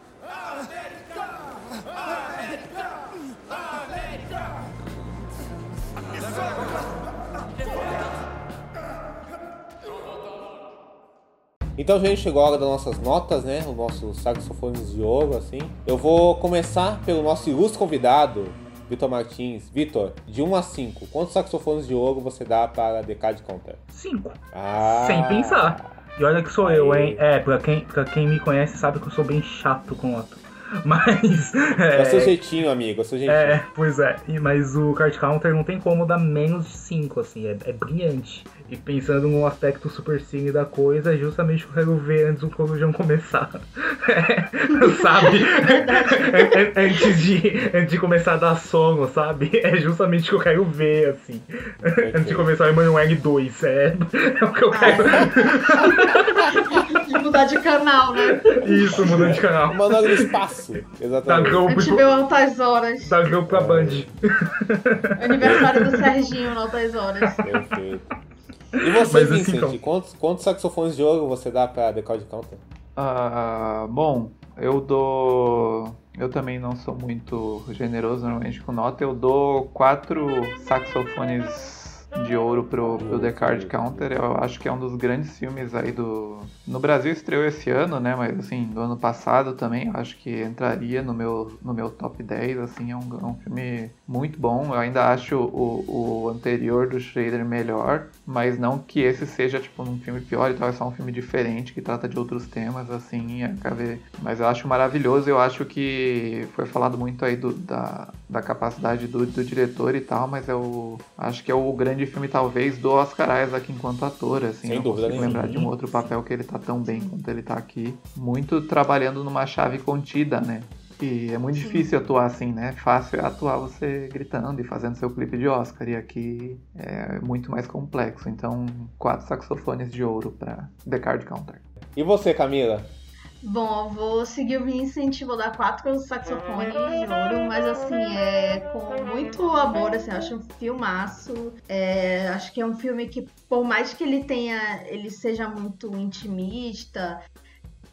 Então, gente, chegou a hora das nossas notas, né? Os nossos saxofones de ouro, assim. Eu vou começar pelo nosso ilustre convidado, Vitor Martins. Vitor, de 1 a 5, quantos saxofones de ouro você dá para Decade Counter? Cinco. Ah, Sem pensar. E olha que sou eu, hein? É, pra quem, pra quem me conhece sabe que eu sou bem chato com nota. Mas. É o seu É, jeitinho, amigo, é seu jeitinho. é, pois é. Mas o card counter não tem como dar menos de 5, assim. É, é brilhante. E pensando no aspecto super cine da coisa, é justamente o que eu quero ver antes do Corujão começar. sabe? An- an- antes, de, antes de começar a dar sono, sabe? É justamente o que eu quero ver, assim. Antes de começar o Emanuele 2. É, é o que eu quero. da mudar de canal, né? Isso, mudando de canal. Mandando no espaço. Exatamente. Da A Globo, gente pro- altas horas. da Globo pra Band. Aniversário do Serginho no altas horas. Perfeito. E você, Mas assim, Vincent, então. quantos, quantos saxofones de ouro você dá pra The Cloud Counter? Ah, bom, eu dou. Eu também não sou muito generoso normalmente com nota. Eu dou quatro saxofones de ouro pro, pro The Card Counter. Eu acho que é um dos grandes filmes aí do. No Brasil estreou esse ano, né? Mas assim, do ano passado também. Eu acho que entraria no meu, no meu top 10. Assim, é um, é um filme muito bom. Eu ainda acho o, o anterior do Schrader melhor. Mas não que esse seja tipo um filme pior e tal. É só um filme diferente que trata de outros temas, assim. Acabei... Mas eu acho maravilhoso. Eu acho que foi falado muito aí do, da, da capacidade do, do diretor e tal. Mas eu acho que é o grande filme, talvez, do Oscar Isaac enquanto ator. Assim, Sem não dúvida consigo lembrar de um outro papel que ele tá tão bem quanto ele tá aqui. Muito trabalhando numa chave contida, né? E é muito difícil atuar assim, né? Fácil é atuar você gritando e fazendo seu clipe de Oscar. E aqui é muito mais complexo. Então, quatro saxofones de ouro pra The Card Counter. E você, Camila? Bom, eu vou seguir o Vincent, vou dar quatro saxofones de ouro, mas assim, é com muito amor, assim, eu acho um filmaço. É, acho que é um filme que, por mais que ele tenha, ele seja muito intimista,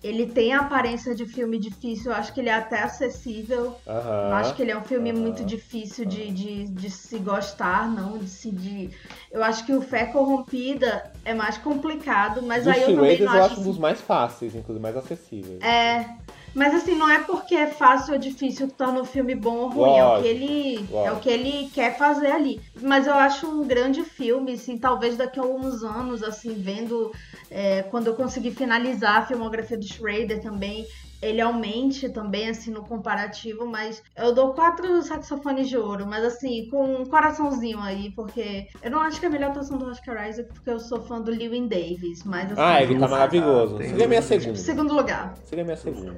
ele tem a aparência de filme difícil, eu acho que ele é até acessível. Aham. Eu acho que ele é um filme aham. muito difícil de, de, de se gostar, não de se. De... Eu acho que o Fé Corrompida é mais complicado, mas Dos aí eu também não eu acho. acho um dos mais fáceis, inclusive mais acessíveis. É. Mas assim, não é porque é fácil ou difícil que torna o filme bom ou ruim. É o, Lógico, que ele, é lógico. o que ele quer fazer ali. Mas eu acho um grande filme, assim, talvez daqui a alguns anos, assim, vendo. É, quando eu conseguir finalizar a filmografia do Schrader também. Ele aumente também, assim, no comparativo, mas eu dou quatro saxofones de ouro, mas assim, com um coraçãozinho aí, porque eu não acho que é a melhor atuação do Oscar Isaac, porque eu sou fã do Lewin Davis, mas assim. Ah, ele tá maravilhoso. tem- Seria minha segunda. Segundo lugar. Seria minha segunda,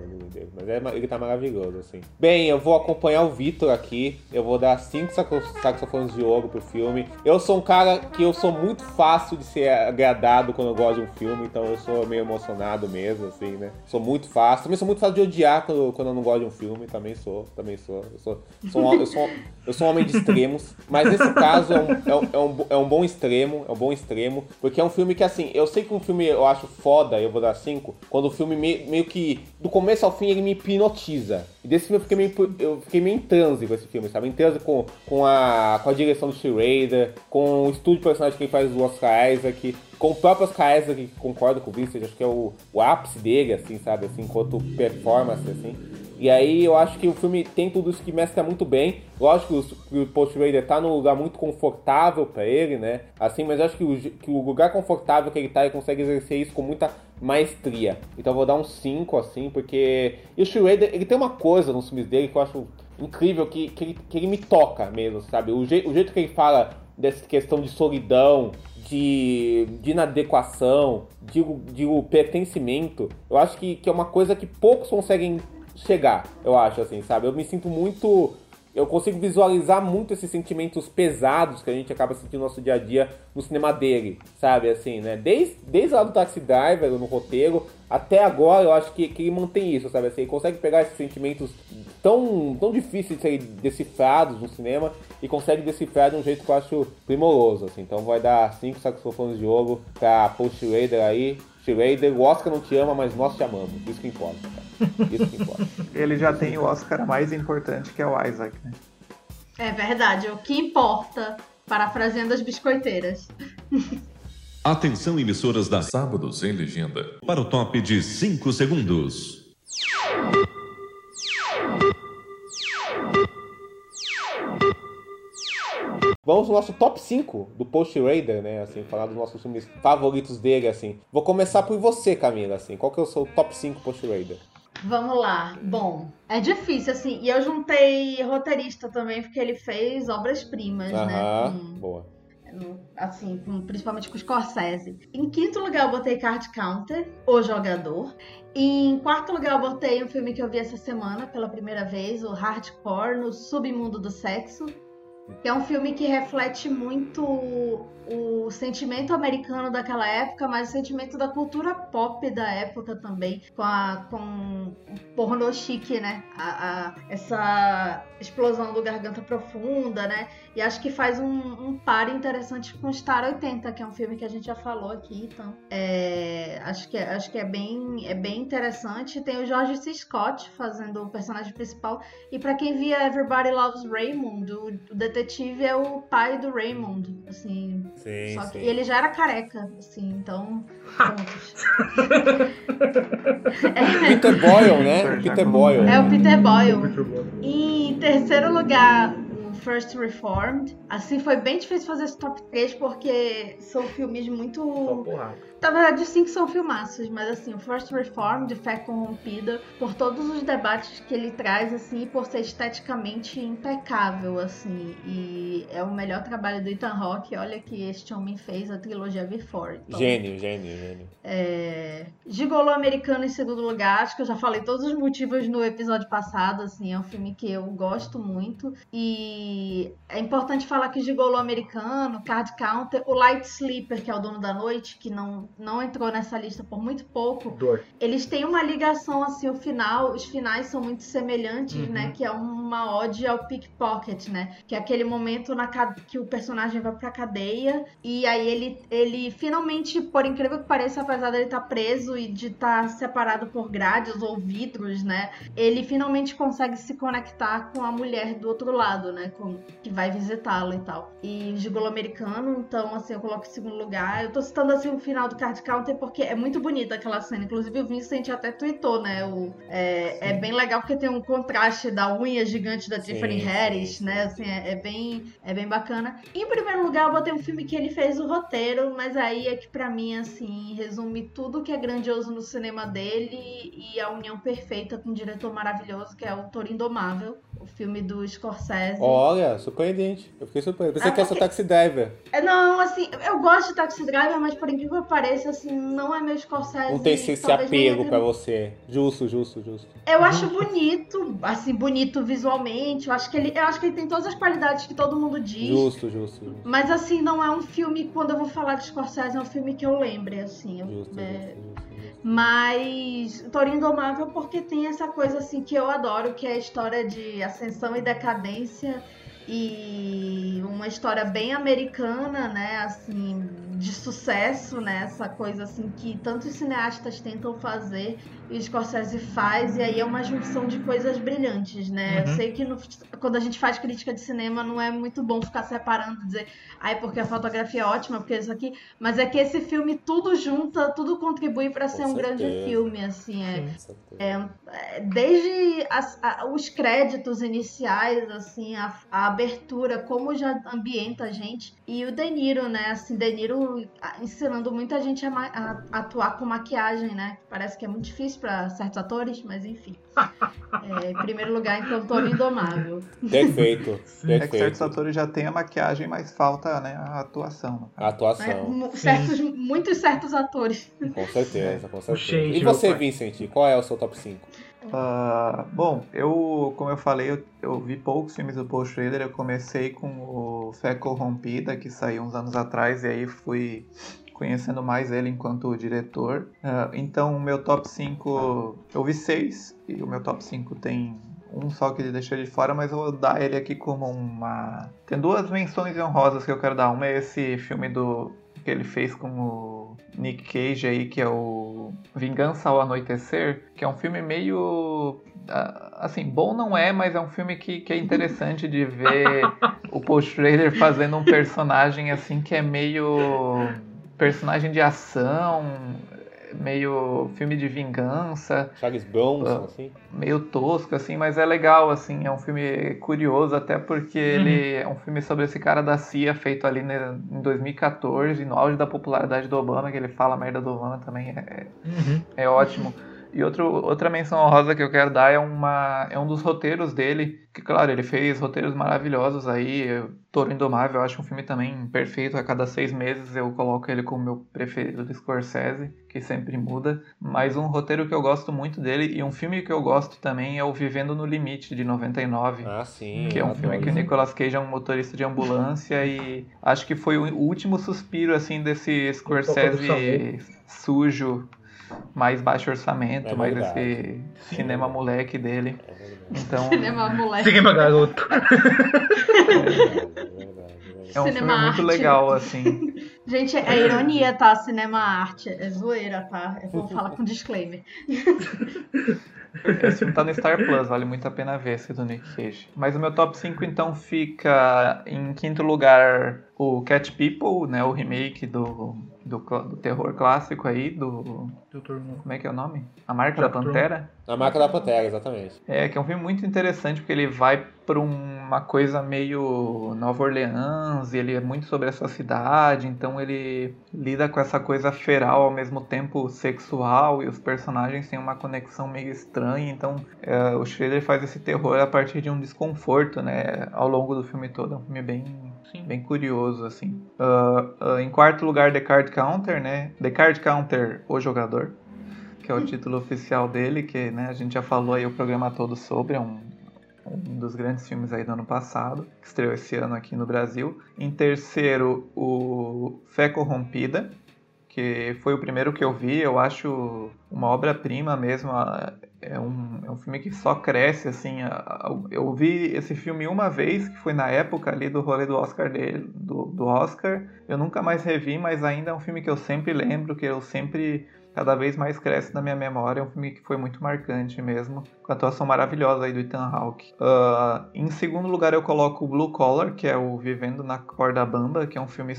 mas é- ele tá maravilhoso, assim. Bem, eu vou acompanhar o Vitor aqui. Eu vou dar cinco saxo- saxofones de ouro pro filme. Eu sou um cara que eu sou muito fácil de ser agradado quando eu gosto de um filme, então eu sou meio emocionado mesmo, assim, né? Sou muito fácil. Também sou muito fácil de odiar quando, quando eu não gosto de um filme. Também sou, também sou. Eu sou, sou um, eu sou, eu sou um homem de extremos. Mas nesse caso é um, é, um, é, é um bom extremo, é um bom extremo. Porque é um filme que, assim, eu sei que um filme eu acho foda, eu vou dar cinco, quando o filme meio, meio que, do começo ao fim, ele me hipnotiza. E desse filme eu fiquei meio, eu fiquei meio em transe com esse filme, sabe? Em transe com, com, a, com a direção do Schrader, com o estúdio personagem que ele faz do Oscar Isaac, com o próprio Oscar Isaac, que concordo com o Vincent, acho que é o, o ápice dele, assim, sabe? Assim, enquanto performance, assim. E aí eu acho que o filme tem tudo isso que mescla muito bem. Lógico que o- Post Raider tá num lugar muito confortável pra ele, né? Assim, mas eu acho que o, que o lugar confortável que ele tá, ele consegue exercer isso com muita maestria. Então eu vou dar um 5, assim, porque. E o Schrader, ele tem uma coisa nos filmes dele que eu acho incrível, que, que, ele, que ele me toca mesmo, sabe? O, je, o jeito que ele fala dessa questão de solidão, de, de inadequação, de, de o pertencimento, eu acho que, que é uma coisa que poucos conseguem chegar, eu acho, assim, sabe? Eu me sinto muito. Eu consigo visualizar muito esses sentimentos pesados que a gente acaba sentindo no nosso dia a dia no cinema dele, sabe? Assim, né? Desde, desde lá do Taxi Driver, no roteiro, até agora eu acho que, que ele mantém isso, sabe? Assim, ele consegue pegar esses sentimentos tão, tão difíceis de serem decifrados no cinema e consegue decifrar de um jeito que eu acho primoroso, assim. Então vai dar cinco saxofones de ouro pra Paul Schrader aí. Schrader, o Oscar não te ama, mas nós te amamos. Isso que importa, cara. Isso que importa. Ele já tem o Oscar mais importante, que é o Isaac, né? É verdade, o que importa, parafraseando as biscoiteiras. Atenção, emissoras da Sábados em Legenda, para o top de 5 segundos. Vamos no nosso top 5 do Post Raider, né? Assim, falar dos nossos filmes favoritos dele, assim. Vou começar por você, Camila, assim. Qual que é o seu top 5 Post Raider? Vamos lá. Bom, é difícil, assim. E eu juntei roteirista também, porque ele fez obras-primas, né? Com- boa. assim, com- principalmente com Scorsese. Em quinto lugar, eu botei Card Counter, O Jogador. Em quarto lugar, eu botei um filme que eu vi essa semana pela primeira vez, o Hardcore no Submundo do Sexo. É um filme que reflete muito o sentimento americano daquela época, mas o sentimento da cultura pop da época também, com, a, com o pornô chique, né? A, a, essa explosão do Garganta Profunda, né? E acho que faz um, um par interessante com Star 80, que é um filme que a gente já falou aqui, então é, acho que, é, acho que é, bem, é bem interessante. Tem o George C. Scott fazendo o personagem principal, e para quem via Everybody Loves Raymond, o, o detetive é o pai do Raymond, assim, Sim, só que sim. ele já era careca, assim, então. Peter Boyle, né? Peter Boyle. É o Peter Boyle. E em terceiro lugar, o First Reformed. Assim, foi bem difícil fazer esse top 3 porque são filmes muito. Na verdade, os cinco são filmaços, mas assim, o First Reform, de Fé Corrompida, por todos os debates que ele traz, assim, por ser esteticamente impecável, assim, e é o melhor trabalho do Ethan Hawke, olha que este homem fez a trilogia Before. Então, Gênio, gênio, gênio. é... Gigolô Americano em segundo lugar, acho que eu já falei todos os motivos no episódio passado, assim, é um filme que eu gosto muito. E é importante falar que Gigolô Americano, Card Counter, o Light Sleeper, que é o dono da noite, que não, não entrou nessa lista por muito pouco, Dor. eles têm uma ligação, assim, o final, os finais são muito semelhantes, Uhum. né? Que é uma ode ao pickpocket, né? Que é aquele momento na que o personagem vai pra cadeia e aí ele, ele finalmente, por incrível que pareça, apesar dele estar preso e de estar separado por grades ou vidros, né? Ele finalmente consegue se conectar com a mulher do outro lado, né? Com, que vai visitá-lo e tal. E Gigolo Americano, então, assim, eu coloco em segundo lugar. Eu tô citando, assim, o final do Card Counter porque é muito bonita aquela cena. Inclusive, o Vincent até tweetou, né? O, é, é bem legal porque tem um contraste da unha gigante da Tiffany sim, Harris, né? Assim, é, é bem, é bem bacana. Em primeiro lugar, eu botei um filme que ele fez o roteiro, mas aí é que pra mim, assim, resume tudo que é grandioso no cinema dele e a união perfeita com um diretor maravilhoso, que é o Toro Indomável, o filme do Scorsese. Olha, surpreendente. Eu fiquei surpreso. Pensei Ah, que porque- Taxi Driver. É, Não, assim, eu gosto de Taxi Driver, mas por incrível que pareça, assim, não é meu Scorsese. Não tem esse, esse apego pra você. Justo, justo, justo. Eu acho bonito, assim, bonito visualmente. Eu acho que ele, eu acho que ele tem todas as qualidades que todo mundo diz. Justo, justo, justo. Mas assim, não é um filme, quando eu vou falar de Scorsese, é um filme que eu lembre, assim. Justo, é, justo, justo. Mas Toro Indomável porque tem essa coisa assim que eu adoro, que é a história de ascensão e decadência e uma história bem americana, né, assim, de sucesso, né, essa coisa assim que tantos cineastas tentam fazer e o Scorsese faz, e aí é uma junção de coisas brilhantes, né? Eu Uhum. sei que no- quando a gente faz crítica de cinema não é muito bom ficar separando, dizer, ai, porque a fotografia é ótima, porque isso aqui, mas é que esse filme tudo junta, tudo contribui para ser um grande filme, assim, é, é, é, desde as- a- os créditos iniciais, assim, a, a abertura, como já ambienta a gente. E o De Niro, né? Assim, De Niro ensinando muita gente a, a atuar com maquiagem, né? Parece que é muito difícil para certos atores, mas enfim. É, em primeiro lugar, então, Toro Indomável. Perfeito, É que certos perfeito. atores já têm a maquiagem, mas falta né, a atuação. A atuação. mu- certos, muitos certos atores. Com certeza, com certeza. E você, pai. Vincent, qual é o seu top 5? Ah, bom, eu, como eu falei, eu, eu vi poucos filmes do Paul Schrader. Eu comecei com o Fé Corrompida, que saiu uns anos atrás, e aí fui conhecendo mais ele enquanto diretor. Ah, então, o meu top 5, eu vi seis, e o meu top 5 tem um só que ele deixou de fora, mas eu vou dar ele aqui como uma. Tem duas menções honrosas que eu quero dar. Uma é esse filme do que ele fez com o Nick Cage aí, que é o Vingança ao Anoitecer, que é um filme meio. ah, Assim, bom não é, mas é um filme que, que é interessante de ver o Paul Schrader fazendo um personagem assim que é meio personagem de ação, meio filme de vingança Charles Bronson, Ah. assim? meio tosco, assim, mas é legal, assim, é um filme curioso, até porque ele é um filme sobre esse cara da CIA, feito ali em 2014, no auge da popularidade do Obama, que ele fala a merda do Obama também, é, Uhum. é ótimo. E outro, outra menção honrosa que eu quero dar é, uma, é um dos roteiros dele, que claro, ele fez roteiros maravilhosos aí, Toro Indomável, eu acho um filme também perfeito, a cada seis meses eu coloco ele como meu preferido do Scorsese, que sempre muda, mas um roteiro que eu gosto muito dele e um filme que eu gosto também é o Vivendo no Limite, de 99. Ah, sim. Que é um filme que o Nicolas Cage é um motorista de ambulância e acho que foi o último suspiro, assim, desse Scorsese sujo mais baixo orçamento, é mais esse cinema moleque dele. Então, cinema moleque. Cinema garoto. É, um cinema filme muito legal, assim. Gente, é ironia, tá? Cinema arte. É zoeira, tá? Eu vou falar com disclaimer. Esse filme tá no Star Plus, vale muito a pena ver esse do Nick Cage. Mas o meu top 5 então fica em quinto lugar o Cat People, né, o remake do, do, do terror clássico aí, do. Como é que é o nome? A Marca da Pantera? A Marca da Pantera, exatamente. É, que é um filme muito interessante porque ele vai para uma coisa meio Nova Orleans, e ele é muito sobre essa cidade, então ele lida com essa coisa feral ao mesmo tempo sexual, e os personagens têm uma conexão meio estranha, então é, o Schrader faz esse terror a partir de um desconforto, né, ao longo do filme todo. É um filme bem, bem curioso, assim. Uh, uh, em quarto lugar, The Card Counter, né? The Card Counter, o jogador, que é o título oficial dele, que né, a gente já falou aí o programa todo sobre, é um, um dos grandes filmes aí do ano passado, que estreou esse ano aqui no Brasil. Em terceiro, o Fé Corrompida, que foi o primeiro que eu vi, eu acho uma obra-prima mesmo. É um, é um filme que só cresce, assim. Eu vi esse filme uma vez, que foi na época ali do rolê do Oscar dele, do, do Oscar. Eu nunca mais revi, mas ainda é um filme que eu sempre lembro, que eu sempre cada vez mais cresce na minha memória. É um filme que foi muito marcante mesmo, com a atuação maravilhosa aí do Ethan Hawke. Uh, em segundo lugar, eu coloco o Blue Collar, que é o Vivendo na Corda Bamba, que é um filme uhum.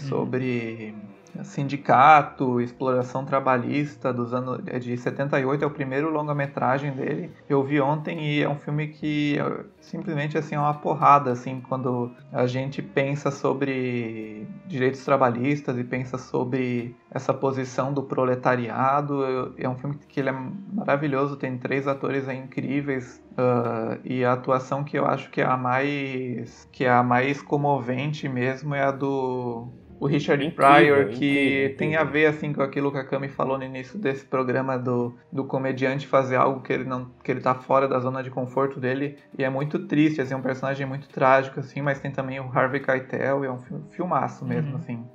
Sindicato, exploração trabalhista dos anos é de 78 é o primeiro longa-metragem dele. Eu vi ontem e é um filme que simplesmente assim é uma porrada assim quando a gente pensa sobre direitos trabalhistas e pensa sobre essa posição do proletariado. É um filme que ele é maravilhoso, tem três atores incríveis uh, e a atuação que eu acho que é a mais que é a mais comovente mesmo é a do o Richard incrível, Pryor, que incrível, tem a ver assim com aquilo que a Cami falou no início desse programa do, do comediante fazer algo que ele não que ele tá fora da zona de conforto dele e é muito triste, assim, é um personagem muito trágico assim, mas tem também o Harvey Keitel, e é um filmaço mesmo uhum. assim.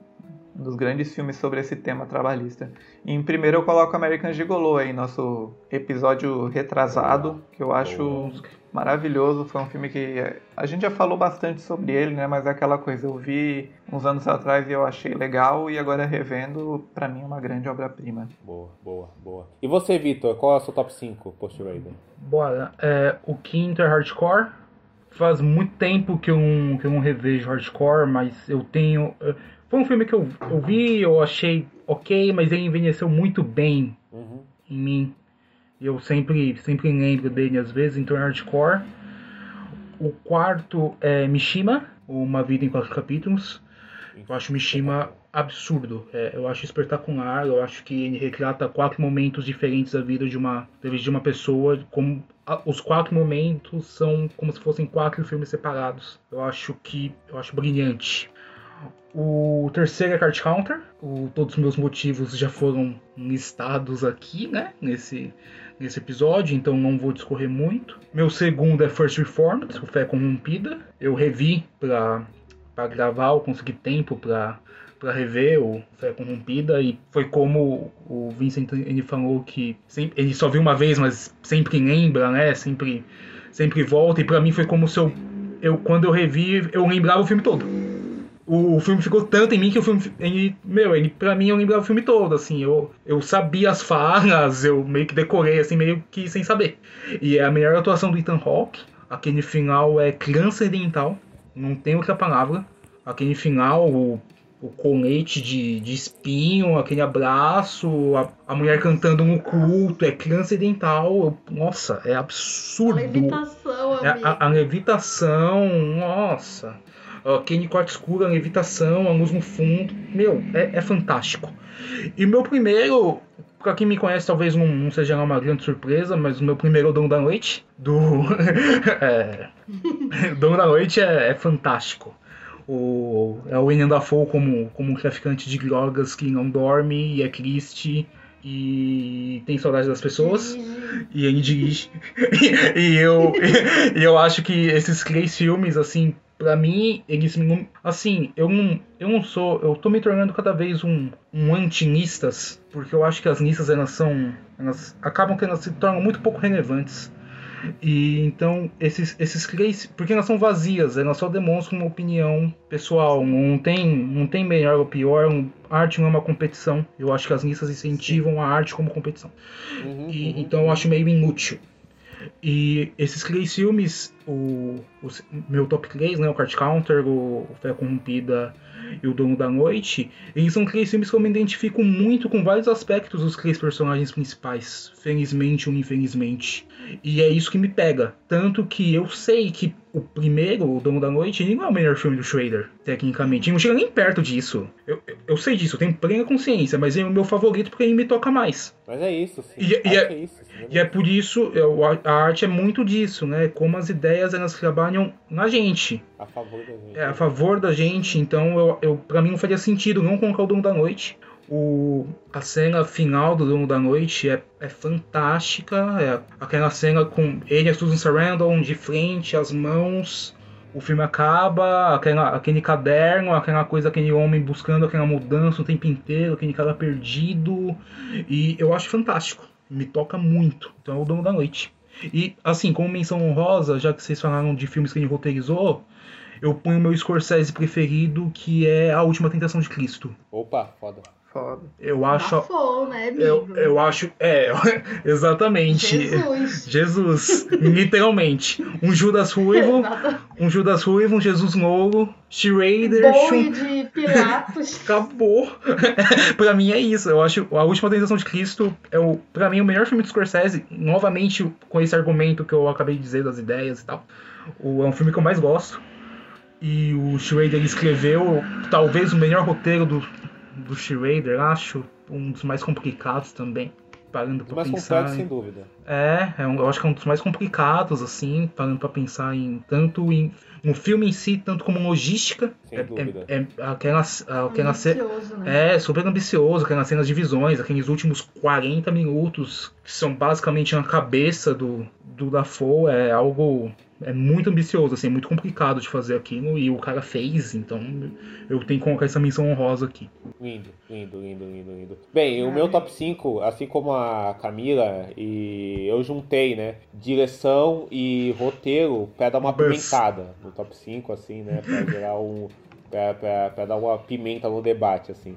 Um dos grandes filmes sobre esse tema trabalhista. E em primeiro eu coloco American Gigolo aí, nosso episódio retrasado, que eu acho maravilhoso. Foi um filme que a gente já falou bastante sobre ele, né? Mas é aquela coisa, eu vi uns anos atrás e eu achei legal e agora revendo, para mim é uma grande obra-prima. Boa, boa, boa. E você, Vitor, qual é o seu top 5 Post Raider? Bora. É, o quinto é Hardcore. Faz muito tempo que eu, não, que eu não revejo Hardcore, mas eu tenho. Foi um filme que eu, eu vi, eu achei ok, mas ele envelheceu muito bem uhum. em mim. Eu sempre, sempre lembro dele às vezes, então é hardcore. O quarto é Mishima, Uma Vida em Quatro Capítulos. Eu acho Mishima absurdo. É, eu acho espetacular. Eu acho que ele retrata quatro momentos diferentes da vida de uma, de uma pessoa. Como a, os quatro momentos são como se fossem quatro filmes separados. Eu acho que eu acho brilhante. O terceiro é Card Counter. O, todos os meus motivos já foram listados aqui, né? Nesse, nesse episódio, então não vou discorrer muito. Meu segundo é First Reformed, o Fé Corrompida. Eu revi para gravar, eu consegui tempo para para rever o Fé Corrompida e foi como o Vincent ele falou que sempre, ele só viu uma vez, mas sempre lembra, né? Sempre sempre volta e para mim foi como se eu, eu quando eu revi, eu lembrava o filme todo o, filme ficou tanto em mim que o filme, ele, meu, ele, pra mim eu lembrava o filme todo, assim, eu, eu sabia as falas, eu meio que decorei, assim, meio que sem saber. E é a melhor atuação do Ethan Hawke, aquele final é transcendental, não tem outra palavra. Aquele final, o, o colete de, de espinho, aquele abraço, a, a mulher cantando no culto, é transcendental, nossa, é absurdo. A levitação, é, a, a levitação, nossa aquele quarto escuro, levitação, a luz no fundo. Meu, é, é fantástico. E meu primeiro, pra quem me conhece, talvez não, não seja uma grande surpresa, mas o meu primeiro Dono da Noite, do. é, Dono da Noite é, é fantástico. O, é o William Dafoe como, como um traficante de drogas que não dorme e é triste e tem saudade das pessoas e ele dirige e, e eu e eu acho que esses três filmes assim Pra mim, eles me. Assim, eu não, eu não sou. Eu tô me tornando cada vez um, um antinistas, porque eu acho que as nistas elas são. Elas acabam que elas se tornam muito pouco relevantes. E então, esses, esses três. Porque elas são vazias, elas só demonstram uma opinião pessoal. Não tem, não tem melhor ou pior. Um, arte não é uma competição. Eu acho que as listas incentivam Sim. a arte como competição. Uhum, e, uhum, então eu acho meio inútil. E esses três filmes, o, o meu top 3, né, o Card Counter, o, o Fé Corrompida e o Dono da Noite, eles são três filmes que eu me identifico muito com vários aspectos dos três personagens principais, felizmente ou infelizmente. E é isso que me pega. Tanto que eu sei que o primeiro, O Dono da Noite, ele não é o melhor filme do Schrader, tecnicamente. Ele não chega nem perto disso. Eu, eu, eu sei disso, eu tenho plena consciência, mas é o meu favorito porque ele me toca mais. Mas é isso, sim. E, e, é, é, isso, e é por isso, eu, a arte é muito disso, né? Como as ideias elas trabalham na gente. A favor da gente. É, a favor da gente. Então, eu, eu, pra mim não faria sentido não colocar o Dono da Noite. O, a cena final do Dono da Noite é, é fantástica. É aquela cena com ele e a Susan Sarandon de frente, as mãos. O filme acaba, aquela, aquele caderno, aquela coisa, aquele homem buscando aquela mudança o tempo inteiro, aquele cara perdido. E eu acho fantástico. Me toca muito. Então é o Dono da Noite. E, assim, como menção honrosa, já que vocês falaram de filmes que ele roteirizou, eu ponho meu Scorsese preferido, que é A Última Tentação de Cristo. Opa, foda foda. Eu acho. Bafou, né, amigo? Eu, eu acho. É, exatamente. Jesus. Jesus. literalmente. Um Judas Ruivo. um Judas Ruivo, um Jesus Louro. Schrader. Boi de Pilatos. Acabou. pra mim é isso. Eu acho A Última Tentação de Cristo é o, pra mim, o melhor filme do Scorsese. Novamente, com esse argumento que eu acabei de dizer das ideias e tal. O, é um filme que eu mais gosto. E o Schrader escreveu talvez o melhor roteiro do, do Schrader, acho um dos mais complicados também. Parando pra mais pensar. complexo, em... sem dúvida. É, é um, eu acho que é um dos mais complicados, assim, parando pra pensar em tanto em no filme em si, tanto como logística. Sem é, dúvida. É, é aquelas, aquelas ambicioso, né? É, super ambicioso, aquelas cenas de visões, aqueles últimos 40 minutos, que são basicamente na cabeça do, do Dafoe, é algo é muito ambicioso, assim, é muito complicado de fazer aquilo e o cara fez, então eu tenho que colocar essa menção honrosa aqui. Lindo, lindo, lindo, lindo, lindo. Bem, o meu top 5, assim como a Camila, e eu juntei, né, direção e roteiro pra dar uma pimentada no top 5, assim, né, pra gerar um. Pra dar uma pimenta no debate, assim.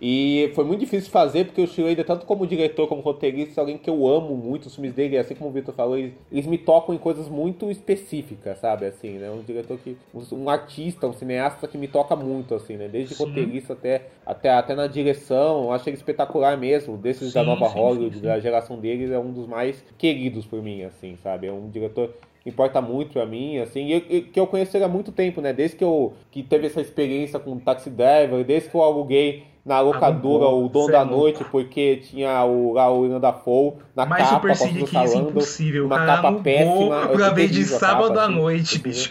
E foi muito difícil de fazer, porque o Schrader, tanto como diretor, como roteirista, é alguém que eu amo muito, os filmes dele, assim como o Victor falou, eles, eles, me tocam em coisas muito específicas, sabe, assim, né, um diretor que, um artista, um cineasta que me toca muito, assim, né, desde sim. roteirista até, até, até na direção, eu acho ele espetacular mesmo, desses sim, da nova sim, Hollywood, da geração deles, é um dos mais queridos por mim, assim, sabe, é um diretor importa muito para mim, assim, e, e, que eu conheço ele há muito tempo, né? Desde que eu que teve essa experiência com o Taxi Driver, desde que eu aluguei na locadora o Dom da Noite, porque tinha o, lá o Dafoe na Mais capa, Super Cine que isso, impossível. uma Cara, capa péssima. Pra ver de sábado à assim, noite, assim, bicho.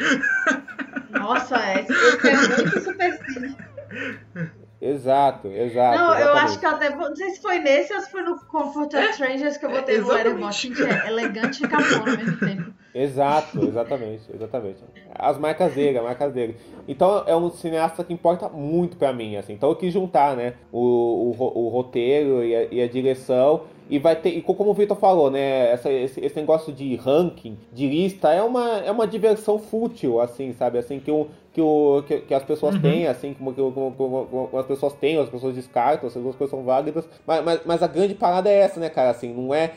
Nossa, é, é muito Super Cine. Exato, exato. Não, exatamente. eu acho que até. Não sei se foi nesse ou se foi no Comfort of Strangers que eu botei é, no Aeromotion, que é elegante e capô ao mesmo tempo. Exato, exatamente, exatamente. As marcas dele, a marcas dele. Então é um cineasta que importa muito para mim, assim. Então eu quis juntar, né, o, o, o roteiro e a, e a, direção. E vai ter, e como o Victor falou, né, essa, esse, esse, negócio de ranking, de lista, é uma, é uma diversão fútil, assim, sabe? Assim, que, o, que, o, que, que as pessoas uhum. têm, assim, como, como, como, como, as pessoas têm, as pessoas descartam, essas duas coisas são válidas. Mas, mas, mas, a grande parada é essa, né, cara? Assim, não é.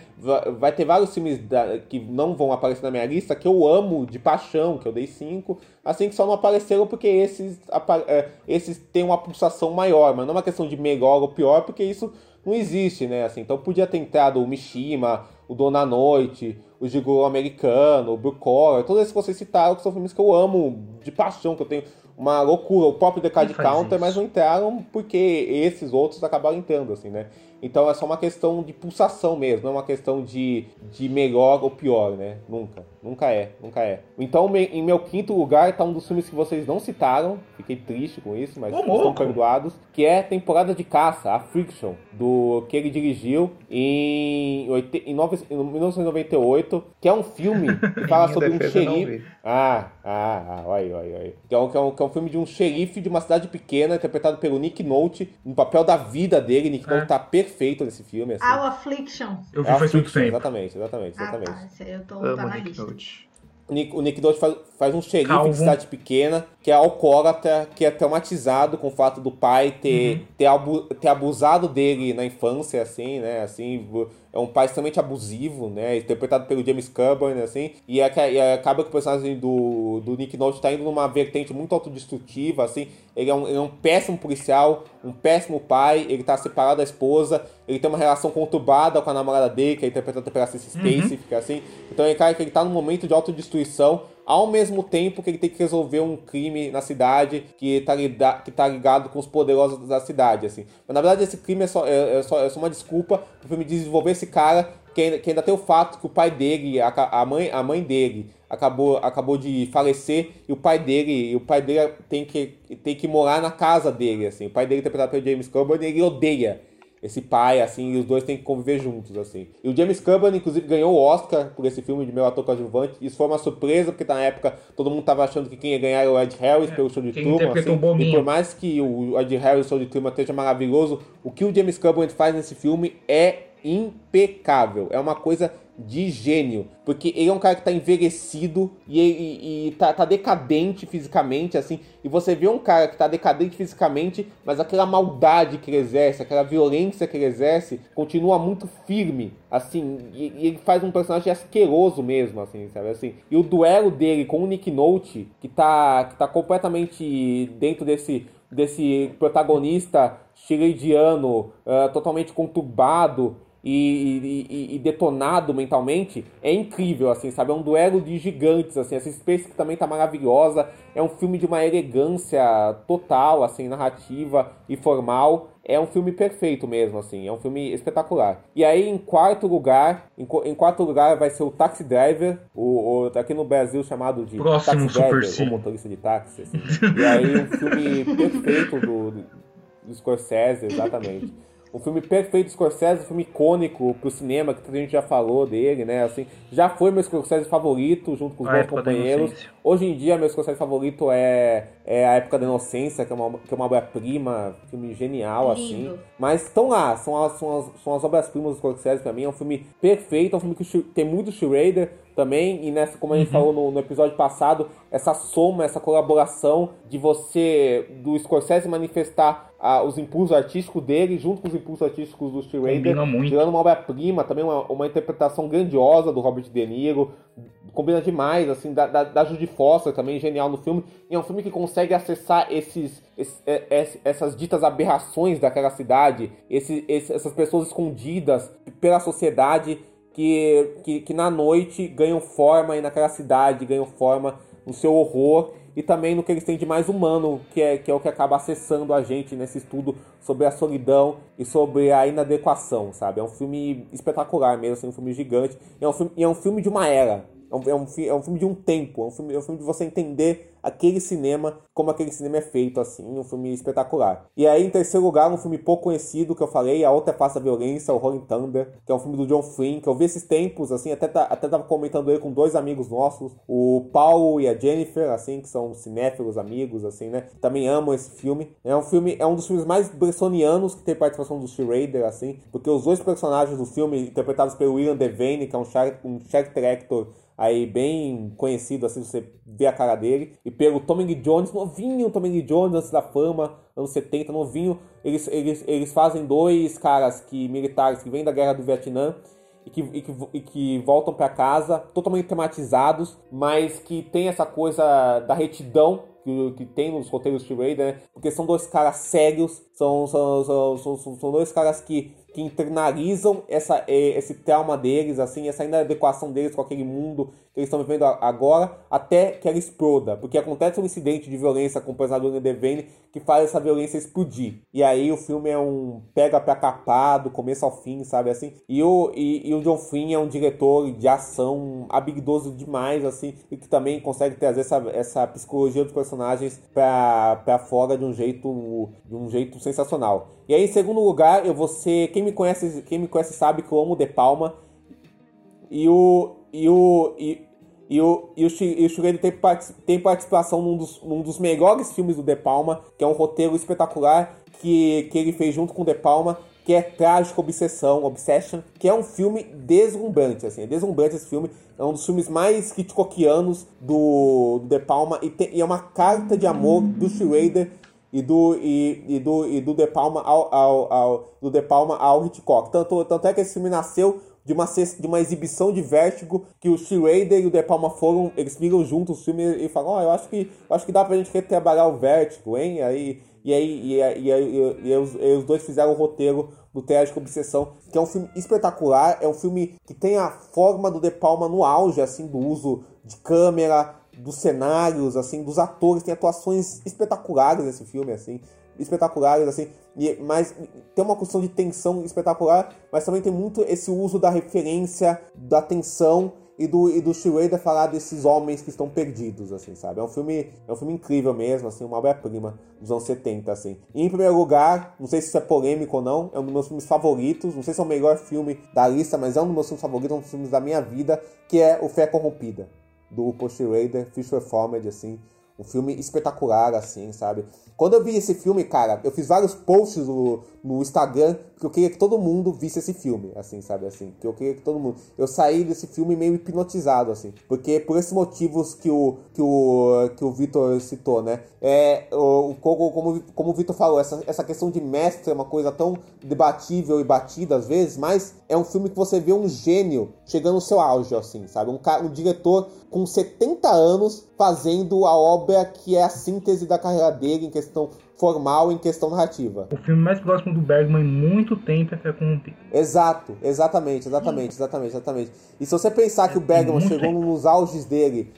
Vai ter vários filmes da, que não vão aparecer na minha lista que eu amo de paixão, que eu dei cinco, assim que só não apareceram porque esses, é, esses têm uma pulsação maior, mas não é uma questão de melhor ou pior, porque isso não existe, né? Assim, então podia ter entrado o Mishima, o Dona Noite, o Gigolo Americano, o Blue Collar, todos esses que vocês citaram, que são filmes que eu amo de paixão, que eu tenho uma loucura. O próprio The Card Counter, mas não entraram porque esses outros acabaram entrando, assim, né? Então é só uma questão de pulsação mesmo, não é uma questão de, de melhor ou pior, né? Nunca. Nunca é, nunca é. Então, em meu quinto lugar tá um dos filmes que vocês não citaram. Fiquei triste com isso, mas Ô, estão perdoados. Que é Temporada de Caça, a Friction, do que ele dirigiu em, em nove- em 1998, que é um filme que fala sobre um xerife. Ah, ah, ah, olha, olha, olha. Que é, um, que, é um, que é um filme de um xerife de uma cidade pequena, interpretado pelo Nick Nolte, no papel da vida dele. Nick É. Nolte tá perfeito nesse filme. Assim. Our Affliction. Eu vi É faz muito Friction, tempo. Exatamente, exatamente, Ah, exatamente. tá. Esse aí eu tô, Amo tá na Nick lista. Note. O Nick, o Nolte faz, faz um xerife Calvo. de cidade pequena, que é alcoólatra, que é traumatizado com o fato do pai ter, Uhum. ter, abu- ter abusado dele na infância, assim, né? Assim, é um pai extremamente abusivo, né? Interpretado pelo James Coburn, assim. E, é, que- e acaba que o personagem do, do Nick Nolte tá indo numa vertente muito autodestrutiva, assim. Ele é, um, ele é um péssimo policial, um péssimo pai, ele tá separado da esposa, ele tem uma relação conturbada com a namorada dele, que é interpretada pela Cissy Uhum. Fica assim. Então é um cara que ele tá num momento de autodestruição, ao mesmo tempo que ele tem que resolver um crime na cidade que tá, que tá ligado com os poderosos da cidade, assim. Mas na verdade esse crime é só, é, é só, é só uma desculpa pro filme desenvolver esse cara que ainda, que ainda tem o fato que o pai dele, a, a mãe, a mãe dele, acabou, acabou de falecer e o pai dele, o pai dele tem que, tem que morar na casa dele, assim. O pai dele interpretado pelo James Coburn, ele odeia esse pai, assim, e os dois têm que conviver juntos, assim. E o James Coburn, inclusive, ganhou o Oscar por esse filme de meu ator coadjuvante. Isso foi uma surpresa, porque na época todo mundo tava achando que quem ia ganhar era o Ed Harris pelo show de Truman, interpretou assim. Boninho. E por mais que o Ed Harris, o show de Truman, esteja maravilhoso, o que o James Coburn faz nesse filme é impecável. É uma coisa de gênio. Porque ele é um cara que tá envelhecido e, e, e tá, tá decadente fisicamente, assim. E você vê um cara que tá decadente fisicamente, mas aquela maldade que ele exerce, aquela violência que ele exerce, continua muito firme, assim. E, e ele faz um personagem asqueroso mesmo, assim, sabe? Assim, e o duelo dele com o Nick Nolte, que tá, que tá completamente dentro desse desse protagonista chileidiano, ah, totalmente conturbado e, e- e detonado mentalmente, é incrível, assim, sabe? É um duelo de gigantes, assim. Essa Space que também tá maravilhosa. É um filme de uma elegância total, assim, narrativa e formal. É um filme perfeito mesmo, assim. É um filme espetacular. E aí, em quarto lugar, em, em quarto lugar vai ser o Taxi Driver, o, o- aqui no Brasil chamado de Próximo Taxi Driver, Super C. ou motorista de táxi. assim. E aí, um filme perfeito do, do Scorsese, exatamente. Um filme perfeito do Scorsese, um filme icônico pro cinema, que a gente já falou dele, né? Assim, já foi meu Scorsese favorito, junto com os A meus Época da companheiros. Hoje em dia, meu Scorsese favorito é, é A Época da Inocência, que é uma, que é uma obra-prima, filme genial, assim. Lindo. Mas estão lá, são as, são as, são as obras-primas do Scorsese pra mim. É um filme perfeito, é um filme que tem muito Schrader também. E nessa, como a gente falou no, no episódio passado, essa soma, essa colaboração de você, do Scorsese manifestar ah, os impulsos artísticos dele junto com os impulsos artísticos do Schrader, gerando uma obra-prima, também uma, uma interpretação grandiosa do Robert De Niro. Combina demais, assim, da, da, da Judy Foster também, genial no filme. E é um filme que consegue acessar esses, esse- é- é- essas ditas aberrações daquela cidade, esse- essas pessoas escondidas pela sociedade que, que, que na noite ganham forma e naquela cidade ganham forma no seu horror e também no que eles têm de mais humano, que é, que é o que acaba acessando a gente nesse estudo sobre a solidão e sobre a inadequação, sabe? É um filme espetacular mesmo, assim, um filme gigante. É um filme, é um filme de uma era. É um, é, um, é um filme de um tempo, é um filme, é um filme de você entender aquele cinema, como aquele cinema é feito, assim, um filme espetacular. E aí, em terceiro lugar, um filme pouco conhecido que eu falei, A Outra Face da Violência, o Rolling Thunder, que é um filme do John Flynn, que eu vi esses tempos, assim, até, tá- até tava comentando ele com dois amigos nossos, o Paulo e a Jennifer, assim, que são cinéfilos amigos, assim, né, também amam esse filme. É um filme, é um dos filmes mais bressonianos que tem participação do Schrader, assim, porque os dois personagens do filme, interpretados pelo William Devane, que é um char- um character aí bem conhecido, assim, você vê a cara dele, e pelo Tommy Lee Jones, novinho Tommy Lee Jones, antes da fama, anos 70, novinho, eles, eles, eles fazem dois caras que militares que vêm da guerra do Vietnã, e que, e que, e que voltam para casa totalmente tematizados, mas que tem essa coisa da retidão que, que tem nos roteiros de Raider, né? Porque são dois caras sérios, são, são, são, são, são- são dois caras que que internalizam essa, eh, esse trauma deles, assim, essa inadequação deles com aquele mundo que eles estão vivendo agora, até que ela exploda. Porque acontece um incidente de violência com o Pesadelo Devane que faz essa violência explodir. E aí o filme é um pega pra capar, do começo ao fim, sabe assim? E o, e, e o John Flynn é um diretor de ação habilidoso demais, assim, e que também consegue trazer essa, essa psicologia dos personagens pra, pra fora de um jeito de um jeito sensacional. E aí, em segundo lugar, eu vou ser. Quem me conhece, quem me conhece sabe que eu amo De Palma. E o. E o. E, e o, e o, e o Schrader tem, tem participação num dos, num dos melhores filmes do De Palma, que é um roteiro espetacular que, que ele fez junto com De Palma, que é Trágico Obsessão, Obsession, que é um filme deslumbrante, assim, é deslumbrante esse filme, é um dos filmes mais hitchcockianos do, do De Palma e, tem, e é uma carta de amor do Schrader e do, e, e, do, e do De Palma ao, ao, ao, do De Palma ao Hitchcock. Tanto, tanto é que esse filme nasceu de uma, de uma exibição de vértigo que o Schrader e o De Palma foram, eles viram juntos o filme e falam, ó, oh, eu acho que eu acho que dá pra gente retrabalhar o vértigo, hein? Aí, e aí, e, aí, e, aí, e, os, e os dois fizeram o roteiro do Trágico Obsessão, que é um filme espetacular, é um filme que tem a forma do De Palma no auge, assim, do uso de câmera, dos cenários, assim, dos atores, tem atuações espetaculares nesse filme, assim espetaculares, assim, e, mas tem uma questão de tensão espetacular, mas também tem muito esse uso da referência, da tensão e do, e do Schrader falar desses homens que estão perdidos, assim, sabe? É um filme, é um filme incrível mesmo, assim, uma obra-prima dos anos 70, assim. E em primeiro lugar, não sei se isso é polêmico ou não, é um dos meus filmes favoritos, não sei se é o melhor filme da lista, mas é um dos meus filmes favoritos, um dos filmes da minha vida, que é O Fé Corrompida, do Paul Schrader, Fisher Formed, assim. Um filme espetacular, assim, sabe? Quando eu vi esse filme, cara, eu fiz vários posts no, no Instagram que eu queria que todo mundo visse esse filme, assim, sabe? Assim, que eu queria que todo mundo. Eu saí desse filme meio hipnotizado, assim. Porque por esses motivos que o, que o, que o Vitor citou, né? É, o, como, como o Vitor falou, essa, essa questão de mestre é uma coisa tão debatível e batida às vezes, mas é um filme que você vê um gênio chegando no seu auge, assim, sabe? Um, um diretor com 70 anos fazendo a obra que é a síntese da carreira dele em questão formal em questão narrativa. O filme mais próximo do Bergman em muito tempo é Corrompida. Exato, exatamente, exatamente, exatamente, exatamente. E se você pensar que o Bergman chegou tempo. nos auges dele,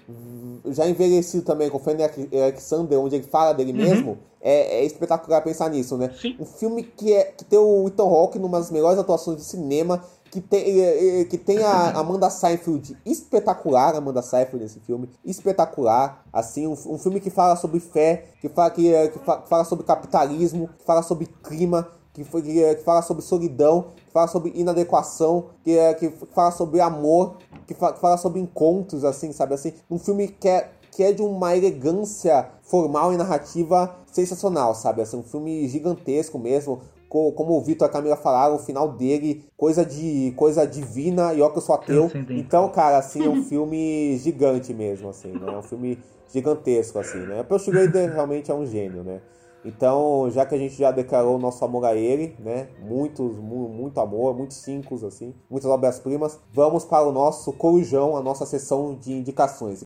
já envelhecido também com o Fenner Alexander, onde ele fala dele uhum. mesmo, é, é, espetacular pensar nisso, né? Sim. Um filme que, é, que tem o Ethan Hawke numa das melhores atuações de cinema, que tem, que tem a Amanda Seyfried espetacular, Amanda Seyfried nesse filme, espetacular, assim, um, um filme que fala sobre fé, que fala, que, que fala sobre capitalismo, que fala sobre clima, que, que, que fala sobre solidão, que fala sobre inadequação, que, que fala sobre amor, que fala, que fala sobre encontros, assim, sabe, assim, um filme que é que é de uma elegância formal e narrativa sensacional, sabe? Assim, um filme gigantesco mesmo, como o Vitor e a Camila falaram, o final dele, coisa de coisa divina, e ó que eu sou ateu. Então, cara, assim, é um filme gigante mesmo, assim, né? É um filme gigantesco, assim, né? O Schrader realmente é um gênio, né? Então, já que a gente já declarou nosso amor a ele, né? Muitos, muito amor, muitos cinco, assim, muitas obras-primas, vamos para o nosso corujão, a nossa sessão de indicações.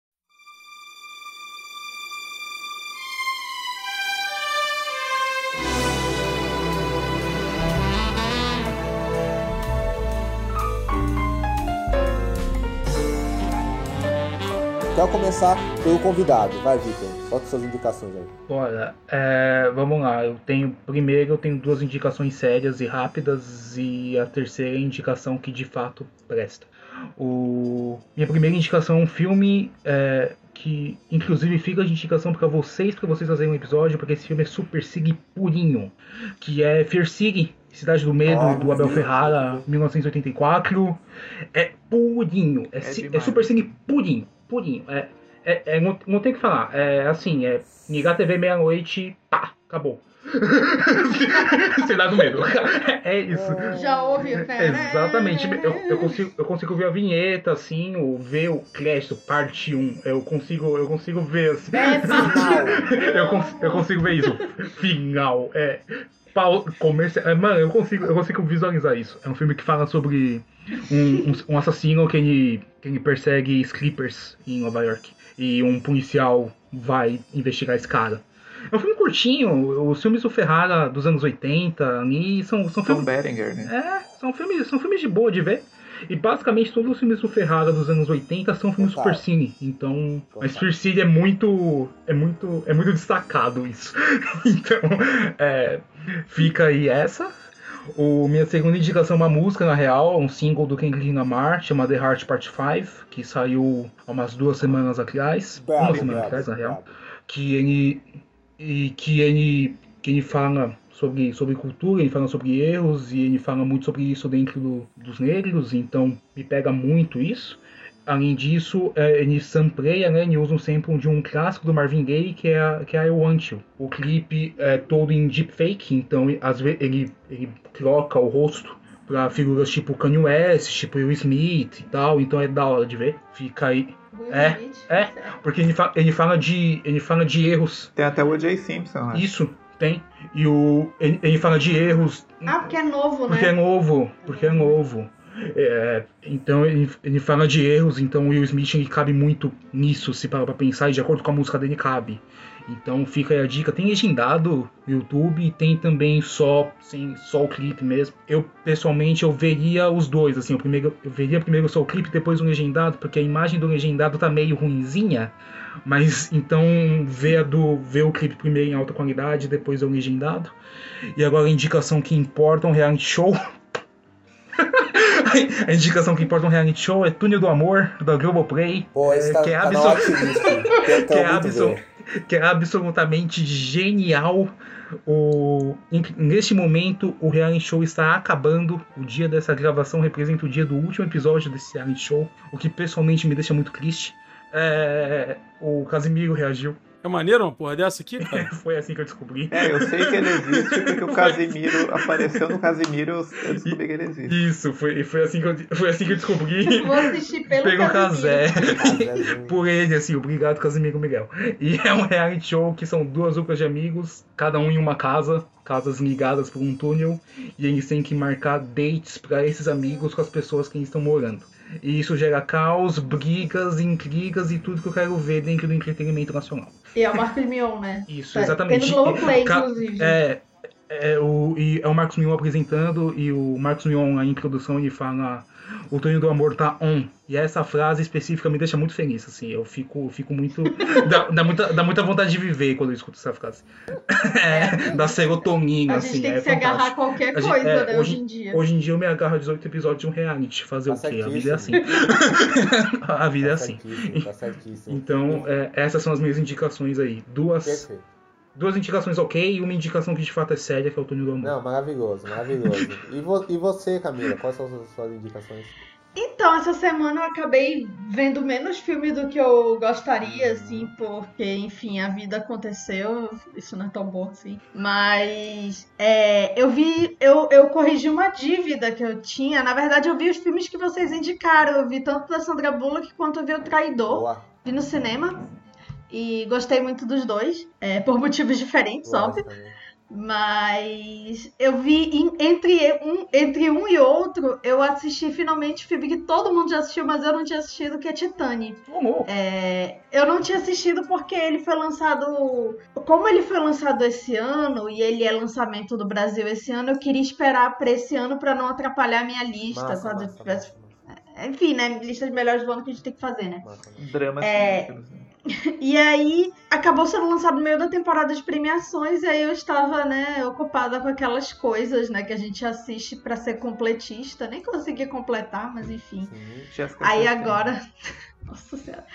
Quero começar pelo convidado. Vai, Vitor. Solta suas indicações aí. Olha, é, vamos lá. Eu tenho primeiro eu tenho duas indicações sérias e rápidas e a terceira indicação que de fato presta. O minha primeira indicação é um filme é, que inclusive fica de indicação para vocês, para vocês fazerem um episódio, porque esse filme é super sig purinho, que é Fear City, Cidade do Medo, oh, do Abel Ferrara, 1984. É purinho, é, é, é super sig purinho purinho. É, é, é não, não, tem o que falar. É assim, é ligar a TV meia-noite, pá, acabou. Cidade do medo. É isso. Já ouvi o Exatamente. Eu, eu, consigo, eu consigo ver a vinheta, assim, ou ver o crédito, parte 1. Eu consigo, eu consigo ver assim. É final. eu, cons, eu consigo ver isso. Final. É. Comercial. É, mano, eu consigo, eu consigo visualizar isso. É um filme que fala sobre um, um, um assassino que ele, que ele persegue strippers em Nova York. E um policial vai investigar esse cara. É um filme curtinho. Os filmes do Ferrara dos anos 80 ali são, são Tom filmes. Berenger, né? É, são filmes, são filmes de boa de ver. E basicamente todos os filmes do Ferrara dos anos 80 são filmes Total. super cine. Então, a Super Cine é muito. é muito. é muito destacado isso. então, é, fica aí essa. O, minha segunda indicação é uma música, na real, um single do Kendrick Lamar, chama The Heart Part 5, que saiu há umas duas semanas atrás. Bravo, uma semana bravo, atrás, na real. bravo. Que ele. E que ele. Que ele fala sobre, sobre cultura, ele fala sobre erros e ele fala muito sobre isso dentro do- dos negros, então me pega muito isso. Além disso, é, ele sampleia, né, ele usa um sample de um clássico do Marvin Gaye, que é, a- que é I Want You. O clipe é todo em deepfake, então às vezes ele, ele troca o rosto pra figuras tipo Kanye West, tipo Will Smith e tal, então é da hora de ver. Fica aí. É, é, porque ele, fa ele fala de ele fala de erros. Tem até o O.J. Simpson, né? Isso, tem. E o ele, ele fala de erros Ah, porque é novo, porque é né? novo, porque é novo. É, então ele, ele fala de erros, então o Will Smith ele cabe muito nisso, se parar pra pensar, e de acordo com a música dele cabe. Então fica aí a dica, tem legendado no YouTube e tem também só, sem, só o clipe mesmo. Eu pessoalmente eu veria os dois, assim, o primeiro, eu veria primeiro só o clipe, depois o legendado, porque a imagem do legendado tá meio ruinzinha. Mas então vê, do, vê o clipe primeiro em alta qualidade, depois o legendado. E agora a indicação que importa um reality show. a indicação que importa um reality show é Túnel do Amor, da Globoplay. Pô, esse é, tá, que, é tá na absolu- watchlist. Quero- que, é ver. que é absolutamente genial. O, em- neste momento, o reality show está acabando. O dia dessa gravação representa o dia do último episódio desse reality show, o que pessoalmente me deixa muito triste. É, o Casimiro reagiu. É maneiro uma porra dessa aqui, cara? Foi assim que eu descobri. É, eu sei que ele existe porque o Casimiro apareceu no Casimiro eu eu descobri que ele existe. Isso, foi, foi, assim, que eu, foi assim que eu descobri. Vou assistir pelo Pegou Casimiro. Casé. Por ele, assim, obrigado, Casimiro Miguel. E é um reality show que são duas duplas de amigos, cada um em uma casa, casas ligadas por um túnel, e eles têm que marcar dates para esses amigos com as pessoas que eles estão morando. E isso gera caos, brigas, intrigas e tudo que eu quero ver dentro do entretenimento nacional. E é o Marcos Mion, né? Isso, Tá, exatamente. Tem no Globoplay, inclusive. É, é, o, e é o Marcos Mion apresentando e o Marcos Mion na introdução ele fala o túnel do amor tá on. E essa frase específica me deixa muito feliz, assim. Eu fico, fico muito. dá, dá muita, dá muita vontade de viver quando eu escuto essa frase. É, da serotonina, A gente assim. tem que é se agarrar a fantástico. qualquer A gente- coisa, é, né, hoje em dia. Hoje em dia eu me agarro a 18 episódios de um reality. Fazer Tá o quê? A vida é assim. a vida é assim. certíssimo, tá certíssimo. Então, é, essas são as minhas indicações aí. Duas. Perfeito. Duas indicações ok e uma indicação que de fato é séria, que é o Túnel do Amor. Não, maravilhoso, maravilhoso. E, vo- e você, Camila, quais são as suas- indicações? Então, essa semana eu acabei vendo menos filme do que eu gostaria, assim, porque, enfim, a vida aconteceu, isso não é tão bom assim. Mas é, eu vi, eu, eu corrigi uma dívida que eu tinha. Na verdade, eu vi os filmes que vocês indicaram. Eu vi tanto da Sandra Bullock quanto eu vi o Traidor. Boa. Vi no cinema. E gostei muito dos dois, é, por motivos diferentes, óbvio. Lógico, né? Mas eu vi em- entre um, entre um e outro, eu assisti finalmente o filme que todo mundo já assistiu, mas eu não tinha assistido, que é Titanic. É, eu não tinha assistido porque ele foi lançado. Como ele foi lançado esse ano e ele é lançamento do Brasil esse ano, eu queria esperar pra esse ano pra não atrapalhar a minha lista. Massa, quando eu massa, tivesse. Enfim, né? Lista de melhores do ano que a gente tem que fazer, né? Dramas É. cinéfilos, né? E aí acabou sendo lançado no meio da temporada de premiações, e aí eu estava, né, ocupada com aquelas coisas, né, que a gente assiste pra ser completista. Nem consegui completar, mas enfim. Jéssica Aí agora. Nossa senhora.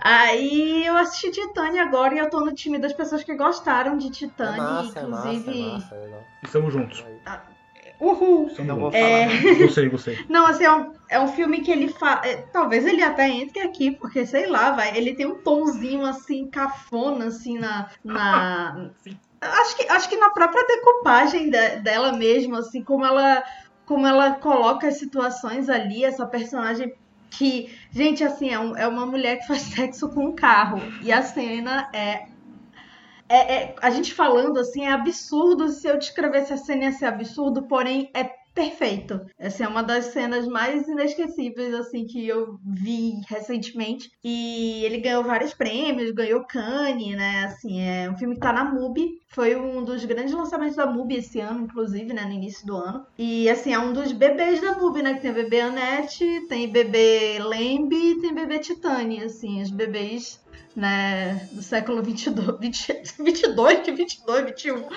Aí eu assisti Titânia agora e eu tô no time das pessoas que gostaram de É Titânia, massa, é massa, inclusive. é massa, é legal. Estamos juntos. Uhul! Não vou É. falar. Gostei, gostei. Não, assim, é um, é um filme que ele fala. talvez ele até entre aqui, porque sei lá, vai. Ele tem um tomzinho assim, cafona, assim, na. na... Acho que, acho que na própria decupagem de- dela mesmo, assim, como ela, como ela coloca as situações ali, essa personagem que, gente, assim, é, um- é uma mulher que faz sexo com um carro. E a cena é é, é- a gente falando assim, é absurdo. Se eu descrevesse a cena ia ser absurdo, porém é perfeito. Essa é uma das cenas mais inesquecíveis assim que eu vi recentemente. E ele ganhou vários prêmios, ganhou Cannes, né? Assim, é um filme que tá na MUBI. Foi um dos grandes lançamentos da MUBI esse ano, inclusive, né, no início do ano. E assim, é um dos bebês da MUBI, né, que tem bebê Anete, tem bebê Lembe tem bebê Titânia, assim, os bebês né, do século 22, 20, 22, que 22, 21.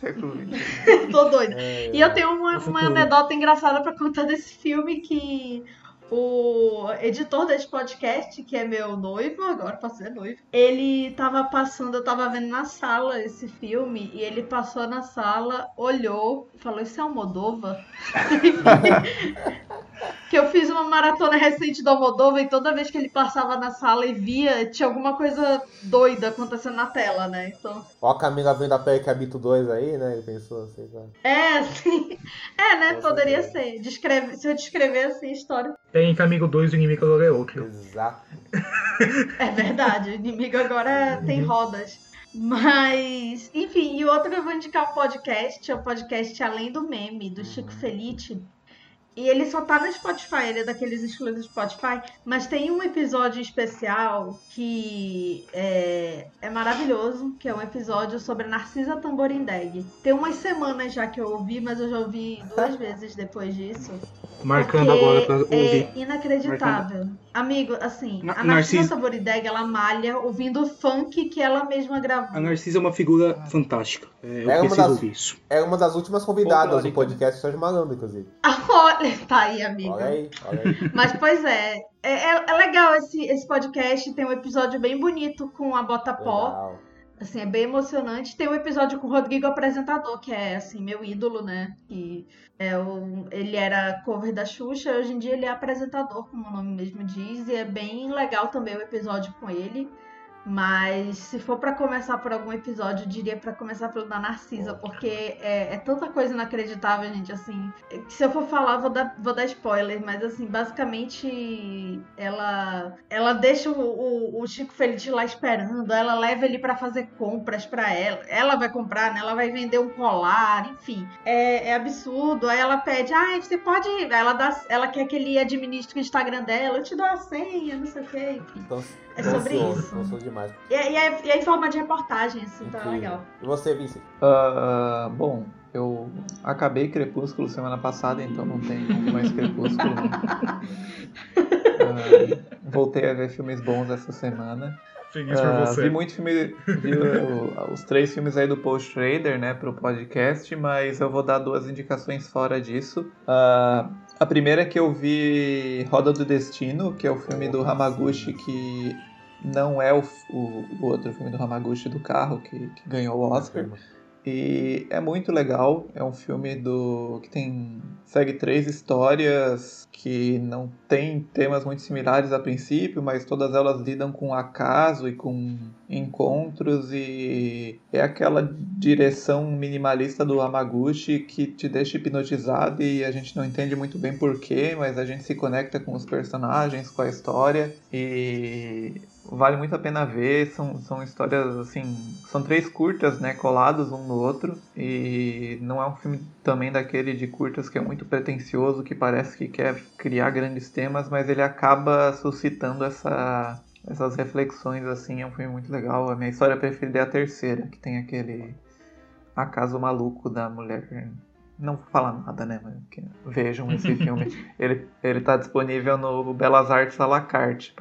século 21. Tô doida. É, e eu tenho uma, uma anedota engraçada para contar desse filme que o editor desse podcast, que é meu noivo, agora posso ser noivo, ele tava passando, eu tava vendo na sala esse filme, e ele passou na sala, olhou, falou, isso é Almodova? que eu fiz uma maratona recente do Almodova e toda vez que ele passava na sala e via, tinha alguma coisa doida acontecendo na tela, né? Então... Ó a Camila vendo a Perk Habito 2 aí, né? Ele pensou assim, tá? É, sim. É, né? Poderia ser. Descreve... Se eu descrever assim, história. Tem Amigo 2 o inimigo agora é outro. Exato. é verdade. O inimigo agora tem uhum. rodas. Mas, enfim, e o outro que eu vou indicar um podcast, é o podcast Além do Meme, do Chico uhum. Felite e ele só tá no Spotify, ele é daqueles excluídos do Spotify. Mas tem um episódio especial que é, é maravilhoso, que é um episódio sobre Narcisa Tamborindeg. Tem umas semanas já que eu ouvi, mas eu já ouvi duas vezes depois disso. Marcando agora pra ouvir. É inacreditável. Marcando. Amigo, assim, Na, a Narcisa, Narcisa Tamborindeg, ela malha ouvindo funk que ela mesma gravou. A Narcisa é uma figura fantástica. É, eu é uma das, isso. É uma das últimas convidadas do podcast Sérgio Malandro, inclusive. olha, tá aí, amigo. Olha aí, olha aí. Mas, pois é, é, é, é, legal esse, esse podcast, tem um episódio bem bonito com a Bota Pó. Legal. Assim, é bem emocionante. Tem um episódio com o Rodrigo apresentador, que é, assim, meu ídolo, né? Que é o, ele era cover da Xuxa, hoje em dia ele é apresentador, como o nome mesmo diz, e é bem legal também o episódio com ele. Mas se for para começar por algum episódio, eu diria para começar pelo da Narcisa, porque é, é, tanta coisa inacreditável, gente, assim. Se eu for falar, vou dar, vou dar spoiler, mas assim, basicamente ela ela deixa o, o, o Chico Feliz lá esperando, ela leva ele para fazer compras para ela. Ela vai comprar, né? Ela vai vender um colar, enfim. É, é absurdo. Aí ela pede, ah, você pode. Ela, dá, ela quer que ele administre o Instagram dela, eu te dou a senha, não sei o que, enfim. Então, é sobre isso. demais. E, e, é, e é em forma de reportagem, assim, tá legal. E você, Vincent? Uh, bom, eu acabei Crepúsculo semana passada, então não tem mais Crepúsculo. uh, voltei a ver filmes bons essa semana. Uh, vi muito filme, vi o, os três filmes aí do Post Trader, né, pro podcast, mas eu vou dar duas indicações fora disso. Uh, a primeira é que eu vi Roda do Destino, que é o filme do Hamaguchi que não é o, o, o outro filme do Hamaguchi do carro que, que ganhou o Oscar. E é muito legal, é um filme do que tem segue três histórias que não tem temas muito similares a princípio, mas todas elas lidam com acaso e com encontros e é aquela direção minimalista do Hamaguchi que te deixa hipnotizado e a gente não entende muito bem porquê, mas a gente se conecta com os personagens, com a história e vale muito a pena ver. São, são histórias assim. São três curtas, né? Colados um no outro. E não é um filme também daquele de curtas que é muito pretencioso, que parece que quer criar grandes temas, mas ele acaba suscitando essa, essas reflexões assim. É um filme muito legal. A minha história preferida é a terceira, que tem aquele acaso maluco da mulher não vou falar nada, né? Vejam esse filme. Ele, ele tá disponível no Belas Artes à la carte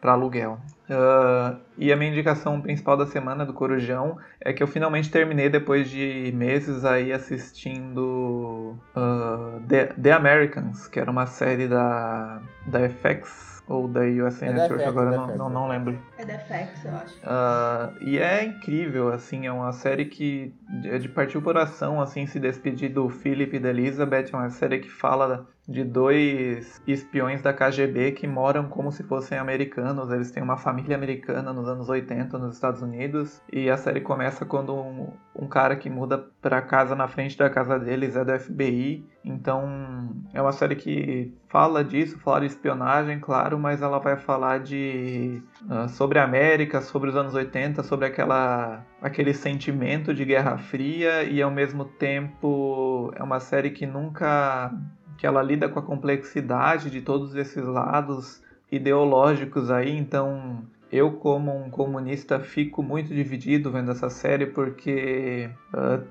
para aluguel. Uh, e a minha indicação principal da semana do Corujão é que eu finalmente terminei depois de meses aí assistindo uh, The, The Americans, que era uma série da, da FX ou da USA é Network, FX, agora não, não, não, lembro. É da FX, eu acho. Uh, e é incrível, assim, é uma série que é de partir o coração, assim, se despedir do Philip e da Elizabeth, é uma série que fala de dois espiões da KGB que moram como se fossem americanos. Eles têm uma família americana nos anos 80 nos Estados Unidos. E a série começa quando um, um cara que muda para casa na frente da casa deles é do FBI. Então é uma série que fala disso, fala de espionagem, claro, mas ela vai falar de sobre a América, sobre os anos 80, sobre aquela aquele sentimento de Guerra Fria e ao mesmo tempo é uma série que nunca que ela lida com a complexidade de todos esses lados ideológicos aí, então eu como um comunista fico muito dividido vendo essa série porque uh,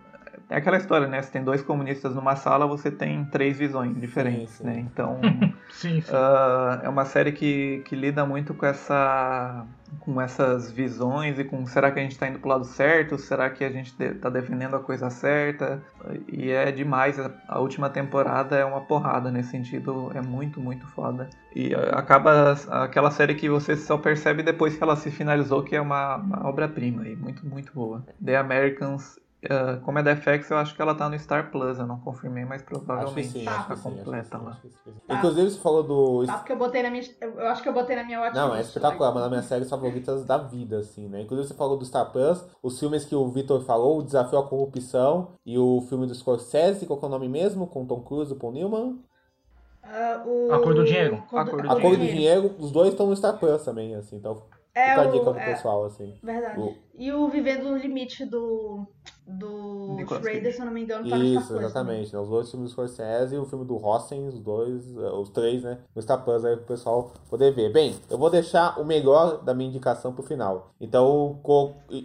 é aquela história, né? Se tem dois comunistas numa sala, você tem três visões diferentes, sim, sim. né? Então, sim, uh, é uma série que, que lida muito com essa com essas visões e com será que a gente está indo para o lado certo? Será que a gente está defendendo a coisa certa? E é demais. A última temporada é uma porrada nesse sentido. É muito, muito foda. E acaba aquela série que você só percebe depois que ela se finalizou, que é uma, uma obra-prima e muito, muito boa. The Americans Uh, como é da FX, eu acho que ela tá no Star Plus, eu não confirmei, mas provavelmente sim, tá, tá completa lá. Tá. Inclusive, você falou do. Tá, porque eu botei na minha. Eu acho que eu botei na minha watchlist. Não, é espetacular, uma das minhas séries favoritas da vida, assim, né? Inclusive, você falou do Star Plus, os filmes que o Victor falou, O Desafio à Corrupção e o filme do Scorsese, qual é o nome mesmo? Com Tom Cruise e Paul Newman. Uh, o... A Cor do Dinheiro. A Cor do, a do dinheiro. Os dois estão no Star Plus também, assim, então. É fica a o- dica do é, pessoal, assim. Verdade. O- E o Vivendo no Limite do. Do Nicolas Schrader, Cage. se eu não me engano, tá no Star Isso, Plus exatamente. Né? Os dois filmes do Scorsese e o filme do Rossen, os dois, eh, os três, né? No Star Plus aí pro pessoal poder ver. Bem, eu vou deixar o melhor da minha indicação pro final. Então, co- é,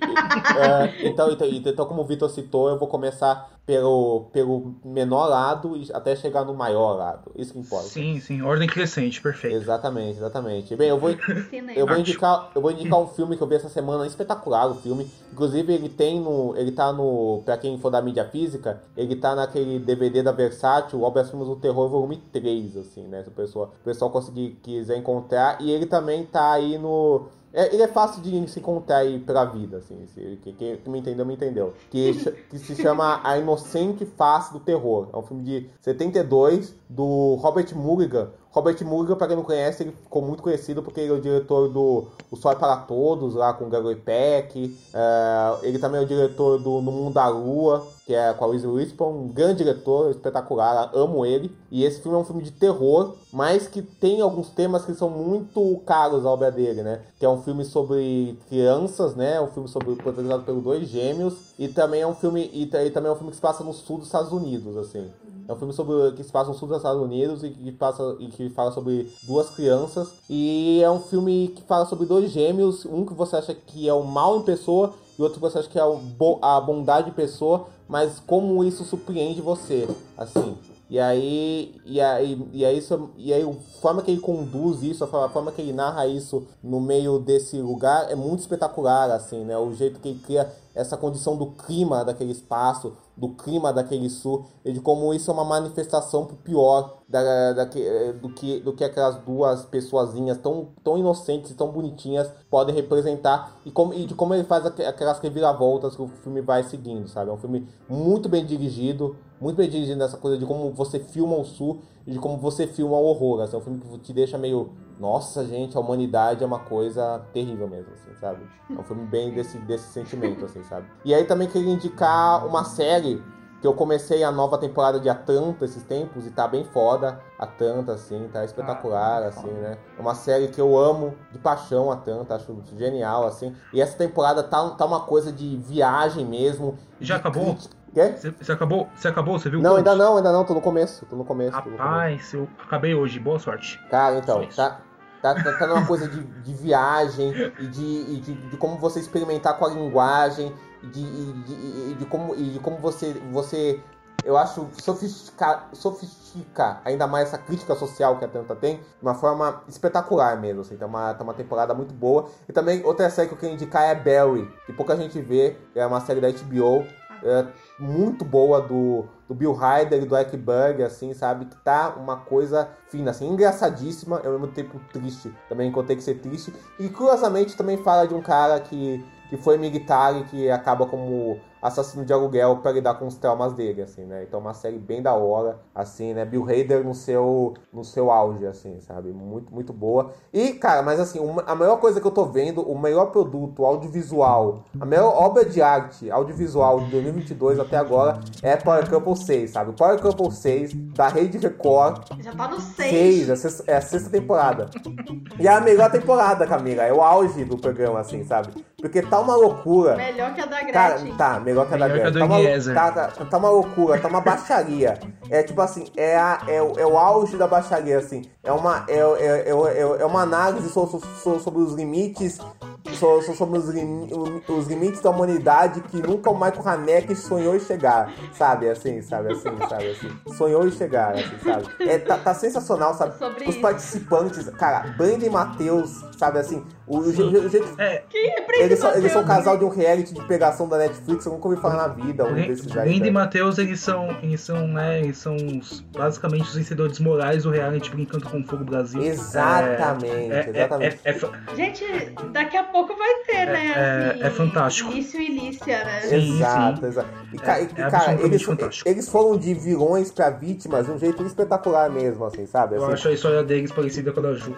então, então, então, como o Vitor citou, eu vou começar pelo, pelo menor lado e até chegar no maior lado. Isso que importa. Sim, sim, ordem crescente, perfeito. Exatamente, exatamente. Bem, eu vou, eu vou indicar, eu vou indicar um filme que eu vi essa semana, espetacular o filme. Inclusive ele tem no, ele tá no, para quem for da mídia física, ele tá naquele DVD da Versátil, Obras Filmes do Terror volume 3, assim, né, se o pessoal, o pessoal conseguir quiser encontrar, e ele também tá aí no é, ele é fácil de se encontrar aí pela vida, assim. se- que- Quem que me entendeu, me entendeu. Que, que se chama A Inocente Face do Terror. É um filme de 72 do Robert Mulligan. Robert Mulligan, pra quem não conhece, ele ficou muito conhecido porque ele é o diretor do O Sol é para Todos, lá com o Gregory Peck. É, ele também é o diretor do No Mundo da Lua, que é com a Reese Witherspoon, um grande diretor, espetacular, amo ele. E esse filme é um filme de terror, mas que tem alguns temas que são muito caros à obra dele, né? Que é um filme sobre crianças, né? Um filme sobre protagonizado pelos dois gêmeos e também é um filme e, e também é um filme que se passa no sul dos Estados Unidos, assim. É um filme sobre que se passa no sul dos Estados Unidos e que passa e que fala sobre duas crianças e é um filme que fala sobre dois gêmeos, um que você acha que é o mal em pessoa e outro que você acha que é bo- a bondade em pessoa, mas como isso surpreende você, assim. E aí, e aí, e aí, isso, e aí a forma que ele conduz isso, a forma que ele narra isso no meio desse lugar é muito espetacular, assim, né? O jeito que ele cria essa condição do clima daquele espaço, do clima daquele sul, e de como isso é uma manifestação pro pior da, da, que- do, que, do que aquelas duas pessoazinhas tão, tão inocentes tão bonitinhas podem representar e, como, e de como ele faz aqu- aquelas reviravoltas que o filme vai seguindo, sabe? É um filme muito bem dirigido, muito dirigido nessa coisa de como você filma o sul e de como você filma o horror. Assim, é um filme que te deixa meio. Nossa, gente, a humanidade é uma coisa terrível mesmo, assim, sabe? É um filme bem desse, desse sentimento, assim, sabe? E aí também queria indicar uma série que eu comecei a nova temporada de Atlanta esses tempos e tá bem foda. Atlanta, assim, tá espetacular, assim, né? É uma série que eu amo de paixão, Atlanta, acho genial, assim. E essa temporada tá, tá uma coisa de viagem mesmo. Já acabou? crítica- Quê? Você você acabou? Você acabou? Você viu? Não, ainda não, ainda não, tô no começo, tô no começo. tô no começo. Rapaz, eu acabei hoje. Boa sorte. Cara, então, tá, tá, tá, tá numa coisa de, de viagem e de, e de, de como você experimentar com a linguagem e de, e de, de como, e de como você, você eu acho, sofistica, sofistica ainda mais essa crítica social que a Tanta tem, de uma forma espetacular mesmo, assim, tá uma, tá uma temporada muito boa. E também outra série que eu queria indicar é Barry, que pouca gente vê, é uma série da HBO, é muito boa do, do Bill Hader e do Ike Berg, assim, sabe? Que tá uma coisa fina, assim, engraçadíssima, ao mesmo tempo triste. Também encontrei que ser triste. E curiosamente também fala de um cara que que foi militar e que acaba como assassino de aluguel para lidar com os traumas dele, assim, né? Então uma série bem da hora, assim, né? Bill Hader no seu no seu auge, assim, sabe? Muito muito boa. E, cara, mas assim, uma, a maior coisa que eu tô vendo, o melhor produto audiovisual, a maior obra de arte audiovisual de 2022 até agora é Power Couple 6, sabe? Power Couple 6 da Rede Record. Já tá no 6. 6, é sexta, é a sexta temporada. E é a melhor temporada, Camila. É o auge do programa, assim, sabe? Porque tá uma loucura. Melhor que a da Gretchen. Cara, tá, melhor que a da Melhor que a Tá uma, tá, tá, tá uma loucura, tá uma baixaria. É tipo assim, é, a, é, o- é o auge da baixaria, assim. É uma, é, é, é, é, é uma análise so- so- so- sobre os limites. so- so- sobre os, limi- os limites da humanidade que nunca o Michael Haneke sonhou em chegar, sabe? Assim, sabe? Assim, sabe? Assim. Sonhou em chegar, assim, sabe? É, tá, tá sensacional, sabe? Sobre Os isso. participantes, cara, Brandon e Matheus, sabe? Assim, o, o, je- o jeito É, é eles são, eles são um casal de um reality de pegação da Netflix, eu nunca ouvi falar na vida, um desses aí. Linda e velho. Matheus, eles são, eles são, né, eles são os- basicamente os vencedores morais do reality Brincando com Fogo Brasil. Exatamente, É, é, exatamente. é, é, fa- Gente, daqui a pouco vai ter, né? é- assim, é fantástico. Lício e Lícia, né? Sim, exato, sim. exato. E, ca- É- e, é cara, eles, eles foram de vilões pra vítimas de um jeito espetacular mesmo, assim, sabe? eu Assim, acho a história deles parecida com a da Ju.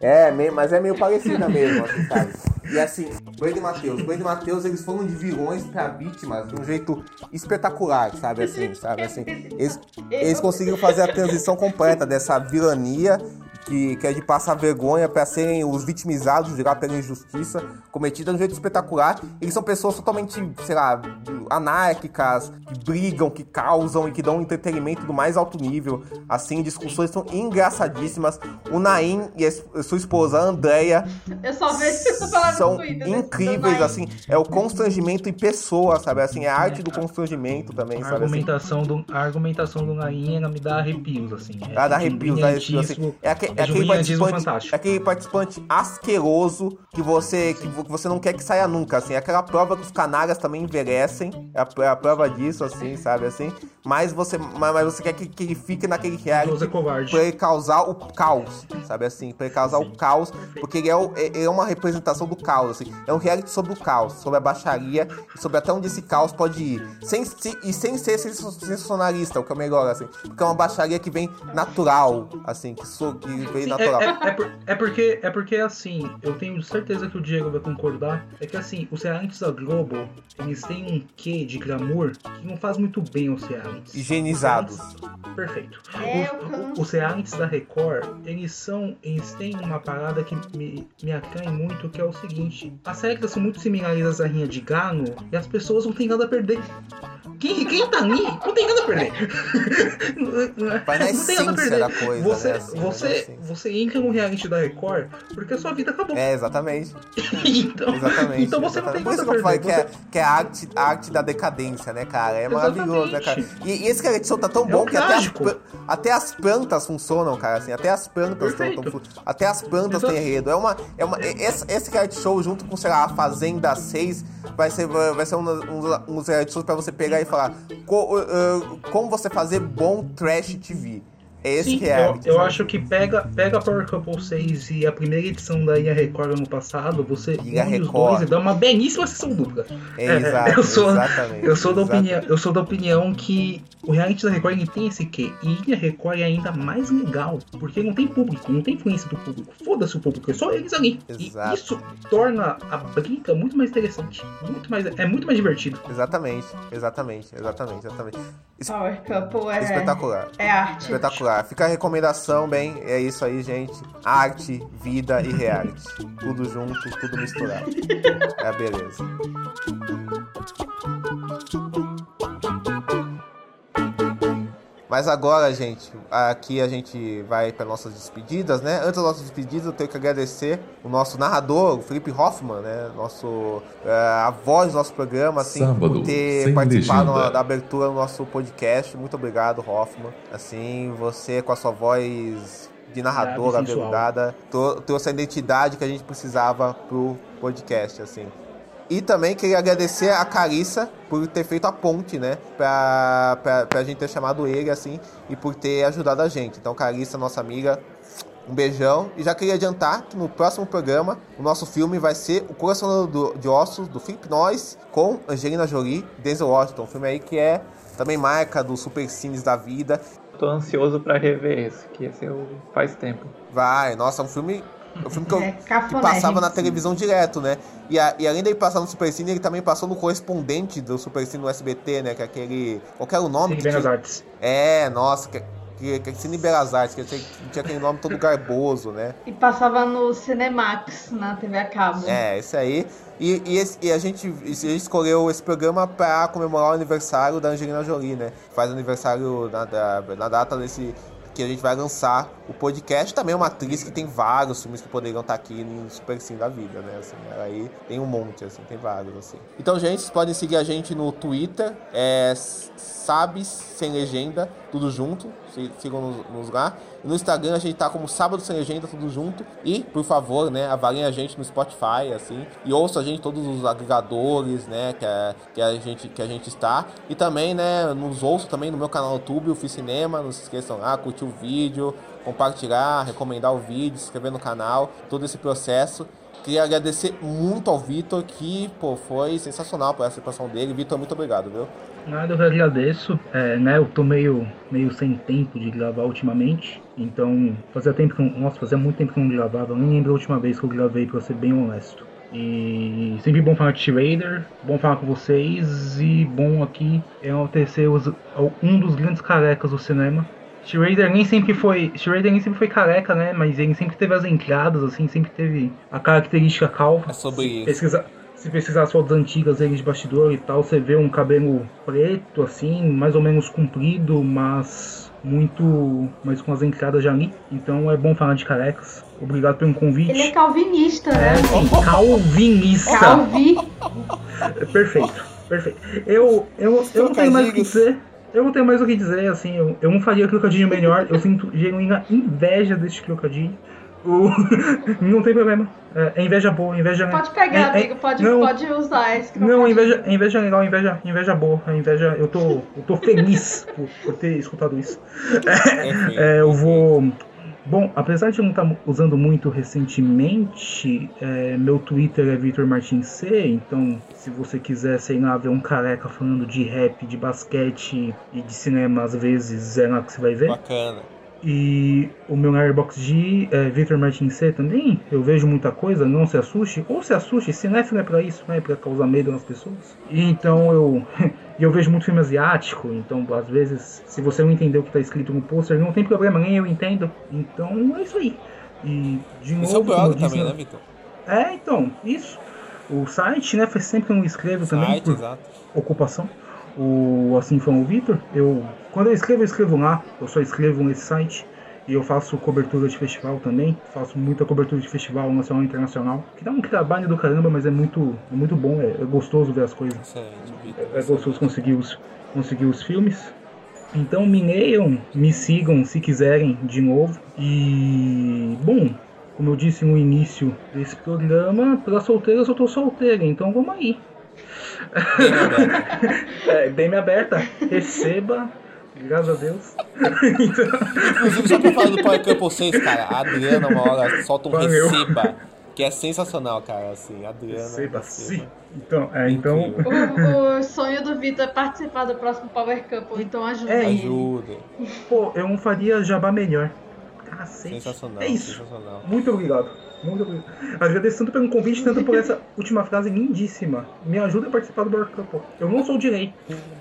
É, mas é meio parecida mesmo, assim, sabe? E assim, Brandon e Matheus. Brandon e Matheus, eles foram de vilões pra vítimas de um jeito espetacular, sabe? Assim, sabe? Assim, eles, eles conseguiram fazer a transição completa dessa vilania que, que é de passar vergonha pra serem os vitimizados, virar pela injustiça cometida de um jeito espetacular. Eles são pessoas totalmente, sei lá, anárquicas, que brigam, que causam e que dão um entretenimento do mais alto nível. Assim, discussões são engraçadíssimas. O Naim e a sua esposa, a Andrea, Eu só vejo falando são Twitter. né? incríveis, assim, é o constrangimento em pessoa, sabe? Assim, é a arte do constrangimento também, A sabe? Assim, argumentação, do, a argumentação do Nain ela me dá arrepios, assim. É, Ah, dá arrepios, dá arrepios, assim. É, aque- é é aquele participante, é aquele participante asqueroso que você, que que você não quer que saia nunca, assim. É aquela prova que os canalhas também envelhecem. É a, é a prova disso, assim, sabe? Assim. Mas você, mas, mas você quer que, que ele fique naquele reality Idoso é covarde. pra ele causar o caos, sabe assim? Pra ele causar o caos, porque ele é, o- ele é uma representação do caos, assim. É um reality sobre o caos, sobre a baixaria, sobre até onde esse caos pode ir. Sem, se- e sem ser sens- sensacionalista, o que é melhor, assim. Porque é uma baixaria que vem natural, assim, que, so, que Sim, natural. É, é, é por- é porque, é porque, assim, eu tenho certeza que o Diego vai concordar. É que, assim, os realities da Globo, eles têm um quê de glamour que não faz muito bem aos realities. Higienizados. Perfeito. É, Os- os realities da Record, eles são. Eles têm uma parada que me, me atrai muito, que é o seguinte: as regras são muito similares às da Rinha de Gano e as pessoas não têm nada a perder. Quem, quem tá ali não tem nada a perder. Vai na não tem nada a perder. coisa, você, né, assim, você, essência. Você entra no reality da Record porque a sua vida acabou. É, exatamente. então, Exatamente. então você não exatamente. tem Por isso que eu falei que é, que é a, arte, a arte da decadência, né, cara? É maravilhoso, né, cara? E, e esse reality show tá tão bom um que até as, até as plantas funcionam, cara, assim. Até as plantas tão, tão fu- Até as plantas Exato. têm enredo. É uma, é uma, e- esse, esse reality show, junto com, sei lá, a Fazenda 6, vai ser, vai ser um, um, uns reality shows pra você pegar e falar co- uh, como você fazer bom trash TV. É esse Sim, eu, reality. eu sabe? acho que pega, pega Power Couple 6 e a primeira edição da Ilha Record ano passado, você Ilha une os Record. dois e dá uma belíssima sessão dupla. É, exato, eu sou, exatamente, eu sou da exatamente. opinião, eu sou da opinião que o reality da Record tem esse quê? E Ilha Record é ainda mais legal, porque não tem público, não tem influência do público. Foda-se o público, é só eles ali. Exato. E isso torna a briga muito mais interessante, muito mais, é muito mais divertido. Exatamente, exatamente, exatamente, exatamente. Power Couple é. Espetacular. É arte. Espetacular. Fica a recomendação, bem. É isso aí, gente. Arte, vida e reality. Tudo junto, tudo misturado. É a beleza. Mas agora, gente, aqui a gente vai para nossas despedidas, né? Antes das nossas despedidas, eu tenho que agradecer o nosso narrador, o Felipe Hoffman, né? Nosso, eh, a voz do nosso programa, assim, Sábado, por ter participado legenda. da abertura do nosso podcast. Muito obrigado, Hoffman. Assim, você com a sua voz de narradora e aveludada trou- trouxe a identidade que a gente precisava pro podcast, assim. E também queria agradecer a Carissa por ter feito a ponte, né? Pra, pra, pra gente ter chamado ele, assim, e por ter ajudado a gente. Então, Carissa, nossa amiga, Um beijão. E já queria adiantar que no próximo programa o nosso filme vai ser O Coração de Ossos, do Philip Noyce, com Angelina Jolie e Denzel Washington. Um filme aí que é também marca dos super cines da vida. Tô ansioso para rever esse, que esse eu faz tempo. Vai, nossa, é um filme é um filme que, eu, é que passava na televisão direto, né? E, a, e além dele passar no Supercine, ele também passou no correspondente do Supercine no SBT, né? Que é aquele. Qual era o nome? Cine Belas Artes. É, nossa, que, que, que Cine Belas Artes, que tinha, tinha aquele nome todo garboso, né? E passava no Cinemax, na TV a cabo. É, esse aí. E, e, esse, e a, gente, a gente escolheu esse programa para comemorar o aniversário da Angelina Jolie, né? Faz aniversário na, na data desse, que a gente vai lançar o podcast. Também é uma atriz que tem vários filmes que poderiam estar aqui no Super Sim da vida, né? Assim, aí tem um monte, assim, tem vários, assim. Então, gente, vocês podem seguir a gente no Twitter, é Sabes Sem Legenda, tudo junto. Sigam nos lá. No Instagram a gente tá como Sábado Sem Legenda, tudo junto. E, por favor, né, avaliem a gente no Spotify, assim. E ouça a gente todos os agregadores, né, que a, que a, gente, que a gente está. E também, né, nos ouça também no meu canal no YouTube, o Fiz Cinema. Não se esqueçam lá, curtir o vídeo, compartilhar, recomendar o vídeo, se inscrever no canal. Todo esse processo. Queria agradecer muito ao Vitor, que, pô, foi sensacional por essa participação dele. Vitor, muito obrigado, viu? Nada, eu agradeço. É, né, eu tô meio, meio sem tempo de gravar ultimamente. Então, fazia tempo que Nossa, fazia muito tempo que eu não gravava. Eu nem lembro a última vez que eu gravei, pra ser bem honesto. E sempre bom falar de Raider, bom falar com vocês e bom aqui é enaltecer um dos grandes carecas do cinema. Schrader nem sempre foi. Schrader nem sempre foi careca, né? Mas ele sempre teve as entradas, assim, sempre teve a característica calva. É sobre isso. Pesquisa, se pesquisar as fotos antigas dele de bastidor e tal, você vê um cabelo preto, assim, mais ou menos comprido, mas muito. mas com as entradas já ali. Então é bom falar de carecas. Obrigado pelo convite. Ele é calvinista, né? É, sim, calvinista. Calvi. Perfeito, perfeito. Eu, eu, eu não tenho mais o que dizer. Eu não tenho mais o que dizer, assim, eu, eu não faria crocodilo melhor, eu sinto genuína inveja deste crocodilo. O... não tem problema. É, é inveja boa, inveja Pode pegar, é, amigo, pode, não, pode usar esse Não, inveja, inveja legal, inveja, inveja boa. Inveja, eu tô, eu tô feliz por, por ter escutado isso. É, eu vou. Bom, apesar de eu não estar tá usando muito recentemente, é, meu Twitter é Vitor Martins C, então se você quiser, sei lá, ver um careca falando de rap, de basquete e de cinema às vezes, é lá que você vai ver. Bacana. E o meu Airbox G é Victor Martin C também. Eu vejo muita coisa, não se assuste. Ou se assuste, cinéfilo é pra isso, não é pra causar medo nas pessoas. E então eu. eu vejo muito filme asiático, então às vezes, se você não entender o que tá escrito no pôster, não tem problema, nem eu entendo. Então é isso aí. E de novo. Isso é o blog também, né, Victor? É, então, isso. O site, né? Faz sempre que eu não escrevo também. Site, exato. Ocupação. O Assim Foi o Vitor, eu quando eu escrevo, eu escrevo lá, eu só escrevo nesse site. E eu faço cobertura de festival também, faço muita cobertura de festival nacional e internacional. Que dá um trabalho do caramba, mas é muito, é muito bom, é, é gostoso ver as coisas. É, é gostoso conseguir os, conseguir os filmes. Então me leiam, me sigam se quiserem de novo. E bom, como eu disse no início desse programa, para solteiras eu tô solteira, então vamos aí. Bem aberta. é, bem me aberta. Receba Graças a Deus. então... Inclusive, só pra falar do Power Couple 6, cara, a Adriana uma hora solta um Valeu. receba. Que é sensacional, cara, assim, Adriana. Receba, sim. Então, é, então... O, o sonho do Vitor é participar do próximo Power Couple, então ajuda é, Ajuda. Pô, eu não faria jabá melhor. Cacete. Sensacional, é isso. sensacional. Muito obrigado. Muito obrigado. Agradeço tanto pelo convite, tanto por essa última frase lindíssima. Me ajuda a participar do Power Couple. Eu não sou direito.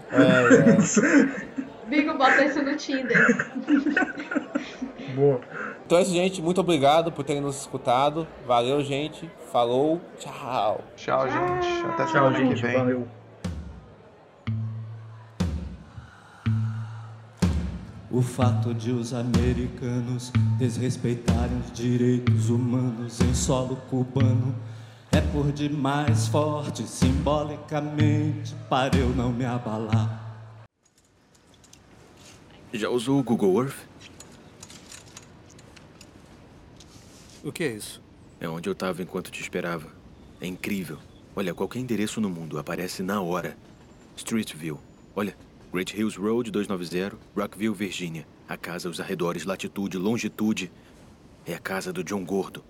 É, é. Bigo, bota isso no Tinder. Boa. Então é isso, gente. Muito obrigado por terem nos escutado. Valeu, gente. Falou. Tchau. Tchau, gente. Até Tchau, semana gente. que vem. Valeu. O fato de os americanos desrespeitarem os direitos humanos em solo cubano é por demais forte simbolicamente para eu não me abalar. Já usou o Google Earth? O que é isso? É onde eu estava enquanto te esperava. É incrível. Olha, qualquer endereço no mundo aparece na hora. Street View. Olha, Great Hills Road 290, Rockville, Virgínia. A casa, os arredores, latitude, longitude. É a casa do John Gordo.